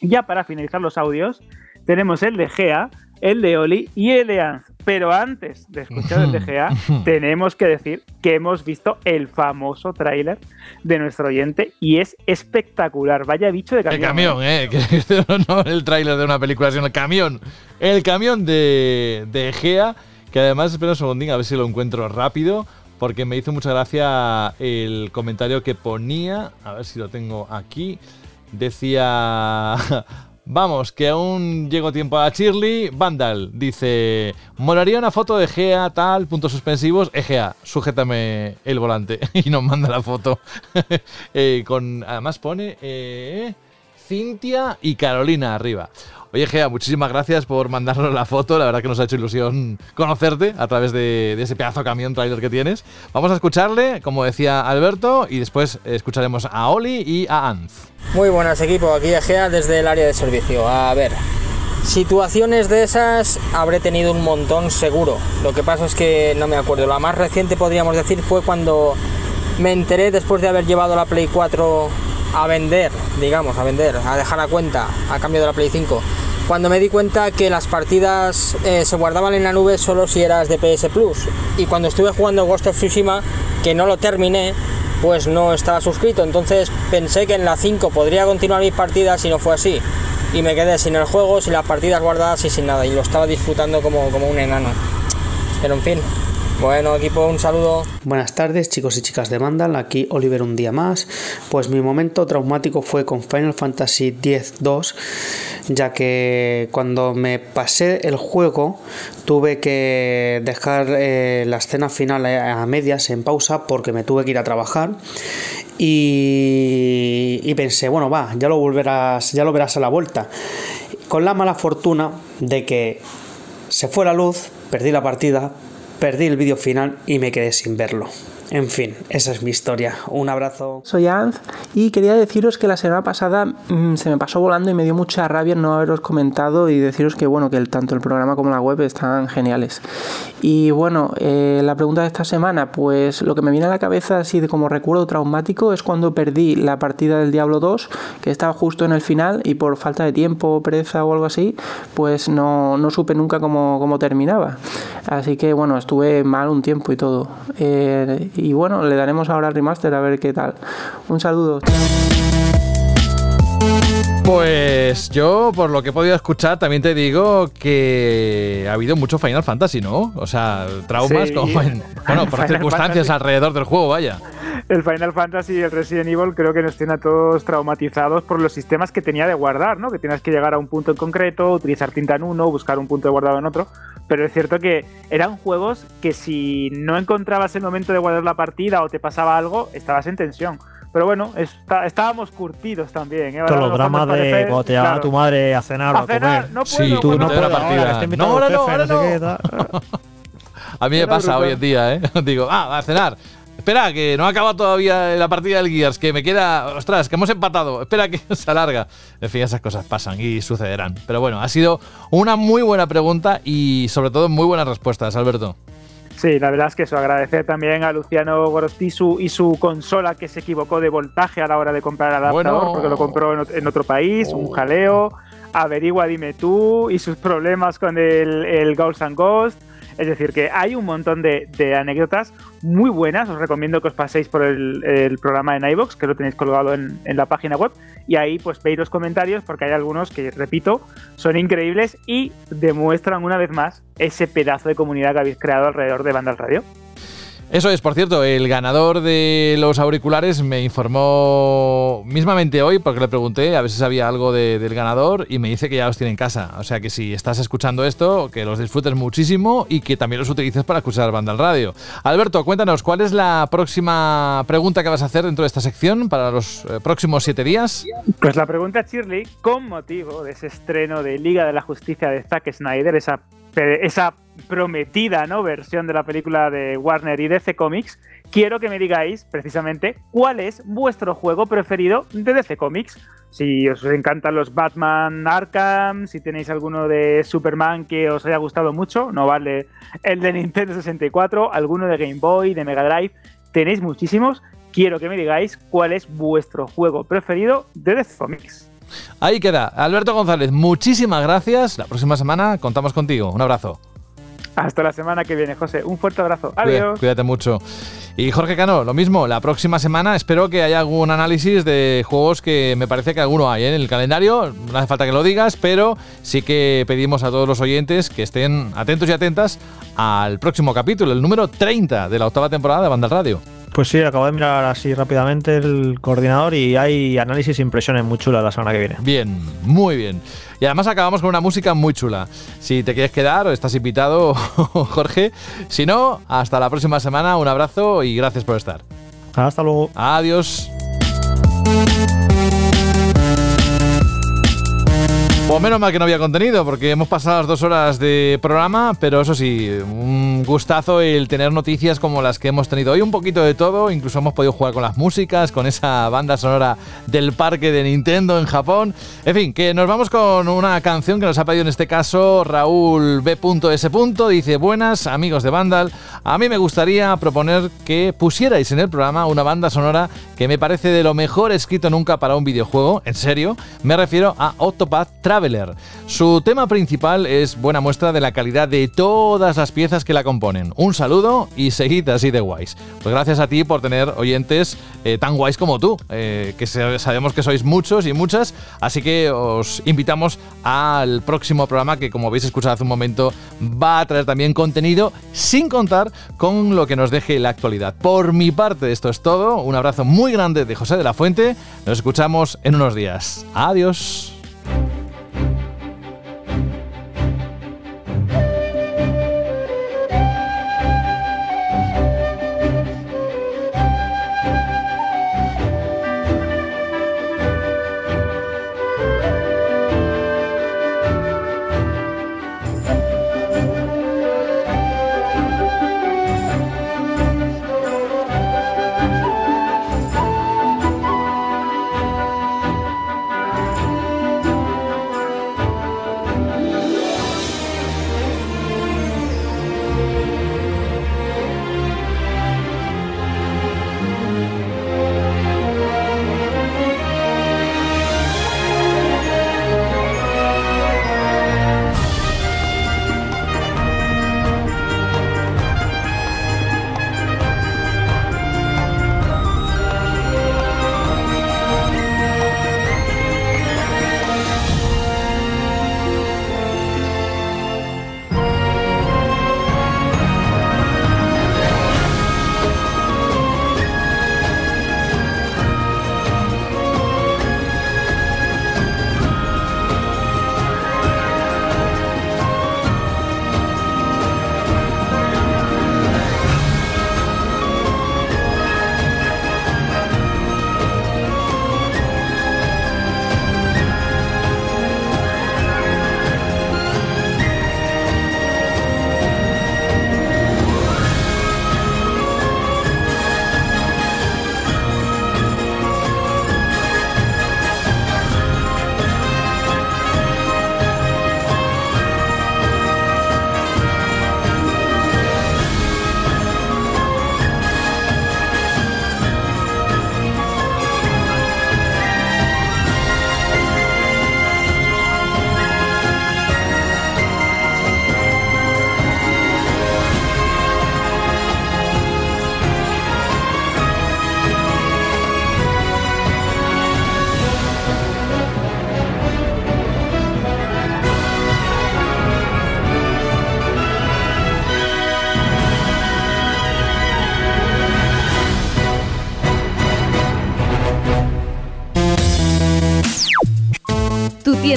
Ya para finalizar los audios, tenemos el de Gea, el de Oli y el de Anz. Pero antes de escuchar el de [LAUGHS] Gea, tenemos que decir que hemos visto el famoso tráiler de nuestro oyente y es espectacular. Vaya bicho de El camión. camión, ¿eh? [LAUGHS] Que no el tráiler de una película, sino el camión. El camión de, de Egea, que además, espera un segundín a ver si lo encuentro rápido, porque me hizo mucha gracia el comentario que ponía, a ver si lo tengo aquí, decía... [LAUGHS] Vamos, que aún llego tiempo a Shirley. Vandal dice: Molaría una foto de Egea, tal, puntos suspensivos. Egea, sujétame el volante. [LAUGHS] y nos manda la foto. [LAUGHS] Eh, con, además pone eh, Cintia y Carolina arriba. Oye, Gea, muchísimas gracias por mandarnos la foto. La verdad que nos ha hecho ilusión conocerte a través de, ese pedazo de camión trailer que tienes. Vamos a escucharle, como decía Alberto, y después escucharemos a Oli y a Anz. Muy buenas equipo, aquí Egea desde el área de servicio. A ver, situaciones de esas habré tenido un montón seguro. Lo que pasa es que no me acuerdo. La más reciente podríamos decir fue cuando me enteré después de haber llevado la Play 4 a vender, digamos, a vender, a dejar la cuenta a cambio de la Play 5. Cuando me di cuenta que las partidas eh, se guardaban en la nube solo si eras de PS Plus. Y cuando estuve jugando Ghost of Tsushima, que no lo terminé, pues no estaba suscrito. Entonces pensé que en la 5 podría continuar mis partidas y no fue así. Y me quedé sin el juego, sin las partidas guardadas y sin nada. Y lo estaba disfrutando como, como un enano. Pero en fin, bueno, equipo, un saludo. Buenas tardes, chicos y chicas de Vandal. Aquí Oliver un día más. Pues mi momento traumático fue con Final Fantasy X-2, ya que cuando me pasé el juego tuve que dejar eh, la escena final a medias en pausa porque me tuve que ir a trabajar. Y pensé, bueno, va, ya lo volverás, ya lo verás a la vuelta. Con la mala fortuna de que se fue la luz, perdí la partida, perdí el vídeo final y me quedé sin verlo. En fin, esa es mi historia. Un abrazo. Soy Anz y quería deciros que la semana pasada mmm, se me pasó volando y me dio mucha rabia no haberos comentado y deciros que bueno, que tanto el programa como la web están geniales. Y bueno, eh, la pregunta de esta semana, pues lo que me viene a la cabeza así de como recuerdo traumático es cuando perdí la partida del Diablo 2, que estaba justo en el final y por falta de tiempo, pereza o algo así, pues no, no supe nunca cómo, cómo terminaba. Así que bueno, estuve mal un tiempo y todo. Eh, bueno, le daremos ahora al remaster a ver qué tal. Un saludo. Pues yo, por lo que he podido escuchar, también te digo que ha habido mucho Final Fantasy, ¿no? O sea, traumas Sí. como en, bueno, por [LAUGHS] Final circunstancias Fantasy. alrededor del juego, vaya. El Final Fantasy y el Resident Evil creo que nos tienen a todos traumatizados por los sistemas que tenía de guardar, ¿no? Que tenías que llegar a un punto en concreto, utilizar tinta en uno, buscar un punto de guardado en otro. Pero es cierto que eran juegos que si no encontrabas el momento de guardar la partida o te pasaba algo, estabas en tensión. Pero bueno, está- estábamos curtidos también. ¿eh? Todos a los dramas de parece- cuando te llama claro. tu madre a cenar o A a cenar, comer. no puedo, Sí, tú no puedes, partida. que te invita No, a ahora no, ahora no. [LAUGHS] A mí me pasa hoy en día, ¿eh? [LAUGHS] Digo, ah, a cenar. Espera, que no ha acabado todavía la partida del Gears, que me queda. Ostras, que hemos empatado. Espera que [LAUGHS] se alarga. En fin, esas cosas pasan y sucederán. Pero bueno, ha sido una muy buena pregunta y sobre todo muy buenas respuestas, Alberto. Sí, la verdad es que eso, agradecer también a Luciano Gorostizu y su consola que se equivocó de voltaje a la hora de comprar el adaptador, Bueno. porque lo compró en, ot- en otro país, un jaleo, averigua, dime tú, y sus problemas con el, el Ghosts and Ghost. Es decir, que hay un montón de, anécdotas muy buenas. Os recomiendo que os paséis por el, programa en iVoox, que lo tenéis colgado en, la página web. Y ahí pues veis los comentarios, porque hay algunos que, repito, son increíbles y demuestran una vez más ese pedazo de comunidad que habéis creado alrededor de Vandal Radio. Eso es, por cierto, el ganador de los auriculares me informó mismamente hoy porque le pregunté a ver si sabía algo de- del ganador y me dice que ya los tiene en casa. O sea que si estás escuchando esto, que los disfrutes muchísimo y que también los utilices para escuchar Banda al Radio. Alberto, cuéntanos, ¿cuál es la próxima pregunta que vas a hacer dentro de esta sección para los eh, próximos siete días? Pues la pregunta, Shirley, con motivo de ese estreno de Liga de la Justicia de Zack Snyder, esa, esa prometida ¿no? versión de la película de Warner y DC Comics, quiero que me digáis precisamente cuál es vuestro juego preferido de DC Comics. Si os encantan los Batman Arkham, si tenéis alguno de Superman que os haya gustado mucho, no vale el de Nintendo 64, alguno de Game Boy, de Mega Drive, tenéis muchísimos. Quiero que me digáis cuál es vuestro juego preferido de DC Comics. Ahí queda. Alberto González, muchísimas gracias. La próxima semana contamos contigo. Un abrazo. Hasta la semana que viene, José. Un fuerte abrazo. Adiós. Cuídate mucho. Y Jorge Cano, lo mismo, la próxima semana espero que haya algún análisis de juegos que me parece que alguno hay ¿eh? en el calendario. No hace falta que lo digas, pero sí que pedimos a todos los oyentes que estén atentos y atentas al próximo capítulo, el número 30 de la octava temporada de Banda Radio. Pues sí, acabo de mirar así rápidamente el coordinador y hay análisis e impresiones muy chulas la semana que viene. Bien, muy bien. Y además acabamos con una música muy chula. Si te quieres quedar, estás invitado, [LAUGHS] Jorge. Si no, hasta la próxima semana. Un abrazo y gracias por estar. Hasta luego. Adiós. Pues menos mal que no había contenido, porque hemos pasado las dos horas de programa, pero eso sí, un gustazo el tener noticias como las que hemos tenido hoy, un poquito de todo, incluso hemos podido jugar con las músicas, con esa banda sonora del parque de Nintendo en Japón. En fin, que nos vamos con una canción que nos ha pedido en este caso Raúl B.S. Dice, buenas amigos de Vandal, a mí me gustaría proponer que pusierais en el programa una banda sonora que me parece de lo mejor escrito nunca para un videojuego, en serio, me refiero a Octopath Su tema principal es buena muestra de la calidad de todas las piezas que la componen. Un saludo y seguid así de guays. Pues gracias a ti por tener oyentes eh, tan guays como tú, eh, que sabemos que sois muchos y muchas, así que os invitamos al próximo programa que como habéis escuchado hace un momento va a traer también contenido sin contar con lo que nos deje la actualidad. Por mi parte esto es todo, un abrazo muy grande de José de la Fuente, nos escuchamos en unos días. Adiós.